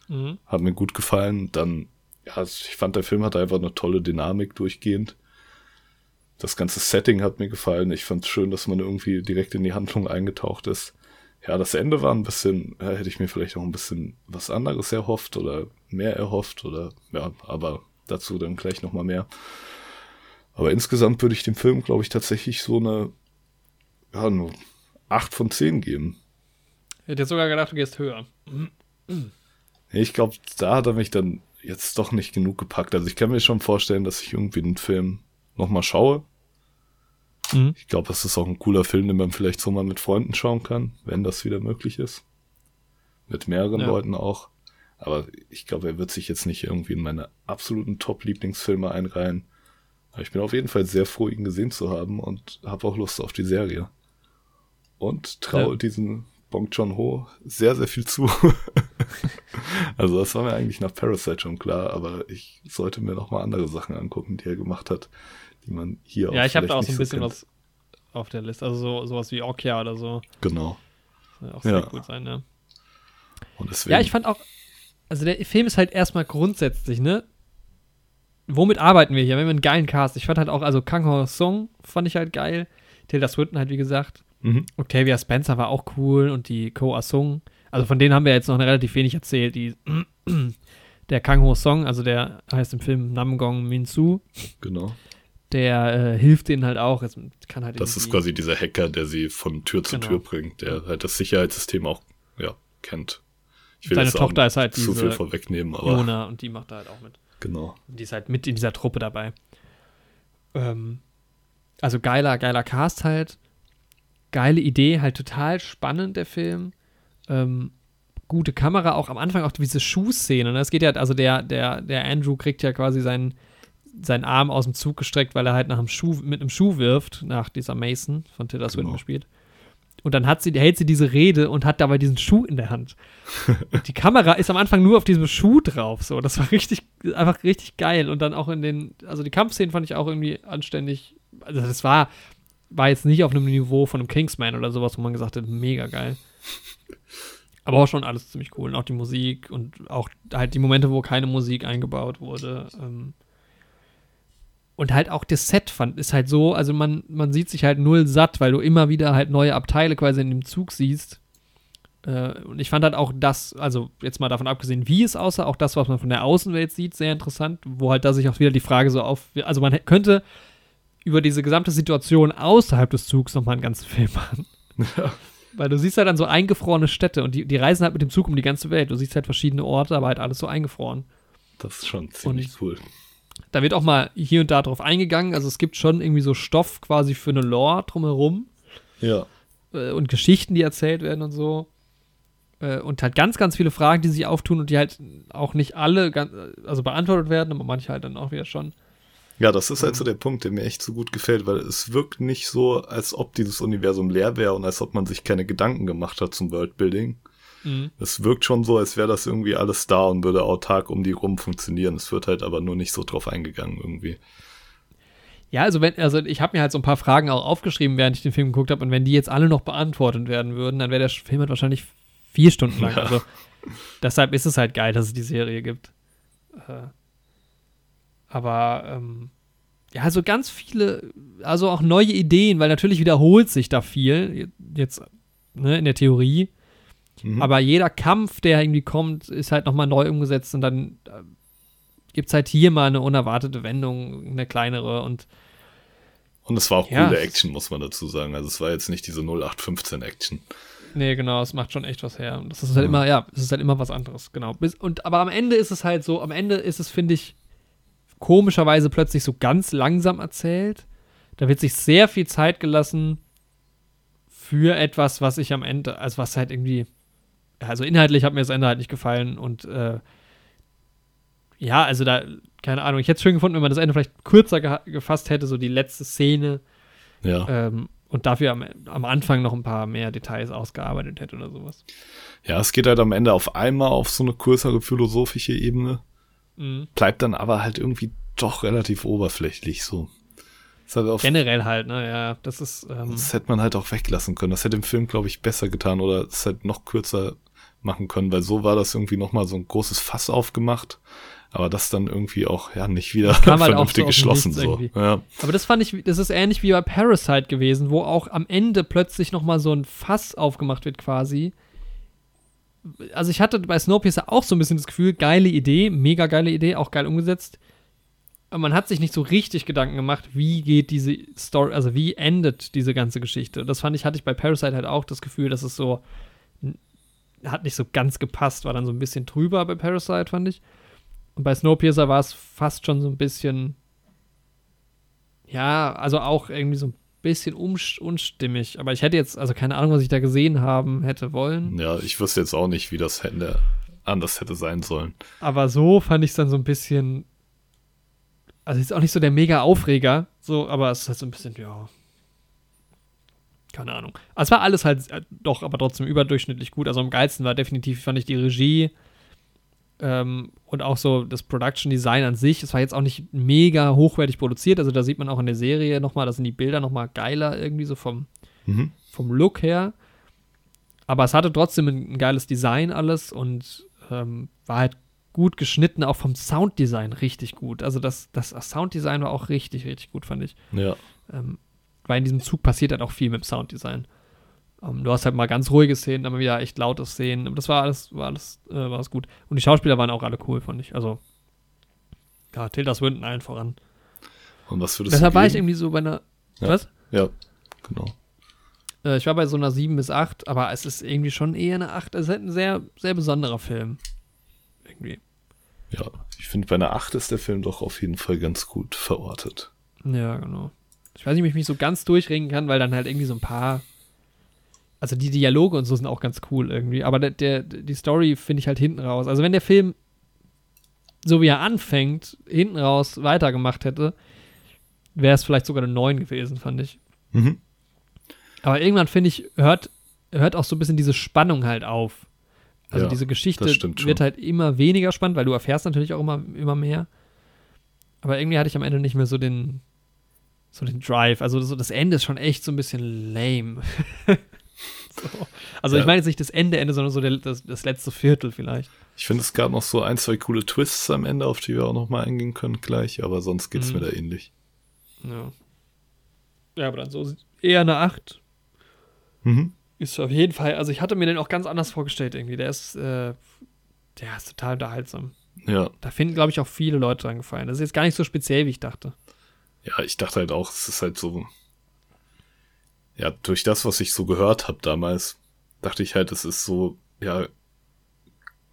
Mhm. Hat mir gut gefallen. Dann, ja, ich fand, der Film hatte einfach eine tolle Dynamik durchgehend. Das ganze Setting hat mir gefallen. Ich fand es schön, dass man irgendwie direkt in die Handlung eingetaucht ist. Ja, das Ende war ein bisschen, ja, hätte ich mir vielleicht auch ein bisschen was anderes erhofft oder mehr erhofft oder, ja, aber dazu dann gleich nochmal mehr. Aber insgesamt würde ich dem Film, glaube ich, tatsächlich so eine, ja, nur 8 von 10 geben. Ich hätte jetzt sogar gedacht, du gehst höher. Ich glaube, da hat er mich dann jetzt doch nicht genug gepackt. Also ich kann mir schon vorstellen, dass ich irgendwie den Film nochmal schaue. Mhm. Ich glaube, das ist auch ein cooler Film, den man vielleicht so mal mit Freunden schauen kann, wenn das wieder möglich ist. Mit mehreren Ja. Leuten auch. Aber ich glaube, er wird sich jetzt nicht irgendwie in meine absoluten Top-Lieblingsfilme einreihen. Aber ich bin auf jeden Fall sehr froh, ihn gesehen zu haben und habe auch Lust auf die Serie. Und traue Ja. diesen Bong Joon-ho sehr, sehr viel zu. also das war mir eigentlich nach Parasite schon klar, aber ich sollte mir noch mal andere Sachen angucken, die er gemacht hat, die man hier Ja, ich habe da auch so ein bisschen kennt. was auf der Liste. Also so, sowas wie Okja oder so. Genau. Soll auch Ja. sehr gut sein, ne? Und deswegen, Ja, ich fand auch, also der Film ist halt erstmal grundsätzlich, ne? Womit arbeiten wir hier? Wir haben einen geilen Cast. Ich fand halt auch, also Kang Ho Song fand ich halt geil. Tilda Swinton halt, wie gesagt. mhm. Octavia Spencer war auch cool und die Ko Asung. Also von denen haben wir jetzt noch relativ wenig erzählt. Die, der Kang Ho Song, also der heißt im Film Namgong Minsu, genau. der äh, hilft denen halt auch. Kann halt Das ist quasi dieser Hacker, der sie von Tür zu Genau. Tür bringt, der halt das Sicherheitssystem auch ja, kennt. Ich Seine jetzt auch Tochter ist halt zu viel vorwegnehmen, aber Jona und die macht da halt auch mit. genau. Die ist halt mit in dieser Truppe dabei. Ähm, also geiler, geiler Cast halt. Geile Idee, halt total spannend, der Film. Ähm, gute Kamera, auch am Anfang auch diese Schuhszene. Ne? Es geht ja, also der, der, der Andrew kriegt ja quasi seinen, seinen Arm aus dem Zug gestreckt, weil er halt nach einem Schuh, mit einem Schuh wirft, nach dieser Mason von Tilda Swinton Genau. gespielt. Und dann hat sie, hält sie diese Rede und hat dabei diesen Schuh in der Hand. Die Kamera ist am Anfang nur auf diesem Schuh drauf. So, das war richtig, einfach richtig geil. Und dann auch in den, also die Kampfszenen fand ich auch irgendwie anständig. Also das war, war jetzt nicht auf einem Niveau von einem Kingsman oder sowas, wo man gesagt hat, mega geil. Aber auch schon alles ziemlich cool. Und auch die Musik und auch halt die Momente, wo keine Musik eingebaut wurde. Ähm und halt auch das Set fand, ist halt so, also man, man sieht sich halt null satt, weil du immer wieder halt neue Abteile quasi in dem Zug siehst. Äh, und ich fand halt auch das, also jetzt mal davon abgesehen, wie es aussah, auch das, was man von der Außenwelt sieht, sehr interessant, wo halt da sich auch wieder die Frage so auf, also man könnte über diese gesamte Situation außerhalb des Zugs nochmal einen ganzen Film machen. Weil du siehst halt dann so eingefrorene Städte und die, die reisen halt mit dem Zug um die ganze Welt. Du siehst halt verschiedene Orte, aber halt alles so eingefroren. Das ist schon ziemlich cool. Da wird auch mal hier und da drauf eingegangen. Also es gibt schon irgendwie so Stoff quasi für eine Lore drumherum Ja. äh, und Geschichten, die erzählt werden und so. Äh, und halt ganz, ganz viele Fragen, die sich auftun und die halt auch nicht alle ganz, also beantwortet werden, aber manche halt dann auch wieder schon. Ja, das ist halt so der Punkt, der mir echt so gut gefällt, weil es wirkt nicht so, als ob dieses Universum leer wäre und als ob man sich keine Gedanken gemacht hat zum Worldbuilding. Mhm. Es wirkt schon so, als wäre das irgendwie alles da und würde autark um die rum funktionieren. Es wird halt aber nur nicht so drauf eingegangen irgendwie. Ja, also wenn, also ich habe mir halt so ein paar Fragen auch aufgeschrieben, während ich den Film geguckt habe, und wenn die jetzt alle noch beantwortet werden würden, dann wäre der Film halt wahrscheinlich vier Stunden lang. Ja. Also deshalb ist es halt geil, dass es die Serie gibt. Äh, aber ähm, ja, so ganz viele, also auch neue Ideen, weil natürlich wiederholt sich da viel, jetzt ne, in der Theorie. Mhm. Aber jeder Kampf, der irgendwie kommt, ist halt nochmal neu umgesetzt und dann äh, gibt es halt hier mal eine unerwartete Wendung, eine kleinere und Und es war auch Ja. coole Action, muss man dazu sagen. Also es war jetzt nicht diese 0815 Action. Nee, genau, es macht schon echt was her. Und das ist halt Ja. immer, ja, es ist halt immer was anderes, genau. Und aber am Ende ist es halt so, am Ende ist es, finde ich, komischerweise plötzlich so ganz langsam erzählt. Da wird sich sehr viel Zeit gelassen für etwas, was ich am Ende, also was halt irgendwie, also inhaltlich hat mir das Ende halt nicht gefallen und äh, ja, also da, keine Ahnung, ich hätte es schön gefunden, wenn man das Ende vielleicht kürzer geha- gefasst hätte, so die letzte Szene Ja. ähm, und dafür am, am Anfang noch ein paar mehr Details ausgearbeitet hätte oder sowas. Ja, es geht halt am Ende auf einmal auf so eine größere philosophische Ebene. Mhm. Bleibt dann aber halt irgendwie doch relativ oberflächlich so. Halt Generell halt, ne, ja, das ist. Ähm das hätte man halt auch weglassen können. Das hätte im Film, glaube ich, besser getan oder es hätte noch kürzer machen können, weil so war das irgendwie nochmal so ein großes Fass aufgemacht. Aber das dann irgendwie auch, ja, nicht wieder halt vernünftig so geschlossen. So. Ja. Aber das fand ich, das ist ähnlich wie bei Parasite gewesen, wo auch am Ende plötzlich nochmal so ein Fass aufgemacht wird quasi. Also ich hatte bei Snowpiercer auch so ein bisschen das Gefühl, geile Idee, mega geile Idee, auch geil umgesetzt. Aber man hat sich nicht so richtig Gedanken gemacht, wie geht diese Story, also wie endet diese ganze Geschichte. Das fand ich, hatte ich bei Parasite halt auch das Gefühl, dass es so hat nicht so ganz gepasst, war dann so ein bisschen drüber bei Parasite, fand ich. Und bei Snowpiercer war es fast schon so ein bisschen, ja, also auch irgendwie so ein bisschen unstimmig. Aber ich hätte jetzt, also keine Ahnung, was ich da gesehen haben hätte wollen. Ja, ich wüsste jetzt auch nicht, wie das hätte, anders hätte sein sollen. Aber so fand ich es dann so ein bisschen, also ist auch nicht so der mega Aufreger, so, aber es ist halt so ein bisschen, ja, keine Ahnung. Also es war alles halt äh, doch, aber trotzdem überdurchschnittlich gut. Also am geilsten war definitiv, fand ich die Regie ähm, und auch so das Production Design an sich. Es war jetzt auch nicht mega hochwertig produziert. Also da sieht man auch in der Serie nochmal, da sind die Bilder nochmal geiler irgendwie so vom, mhm. vom Look her. Aber es hatte trotzdem ein, ein geiles Design alles und ähm, war halt gut geschnitten, auch vom Sounddesign richtig gut. Also das, das Sounddesign war auch richtig, richtig gut, fand ich. Ja. Ähm, weil in diesem Zug passiert halt auch viel mit dem Sounddesign. Um, ähm, du hast halt mal ganz ruhige Szenen, dann mal wieder echt laute Szenen. Aber das war alles, war alles, äh, war alles gut. Und die Schauspieler waren auch alle cool, fand ich. Also, ja, Tilda Swinton allen voran. Und was würdest Deshalb du war ich irgendwie so bei einer. Ja. Was? Ja, genau. Äh, ich war bei so einer 7 bis 8, aber es ist irgendwie schon eher eine 8. Es ist halt ein sehr, sehr besonderer Film. Irgendwie. Ja, ich finde, bei einer 8 ist der Film doch auf jeden Fall ganz gut verortet. Ja, genau. Ich weiß nicht, ob ich mich so ganz durchringen kann, weil dann halt irgendwie so ein paar also die Dialoge und so sind auch ganz cool irgendwie. Aber der, der die Story finde ich halt hinten raus. Also wenn der Film, so wie er anfängt, hinten raus weitergemacht hätte, wäre es vielleicht sogar eine 9 gewesen, fand ich. Mhm. Aber irgendwann, finde ich, hört, hört auch so ein bisschen diese Spannung halt auf. Also ja, diese Geschichte wird halt immer weniger spannend, weil du erfährst natürlich auch immer, immer mehr. Aber irgendwie hatte ich am Ende nicht mehr so den, so den Drive. Also so das Ende ist schon echt so ein bisschen lame. So. Also ja. ich meine jetzt nicht das Ende, Ende, sondern so der, das, das letzte Viertel vielleicht. Ich finde, es gab noch so ein, zwei coole Twists am Ende, auf die wir auch noch mal eingehen können gleich, aber sonst geht es mhm. mir da ähnlich. Ja. Ja, aber dann so eher eine 8. Mhm. Ist auf jeden Fall, also ich hatte mir den auch ganz anders vorgestellt irgendwie. Der ist, äh, der ist total unterhaltsam. Ja. Da finden, glaube ich, auch viele Leute dran gefallen. Das ist jetzt gar nicht so speziell, wie ich dachte. Ja, ich dachte halt auch, es ist halt so ja, durch das, was ich so gehört habe damals, dachte ich halt, es ist so, ja,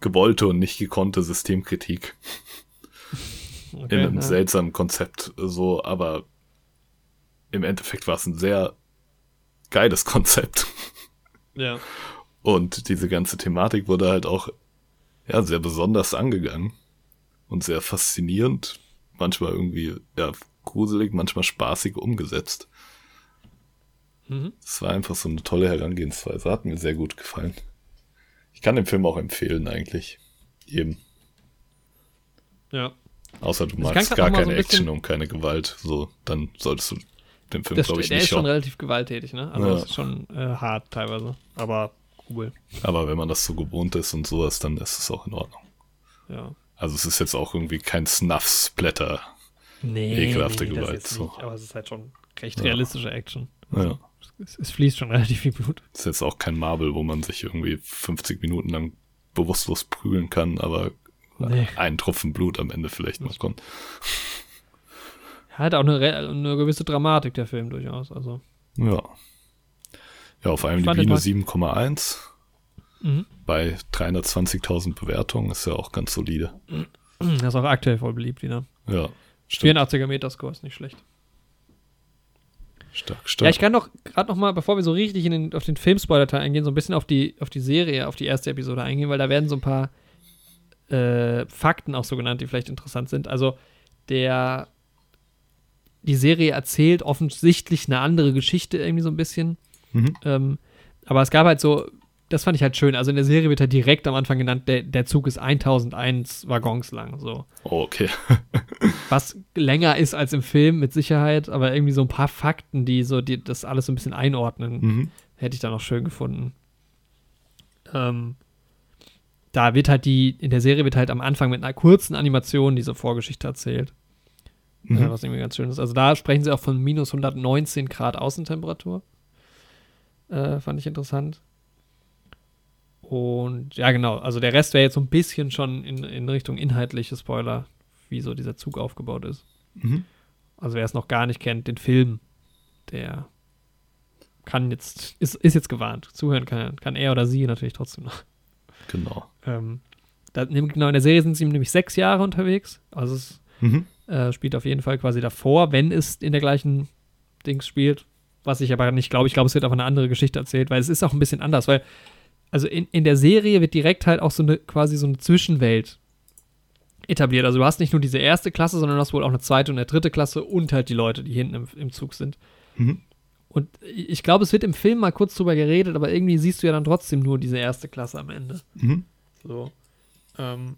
gewollte und nicht gekonnte Systemkritik. Okay, in einem ja. seltsamen Konzept, so, aber im Endeffekt war es ein sehr geiles Konzept. Ja. Und diese ganze Thematik wurde halt auch, ja, sehr besonders angegangen und sehr faszinierend, manchmal irgendwie, ja, gruselig, manchmal spaßig umgesetzt. Mhm. Es war einfach so eine tolle Herangehensweise. Hat mir sehr gut gefallen. Ich kann den Film auch empfehlen, eigentlich. Eben. Ja. Außer du magst gar keine so Action und keine Gewalt. So, dann solltest du den Film, glaube ich, der nicht Der ist schon relativ gewalttätig, ne? Also, ja. das ist schon äh, hart teilweise. Aber cool. Aber wenn man das so gewohnt ist und sowas, dann ist es auch in Ordnung. Ja. Also, es ist jetzt auch irgendwie kein Snuff-Splatter. Nee. Ekelhafte nee, Gewalt. So. Nicht, aber es ist halt schon recht realistische Action. Ja es, es, fließt schon relativ viel Blut. Das ist jetzt auch kein Marvel, wo man sich irgendwie 50 Minuten lang bewusstlos prügeln kann, aber nee. ein Tropfen Blut am Ende vielleicht noch kommt. Hat auch eine, eine, gewisse Dramatik, der Film durchaus. Also. Ja. Ja, auf einem IMDb eine 7,1. Mhm. Bei 320.000 Bewertungen ist ja auch ganz solide. Das ist auch aktuell voll beliebt wieder. Ja. Stimmt. 84er Metascore ist nicht schlecht. Stark, stark. Ja, ich kann doch gerade noch mal, bevor wir so richtig in den, auf den Filmspoiler-Teil eingehen, so ein bisschen auf die, auf die Serie, auf die erste Episode eingehen, weil da werden so ein paar äh, Fakten auch so genannt, die vielleicht interessant sind. Also der die Serie erzählt offensichtlich eine andere Geschichte irgendwie so ein bisschen. Mhm. Ähm, aber es gab halt so das fand ich halt schön. Also in der Serie wird halt direkt am Anfang genannt, der, der Zug ist 1001 Waggons lang. So. Oh, okay. Was länger ist als im Film, mit Sicherheit, aber irgendwie so ein paar Fakten, die so die, das alles so ein bisschen einordnen, mhm. hätte ich da noch schön gefunden. Ähm, da wird halt die, in der Serie wird halt am Anfang mit einer kurzen Animation diese Vorgeschichte erzählt. Mhm. Äh, was irgendwie ganz schön ist. Also da sprechen sie auch von minus 119 Grad Außentemperatur. Äh, fand ich interessant. Und ja, genau. Also der Rest wäre jetzt so ein bisschen schon in, in Richtung inhaltliche Spoiler, wie so dieser Zug aufgebaut ist. Mhm. Also wer es noch gar nicht kennt, den Film, der kann jetzt, ist, ist jetzt gewarnt. Zuhören kann, kann er oder sie natürlich trotzdem noch. Genau. Ähm, da, genau, in der Serie sind sie nämlich sechs Jahre unterwegs. Also es Mhm. äh, spielt auf jeden Fall quasi davor, wenn es in der gleichen Dings spielt. Was ich aber nicht glaube. Ich glaube, es wird auf eine andere Geschichte erzählt, weil es ist auch ein bisschen anders, weil, also in, in der Serie wird direkt halt auch so eine, quasi so eine Zwischenwelt etabliert. Also du hast nicht nur diese erste Klasse, sondern du hast wohl auch eine zweite und eine dritte Klasse und halt die Leute, die hinten im, im Zug sind. Mhm. Und ich glaube, es wird im Film mal kurz drüber geredet, aber irgendwie siehst du ja dann trotzdem nur diese erste Klasse am Ende. Mhm. So. Ähm,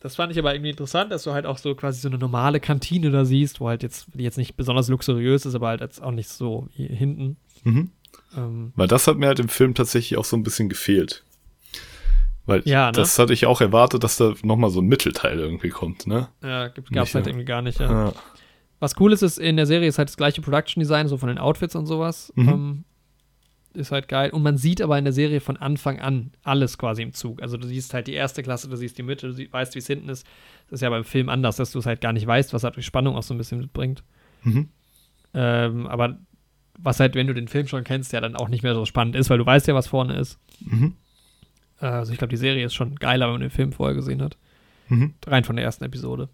das fand ich aber irgendwie interessant, dass du halt auch so quasi so eine normale Kantine da siehst, wo halt jetzt, die jetzt nicht besonders luxuriös ist, aber halt jetzt auch nicht so hinten. Mhm. Ähm, Weil das hat mir halt im Film tatsächlich auch so ein bisschen gefehlt. Weil Ja, ne? das hatte ich auch erwartet, dass da nochmal so ein Mittelteil irgendwie kommt, ne? ja, gab es Nicht, halt ja. irgendwie gar nicht, ja. Ja. Was cool ist, ist, in der Serie ist halt das gleiche Production Design, so von den Outfits und sowas. Mhm. Ähm, ist halt geil. Und man sieht aber in der Serie von Anfang an alles quasi im Zug. Also du siehst halt die erste Klasse, du siehst die Mitte, du sie- weißt, wie es hinten ist. Das ist ja beim Film anders, dass du es halt gar nicht weißt, was halt die Spannung auch so ein bisschen mitbringt. Mhm. Ähm, aber was halt, wenn du den Film schon kennst, ja dann auch nicht mehr so spannend ist, weil du weißt ja, was vorne ist. Mhm. Äh, also ich glaube, die Serie ist schon geiler, wenn man den Film vorher gesehen hat. Mhm. Rein von der ersten Episode.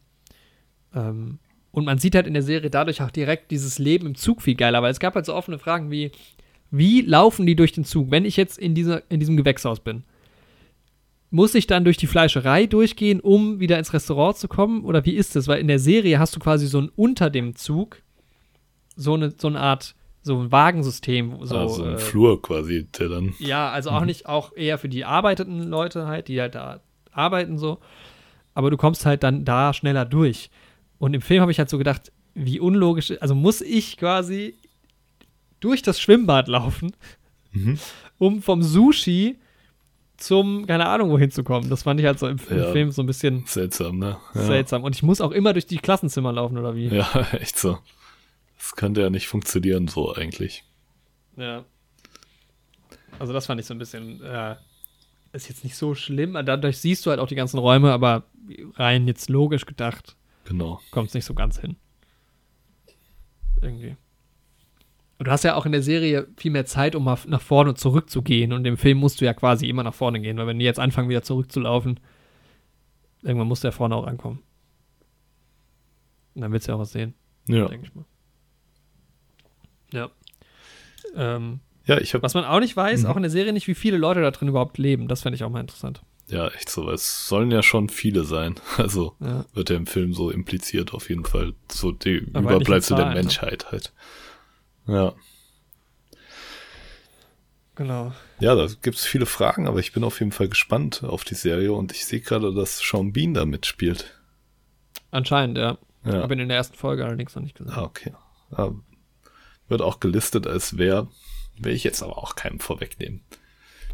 Ähm, und man sieht halt in der Serie dadurch auch direkt dieses Leben im Zug viel geiler, weil es gab halt so offene Fragen wie, wie laufen die durch den Zug? Wenn ich jetzt in, dieser, in diesem Gewächshaus bin, muss ich dann durch die Fleischerei durchgehen, um wieder ins Restaurant zu kommen? Oder wie ist das? Weil in der Serie hast du quasi so ein unter dem Zug, so eine, so eine Art, so ein Wagensystem. So, also ein äh, Flur quasi, der dann. ja, also auch nicht, auch eher für die arbeitenden Leute halt, die halt da arbeiten so. Aber du kommst halt dann da schneller durch. Und im Film habe ich halt so gedacht, wie unlogisch, also muss ich quasi durch das Schwimmbad laufen, Mhm. um vom Sushi zum, keine Ahnung, wohin zu kommen. Das fand ich halt so im, im Ja. Film so ein bisschen Seltsam, ne? Ja. seltsam. Und ich muss auch immer durch die Klassenzimmer laufen, oder wie? Ja, echt so. Das könnte ja nicht funktionieren so eigentlich. Ja. Also das fand ich so ein bisschen, äh, ist jetzt nicht so schlimm. Dadurch siehst du halt auch die ganzen Räume, aber rein jetzt logisch gedacht, Genau. kommt es nicht so ganz hin. Irgendwie. Und du hast ja auch in der Serie viel mehr Zeit, um mal nach vorne und zurück zu gehen. Und im Film musst du ja quasi immer nach vorne gehen, weil wenn die jetzt anfangen, wieder zurückzulaufen, irgendwann musst du ja vorne auch ankommen. Und dann willst du ja auch was sehen, Ja. denke ich mal. Ja. Ähm, Ja, ich habe was man auch nicht weiß, Mhm. auch in der Serie nicht, wie viele Leute da drin überhaupt leben. Das fände ich auch mal interessant. ja echt so. Es sollen ja schon viele sein. Also Ja. wird ja im Film so impliziert auf jeden Fall. So die Aber Überbleibsel der ne? Menschheit halt. Ja. Genau. Ja, da gibt's viele Fragen, aber ich bin auf jeden Fall gespannt auf die Serie und ich sehe gerade, dass Sean Bean da mitspielt. Anscheinend, ja. Ja. Habe in der ersten Folge allerdings noch nicht gesehen. Ah, okay. Ah, wird auch gelistet als wer. Will ich jetzt aber auch keinem vorwegnehmen.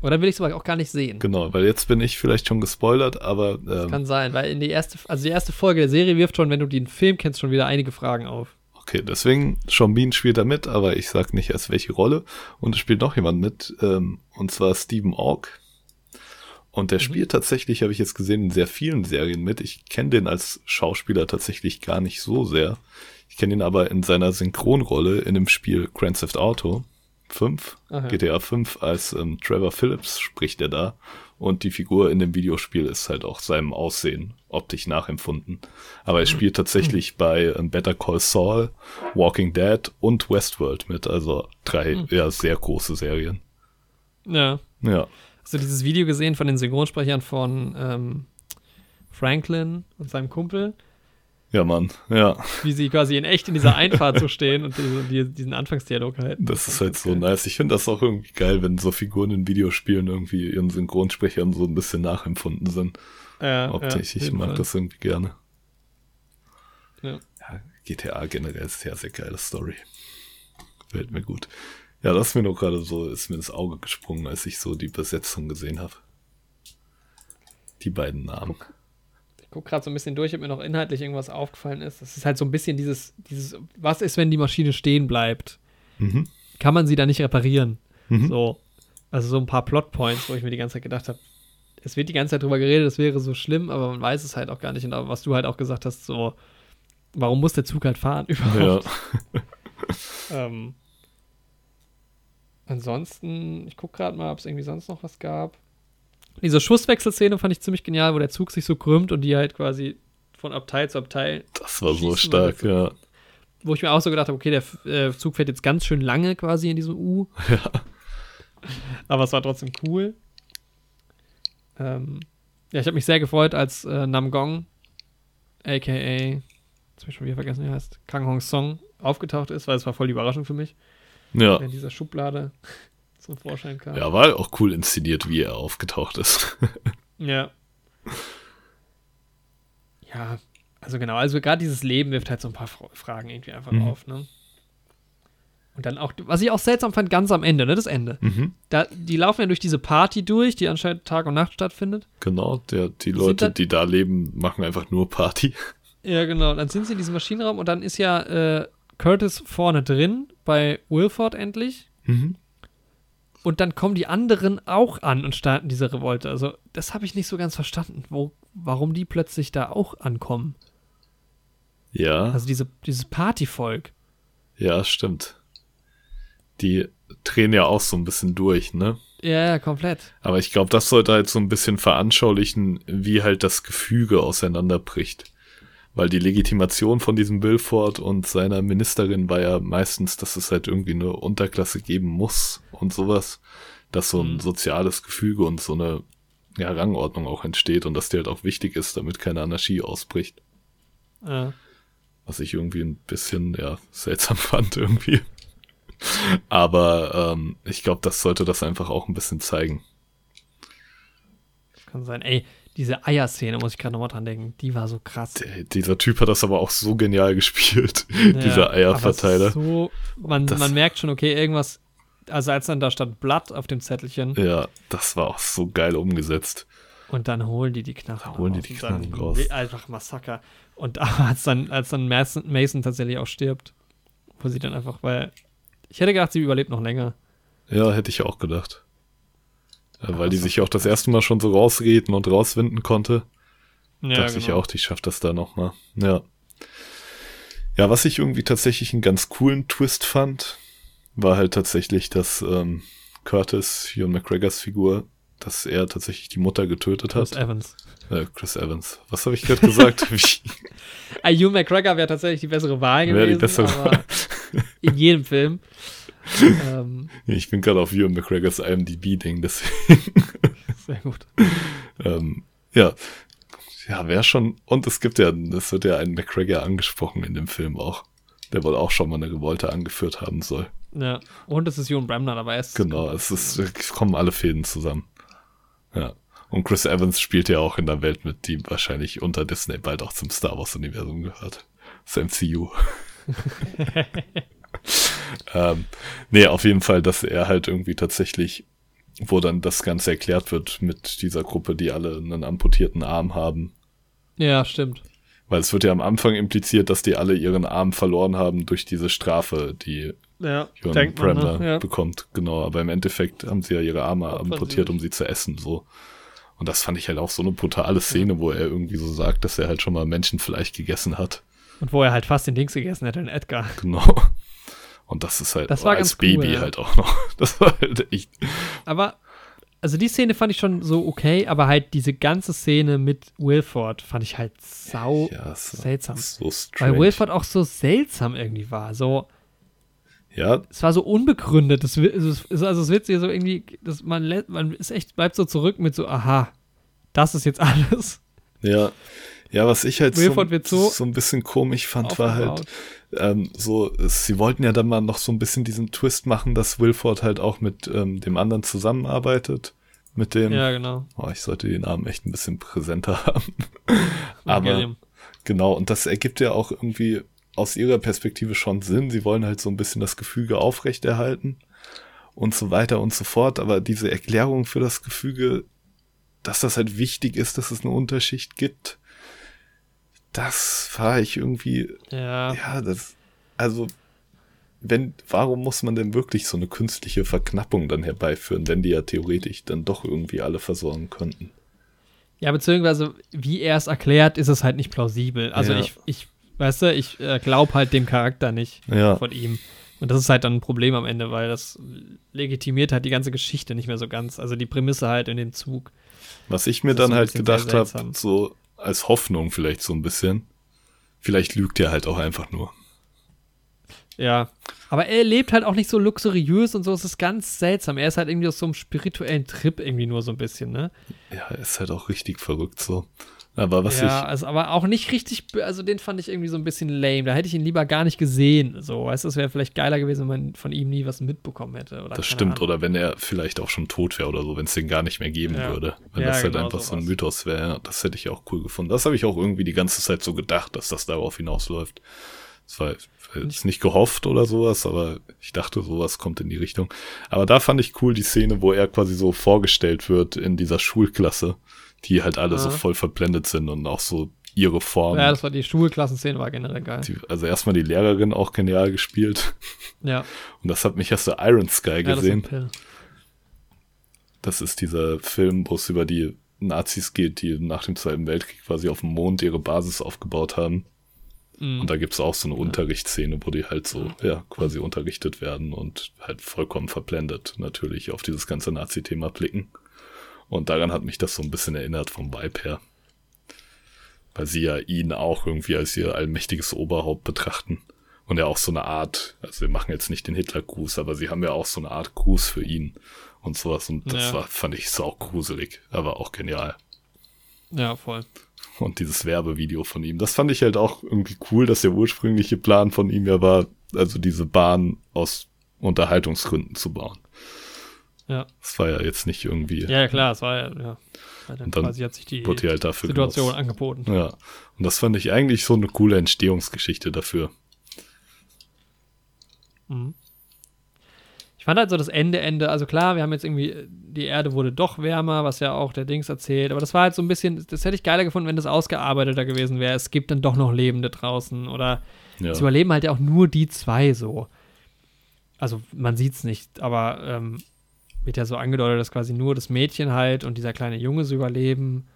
Oder will ich es aber auch gar nicht sehen. Genau, weil jetzt bin ich vielleicht schon gespoilert, aber ähm, Kann sein, weil in die erste, also die erste Folge der Serie wirft schon, wenn du den Film kennst, schon wieder einige Fragen auf. okay, deswegen, Sean Bean spielt da mit, aber ich sag nicht erst welche Rolle. Und es spielt noch jemand mit, ähm, und zwar Stephen Aug. Und der spielt tatsächlich, habe ich jetzt gesehen, in sehr vielen Serien mit. Ich kenne den als Schauspieler tatsächlich gar nicht so sehr. Ich kenne ihn aber in seiner Synchronrolle in dem Spiel Grand Theft Auto 5, Aha. GTA 5, als ähm, Trevor Phillips spricht er da. Und die Figur in dem Videospiel ist halt auch seinem Aussehen optisch nachempfunden. Aber er spielt tatsächlich bei ähm, Better Call Saul, Walking Dead und Westworld mit. Also drei ja, sehr große Serien. Ja. Ja. Hast du dieses Video gesehen von den Synchronsprechern von ähm, Franklin und seinem Kumpel? Ja, Mann, ja. Wie sie quasi in echt in dieser Einfahrt so stehen und diese, die, diesen Anfangsdialog halten. Das ist halt so nice. Ich finde das auch irgendwie geil, wenn so Figuren in Videospielen irgendwie ihren Synchronsprechern so ein bisschen nachempfunden sind. Ja, Optisch. ja, ich mag Fall. das irgendwie gerne. Ja. Ja, GTA generell ist ja sehr geile Story. Gefällt mir gut. Ja, das ist mir noch gerade so, ist mir ins Auge gesprungen, als ich so die Besetzung gesehen habe. Die beiden Namen. Ich gucke gerade so ein bisschen durch, ob mir noch inhaltlich irgendwas aufgefallen ist. Das ist halt so ein bisschen dieses, dieses, was ist, wenn die Maschine stehen bleibt? Mhm. Kann man sie da nicht reparieren? Mhm. So. Also so ein paar Plotpoints, wo ich mir die ganze Zeit gedacht habe, es wird die ganze Zeit drüber geredet, es wäre so schlimm, aber man weiß es halt auch gar nicht. Und was du halt auch gesagt hast, so, warum muss der Zug halt fahren überhaupt? Ja. Ähm, ansonsten, ich gucke gerade mal, ob es irgendwie sonst noch was gab. Diese Schusswechselszene fand ich ziemlich genial, wo der Zug sich so krümmt und die halt quasi von Abteil zu Abteil, Das war so stark, wir ja. wo ich mir auch so gedacht habe, okay, der äh, Zug fährt jetzt ganz schön lange quasi in diesem U. Ja. Aber es war trotzdem cool. Ähm, ja, ich habe mich sehr gefreut, als äh, Namgong, aka, jetzt hab ich schon wieder vergessen, wie er heißt, Kang Hong Song, aufgetaucht ist, weil es war voll die Überraschung für mich, Ja. in dieser Schublade zum Vorschein kam. Ja, war auch cool inszeniert, wie er aufgetaucht ist. Ja. Ja, also genau, also gerade dieses Leben wirft halt so ein paar Fra- Fragen irgendwie einfach Mhm. auf, ne? Und dann auch, was ich auch seltsam fand, ganz am Ende, ne, das Ende. mhm. Da, die laufen ja durch diese Party durch, die anscheinend Tag und Nacht stattfindet. Genau, der, die Leute, da- die da leben, machen einfach nur Party. Ja, genau. Dann sind sie in diesem Maschinenraum und dann ist ja äh, Curtis vorne drin bei Wilford endlich. Mhm. Und dann kommen die anderen auch an und starten diese Revolte. Also, das habe ich nicht so ganz verstanden, wo, warum die plötzlich da auch ankommen. Ja, Also diese, dieses Partyvolk. ja, stimmt. Die drehen ja auch so ein bisschen durch, ne? Ja, ja, komplett. Aber ich glaube, das sollte halt so ein bisschen veranschaulichen, wie halt das Gefüge auseinanderbricht. Weil die Legitimation von diesem Bilford und seiner Ministerin war ja meistens, dass es halt irgendwie eine Unterklasse geben muss und sowas. Dass so ein Mhm. soziales Gefüge und so eine ja, Rangordnung auch entsteht und dass die halt auch wichtig ist, damit keine Anarchie ausbricht. Ja. Was ich irgendwie ein bisschen, ja, seltsam fand irgendwie. Aber ähm, ich glaube, das sollte das einfach auch ein bisschen zeigen. Kann sein. Ey, diese Eierszene, muss ich gerade nochmal dran denken, die war so krass. Der, dieser Typ hat das aber auch so genial gespielt, Ja, dieser Eierverteiler. So, man, man merkt schon, okay, irgendwas. Also, als dann da stand Blatt auf dem Zettelchen Ja, das war auch so geil umgesetzt. und dann holen die die Knarren holen die raus die dann Knarren raus. Einfach Massaker. Und als dann, als dann Mason, Mason tatsächlich auch stirbt, wo sie dann einfach, weil ich hätte gedacht, sie überlebt noch länger. Ja, hätte ich auch gedacht. Ja, weil die sich auch das erste Mal schon so rausreden und rauswinden konnte. Ja, dachte ich auch, die schafft das da nochmal. Ja. Ja, was ich irgendwie tatsächlich einen ganz coolen Twist fand, war halt tatsächlich, dass ähm, Curtis, Ewan McGregors Figur, dass er tatsächlich die Mutter getötet Chris hat. Evans. Äh, Chris Evans. Was habe ich gerade gesagt? Ah, Hugh McGregor wäre tatsächlich die bessere Wahl gewesen. Wäre die bessere aber in jedem Film. Ähm, ich bin gerade auf Ewan McGregors IMDb-Ding, deswegen. sehr gut. ähm, ja. Ja, wäre schon. Und es gibt ja, es wird ja ein McGregor angesprochen in dem Film auch. Der wohl auch schon mal eine Revolte angeführt haben soll. Ja. Und es ist Ewan Bremner dabei. Es Genau, es ist, es kommen alle Fäden zusammen. Ja. Und Chris Evans spielt ja auch in der Welt mit, die wahrscheinlich unter Disney bald auch zum Star Wars-Universum gehört. Das MCU. ähm, nee, auf jeden Fall, dass er halt irgendwie tatsächlich, wo dann das Ganze erklärt wird mit dieser Gruppe, die alle einen amputierten Arm haben. Ja, stimmt. Weil es wird ja am Anfang impliziert, dass die alle ihren Arm verloren haben durch diese Strafe, die Ja, denkt man, Bremner ne? ja. bekommt, genau. Aber im Endeffekt haben sie ja ihre Arme Opfern amputiert, um sie zu essen, so. Und das fand ich halt auch so eine brutale Szene, wo er irgendwie so sagt, dass er halt schon mal Menschenfleisch gegessen hat. Und wo er halt fast den Dings gegessen hätte, den Edgar. Genau. Und das ist halt Das war als ganz cool, Baby ja. halt auch noch. Das war halt echt. Aber, also die Szene fand ich schon so okay, aber halt diese ganze Szene mit Wilford fand ich halt sau Ja, so, seltsam. so. Weil Wilford auch so seltsam irgendwie war. So, ja, es war so unbegründet. Das, ist, also es wird so irgendwie, das, man, man ist echt, bleibt so zurück mit so, aha, das ist jetzt alles. ja. Ja, was ich halt so so ein bisschen komisch fand, war halt, ähm, so, sie wollten ja dann mal noch so ein bisschen diesen Twist machen, dass Wilford halt auch mit ähm, dem anderen zusammenarbeitet. Mit dem, Ja, genau. oh, ich sollte den Namen echt ein bisschen präsenter haben. Aber genau, und das ergibt ja auch irgendwie aus ihrer Perspektive schon Sinn. Sie wollen halt so ein bisschen das Gefüge aufrechterhalten und so weiter und so fort. Aber diese Erklärung für das Gefüge, dass das halt wichtig ist, dass es eine Unterschicht gibt, das war ich irgendwie Ja. ja, das, also, wenn, warum muss man denn wirklich so eine künstliche Verknappung dann herbeiführen, wenn die ja theoretisch dann doch irgendwie alle versorgen könnten? Ja, beziehungsweise, wie er es erklärt, ist es halt nicht plausibel. Also Ja. ich, ich, weißt du, ich äh, glaube halt dem Charakter nicht Ja. von ihm. Und das ist halt dann ein Problem am Ende, weil das legitimiert halt die ganze Geschichte nicht mehr so ganz. Also die Prämisse halt in dem Zug. Was ich mir Das dann halt gedacht habe, so als Hoffnung vielleicht so ein bisschen, vielleicht lügt er halt auch einfach nur. Ja. Aber er lebt halt auch nicht so luxuriös und so. Es ist ganz seltsam. Er ist halt irgendwie auf so einem spirituellen Trip irgendwie nur so ein bisschen, ne? Ja, er ist halt auch richtig verrückt so. Aber was ja, ich, also aber auch nicht richtig, also den fand ich irgendwie so ein bisschen lame. Da hätte ich ihn lieber gar nicht gesehen. So, weißt du, es wäre vielleicht geiler gewesen, wenn man von ihm nie was mitbekommen hätte. Oder das stimmt, Ahnung. oder wenn er vielleicht auch schon tot wäre oder so, wenn es den gar nicht mehr geben Ja. würde. Wenn Ja, das halt genau einfach so ein sowas. Mythos wäre, ja, das hätte ich auch cool gefunden. Das habe ich auch irgendwie die ganze Zeit so gedacht, dass das darauf hinausläuft. Das war jetzt nicht gehofft oder sowas, aber ich dachte, sowas kommt in die Richtung. Aber da fand ich cool die Szene, wo er quasi so vorgestellt wird in dieser Schulklasse, die halt alle so Aha. voll verblendet sind und auch so ihre Form. Ja, das war die Schulklassenszene, war generell geil. die, also erstmal die Lehrerin auch genial gespielt. Ja, Und das hat mich erst so Iron Sky ja das gesehen. Pill. Das ist dieser Film, wo es über die Nazis geht, die nach dem Zweiten Weltkrieg quasi auf dem Mond ihre Basis aufgebaut haben. Mhm. Und da gibt's auch so eine Unterrichtsszene, wo die halt so, ja, quasi unterrichtet werden und halt vollkommen verblendet natürlich auf dieses ganze Nazi-Thema blicken. Und daran hat mich das so ein bisschen erinnert vom Vibe her. Weil sie ja ihn auch irgendwie als ihr allmächtiges Oberhaupt betrachten. Und ja auch so eine Art, also wir machen jetzt nicht den Hitler-Gruß, aber sie haben ja auch so eine Art Gruß für ihn und sowas. Und das Ja. war, fand ich sau gruselig, aber auch genial. Ja, voll. Und dieses Werbevideo von ihm, das fand ich halt auch irgendwie cool, dass der ursprüngliche Plan von ihm ja war, also diese Bahn aus Unterhaltungsgründen zu bauen. Ja. Das war ja jetzt nicht irgendwie, Ja, ja, klar, es war ja, ja. Dann dann quasi hat sich die wurde die halt dafür Situation genutzt. angeboten. Ja. Und das fand ich eigentlich so eine coole Entstehungsgeschichte dafür. Mhm. Ich fand halt so das Ende, Ende, also klar, wir haben jetzt irgendwie, die Erde wurde doch wärmer, was ja auch der Dings erzählt, aber das war halt so ein bisschen, das hätte ich geiler gefunden, wenn das ausgearbeiteter gewesen wäre. Es gibt dann doch noch Lebende draußen oder Ja. es überleben halt ja auch nur die zwei so. Also man sieht's nicht, aber ähm, wird ja so angedeutet, dass quasi nur das Mädchen halt und dieser kleine Junge so überleben.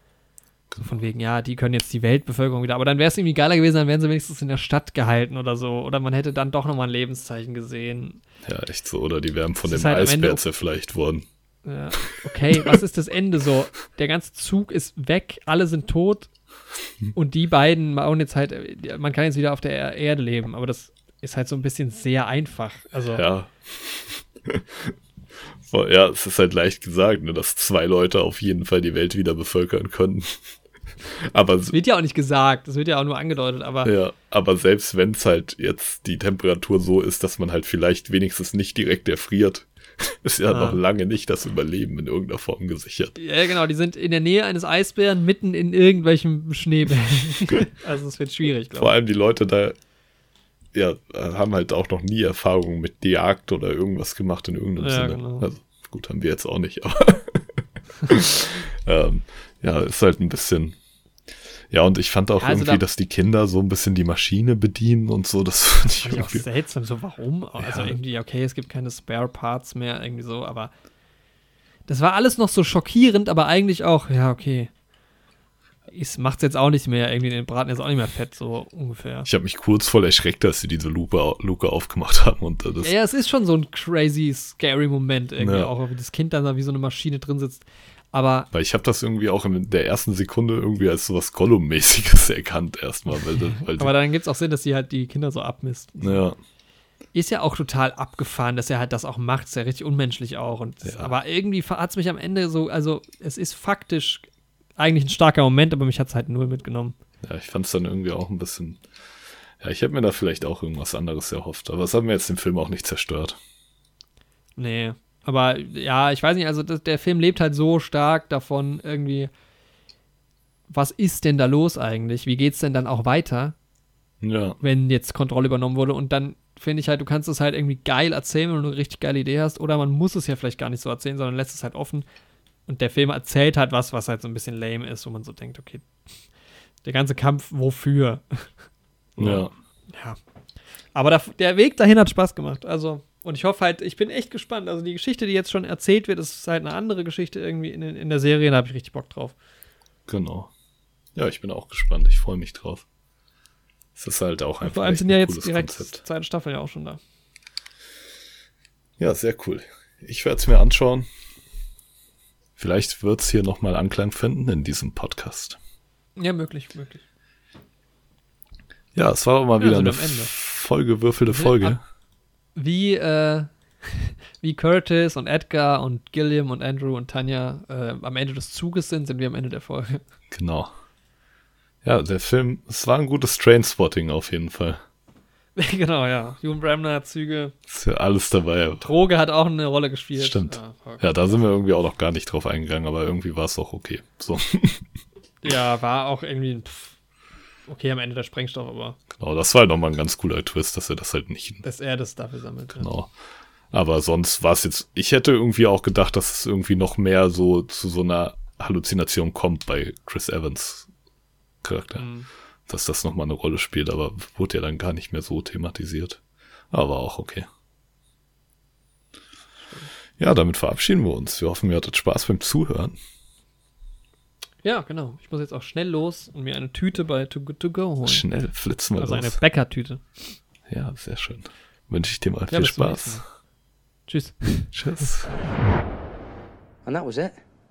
So von wegen, ja, die können jetzt die Weltbevölkerung wieder. Aber dann wäre es irgendwie geiler gewesen, dann wären sie wenigstens in der Stadt gehalten oder so. Oder man hätte dann doch nochmal ein Lebenszeichen gesehen. Ja, echt so. Oder die wären von Das dem halt Eisbär zerfleischt worden. Ja, okay, was ist das Ende so? Der ganze Zug ist weg, alle sind tot und die beiden bauen jetzt halt, man kann jetzt wieder auf der Erde leben, aber das ist halt so ein bisschen sehr einfach. Also, Ja. Ja, es ist halt leicht gesagt, ne, dass zwei Leute auf jeden Fall die Welt wieder bevölkern können. Aber das wird ja auch nicht gesagt, das wird ja auch nur angedeutet, aber Ja, aber selbst wenn es halt jetzt die Temperatur so ist, dass man halt vielleicht wenigstens nicht direkt erfriert, ist ja Ah. noch lange nicht das Überleben in irgendeiner Form gesichert. ja, genau, die sind in der Nähe eines Eisbären mitten in irgendwelchem Schneebällen. also es wird schwierig, Vor glaube allem die Leute da ja, haben halt auch noch nie Erfahrungen mit Jagd oder irgendwas gemacht in irgendeinem Ja, Sinne. genau. Also gut, haben wir jetzt auch nicht, aber ähm, ja, ist halt ein bisschen. Ja, und ich fand auch Ja, also irgendwie, da- dass die Kinder so ein bisschen die Maschine bedienen und so, das fand ich ich auch irgendwie. seltsam, so warum? Also Ja. irgendwie, okay, es gibt keine Spare Parts mehr, irgendwie so, aber das war alles noch so schockierend, aber eigentlich auch, ja, okay. Es macht's jetzt auch nicht mehr, irgendwie den Braten jetzt auch nicht mehr fett, so ungefähr. Ich habe mich kurz voll erschreckt, als sie diese Lupe, Luke aufgemacht haben und das Ja, ja, es ist schon so ein crazy, scary Moment irgendwie, Ja. auch wie das Kind dann da wie so eine Maschine drin sitzt. Aber Weil ich habe das irgendwie auch in der ersten Sekunde irgendwie als sowas Gollum-mäßiges erkannt erstmal. Weil, weil Aber dann gibt's auch Sinn, dass sie halt die Kinder so abmisst. ja, Ist ja auch total abgefahren, dass er halt das auch macht. Ist ja richtig unmenschlich auch. Und Ja. Aber irgendwie hat es mich am Ende so, also es ist faktisch eigentlich ein starker Moment, aber mich hat es halt null mitgenommen. Ja, ich fand es dann irgendwie auch ein bisschen. Ja, ich hätte mir da vielleicht auch irgendwas anderes erhofft, aber es hat mir jetzt den Film auch nicht zerstört. Nee, aber ja, ich weiß nicht, also das, der Film lebt halt so stark davon, irgendwie, was ist denn da los eigentlich? Wie geht's denn dann auch weiter? Ja. Wenn jetzt Kontrolle übernommen wurde und dann finde ich halt, du kannst es halt irgendwie geil erzählen, wenn du eine richtig geile Idee hast, oder man muss es ja vielleicht gar nicht so erzählen, sondern lässt es halt offen. Und der Film erzählt halt was, was halt so ein bisschen lame ist, wo man so denkt, okay, der ganze Kampf, wofür? Ja. Ja. Aber der, der Weg dahin hat Spaß gemacht. Also, und ich hoffe halt, ich bin echt gespannt. Also, die Geschichte, die jetzt schon erzählt wird, ist halt eine andere Geschichte irgendwie in, in der Serie. Da habe ich richtig Bock drauf. Genau. Ja, ich bin auch gespannt. Ich freue mich drauf. Es ist halt auch einfach. Vor allem sind ja ein jetzt cooles direkt Konzept. zweite Staffel ja auch schon da. Ja, sehr cool. Ich werde es mir anschauen. Vielleicht wird es hier nochmal Anklang finden in diesem Podcast. Ja, möglich, möglich. Ja, es war auch mal Ja, wieder eine vollgewürfelte Folge. Wie, äh, wie Curtis und Edgar und Gilliam und Andrew und Tanja äh, am Ende des Zuges sind, sind wir am Ende der Folge. Genau. Ja, der Film, es war ein gutes Trainspotting auf jeden Fall. genau, ja. Ewan Bremner, Züge. Ist ja alles dabei. Droge hat auch eine Rolle gespielt. Stimmt. Ja. Ja, da sind wir irgendwie auch noch gar nicht drauf eingegangen, aber irgendwie war es auch okay. So, ja war auch irgendwie pff, okay am Ende der Sprengstoff, aber genau, das war halt nochmal ein ganz cooler Twist, dass er das halt nicht dass er das dafür sammelt. ja. Genau. Aber sonst war es jetzt, ich hätte irgendwie auch gedacht, dass es irgendwie noch mehr so zu so einer Halluzination kommt bei Chris Evans Charakter. Mhm. Dass das nochmal eine Rolle spielt, aber wurde ja dann gar nicht mehr so thematisiert. Aber auch okay. Ja, damit verabschieden wir uns. Wir hoffen, ihr hattet Spaß beim Zuhören. Ja, genau. Ich muss jetzt auch schnell los und mir eine Tüte bei Too Good To Go holen. Schnell flitzen wir Also eine los. Bäckertüte. Ja, sehr schön. Wünsche ich dir mal Ja, viel Spaß. Tschüss. Tschüss. And that was it.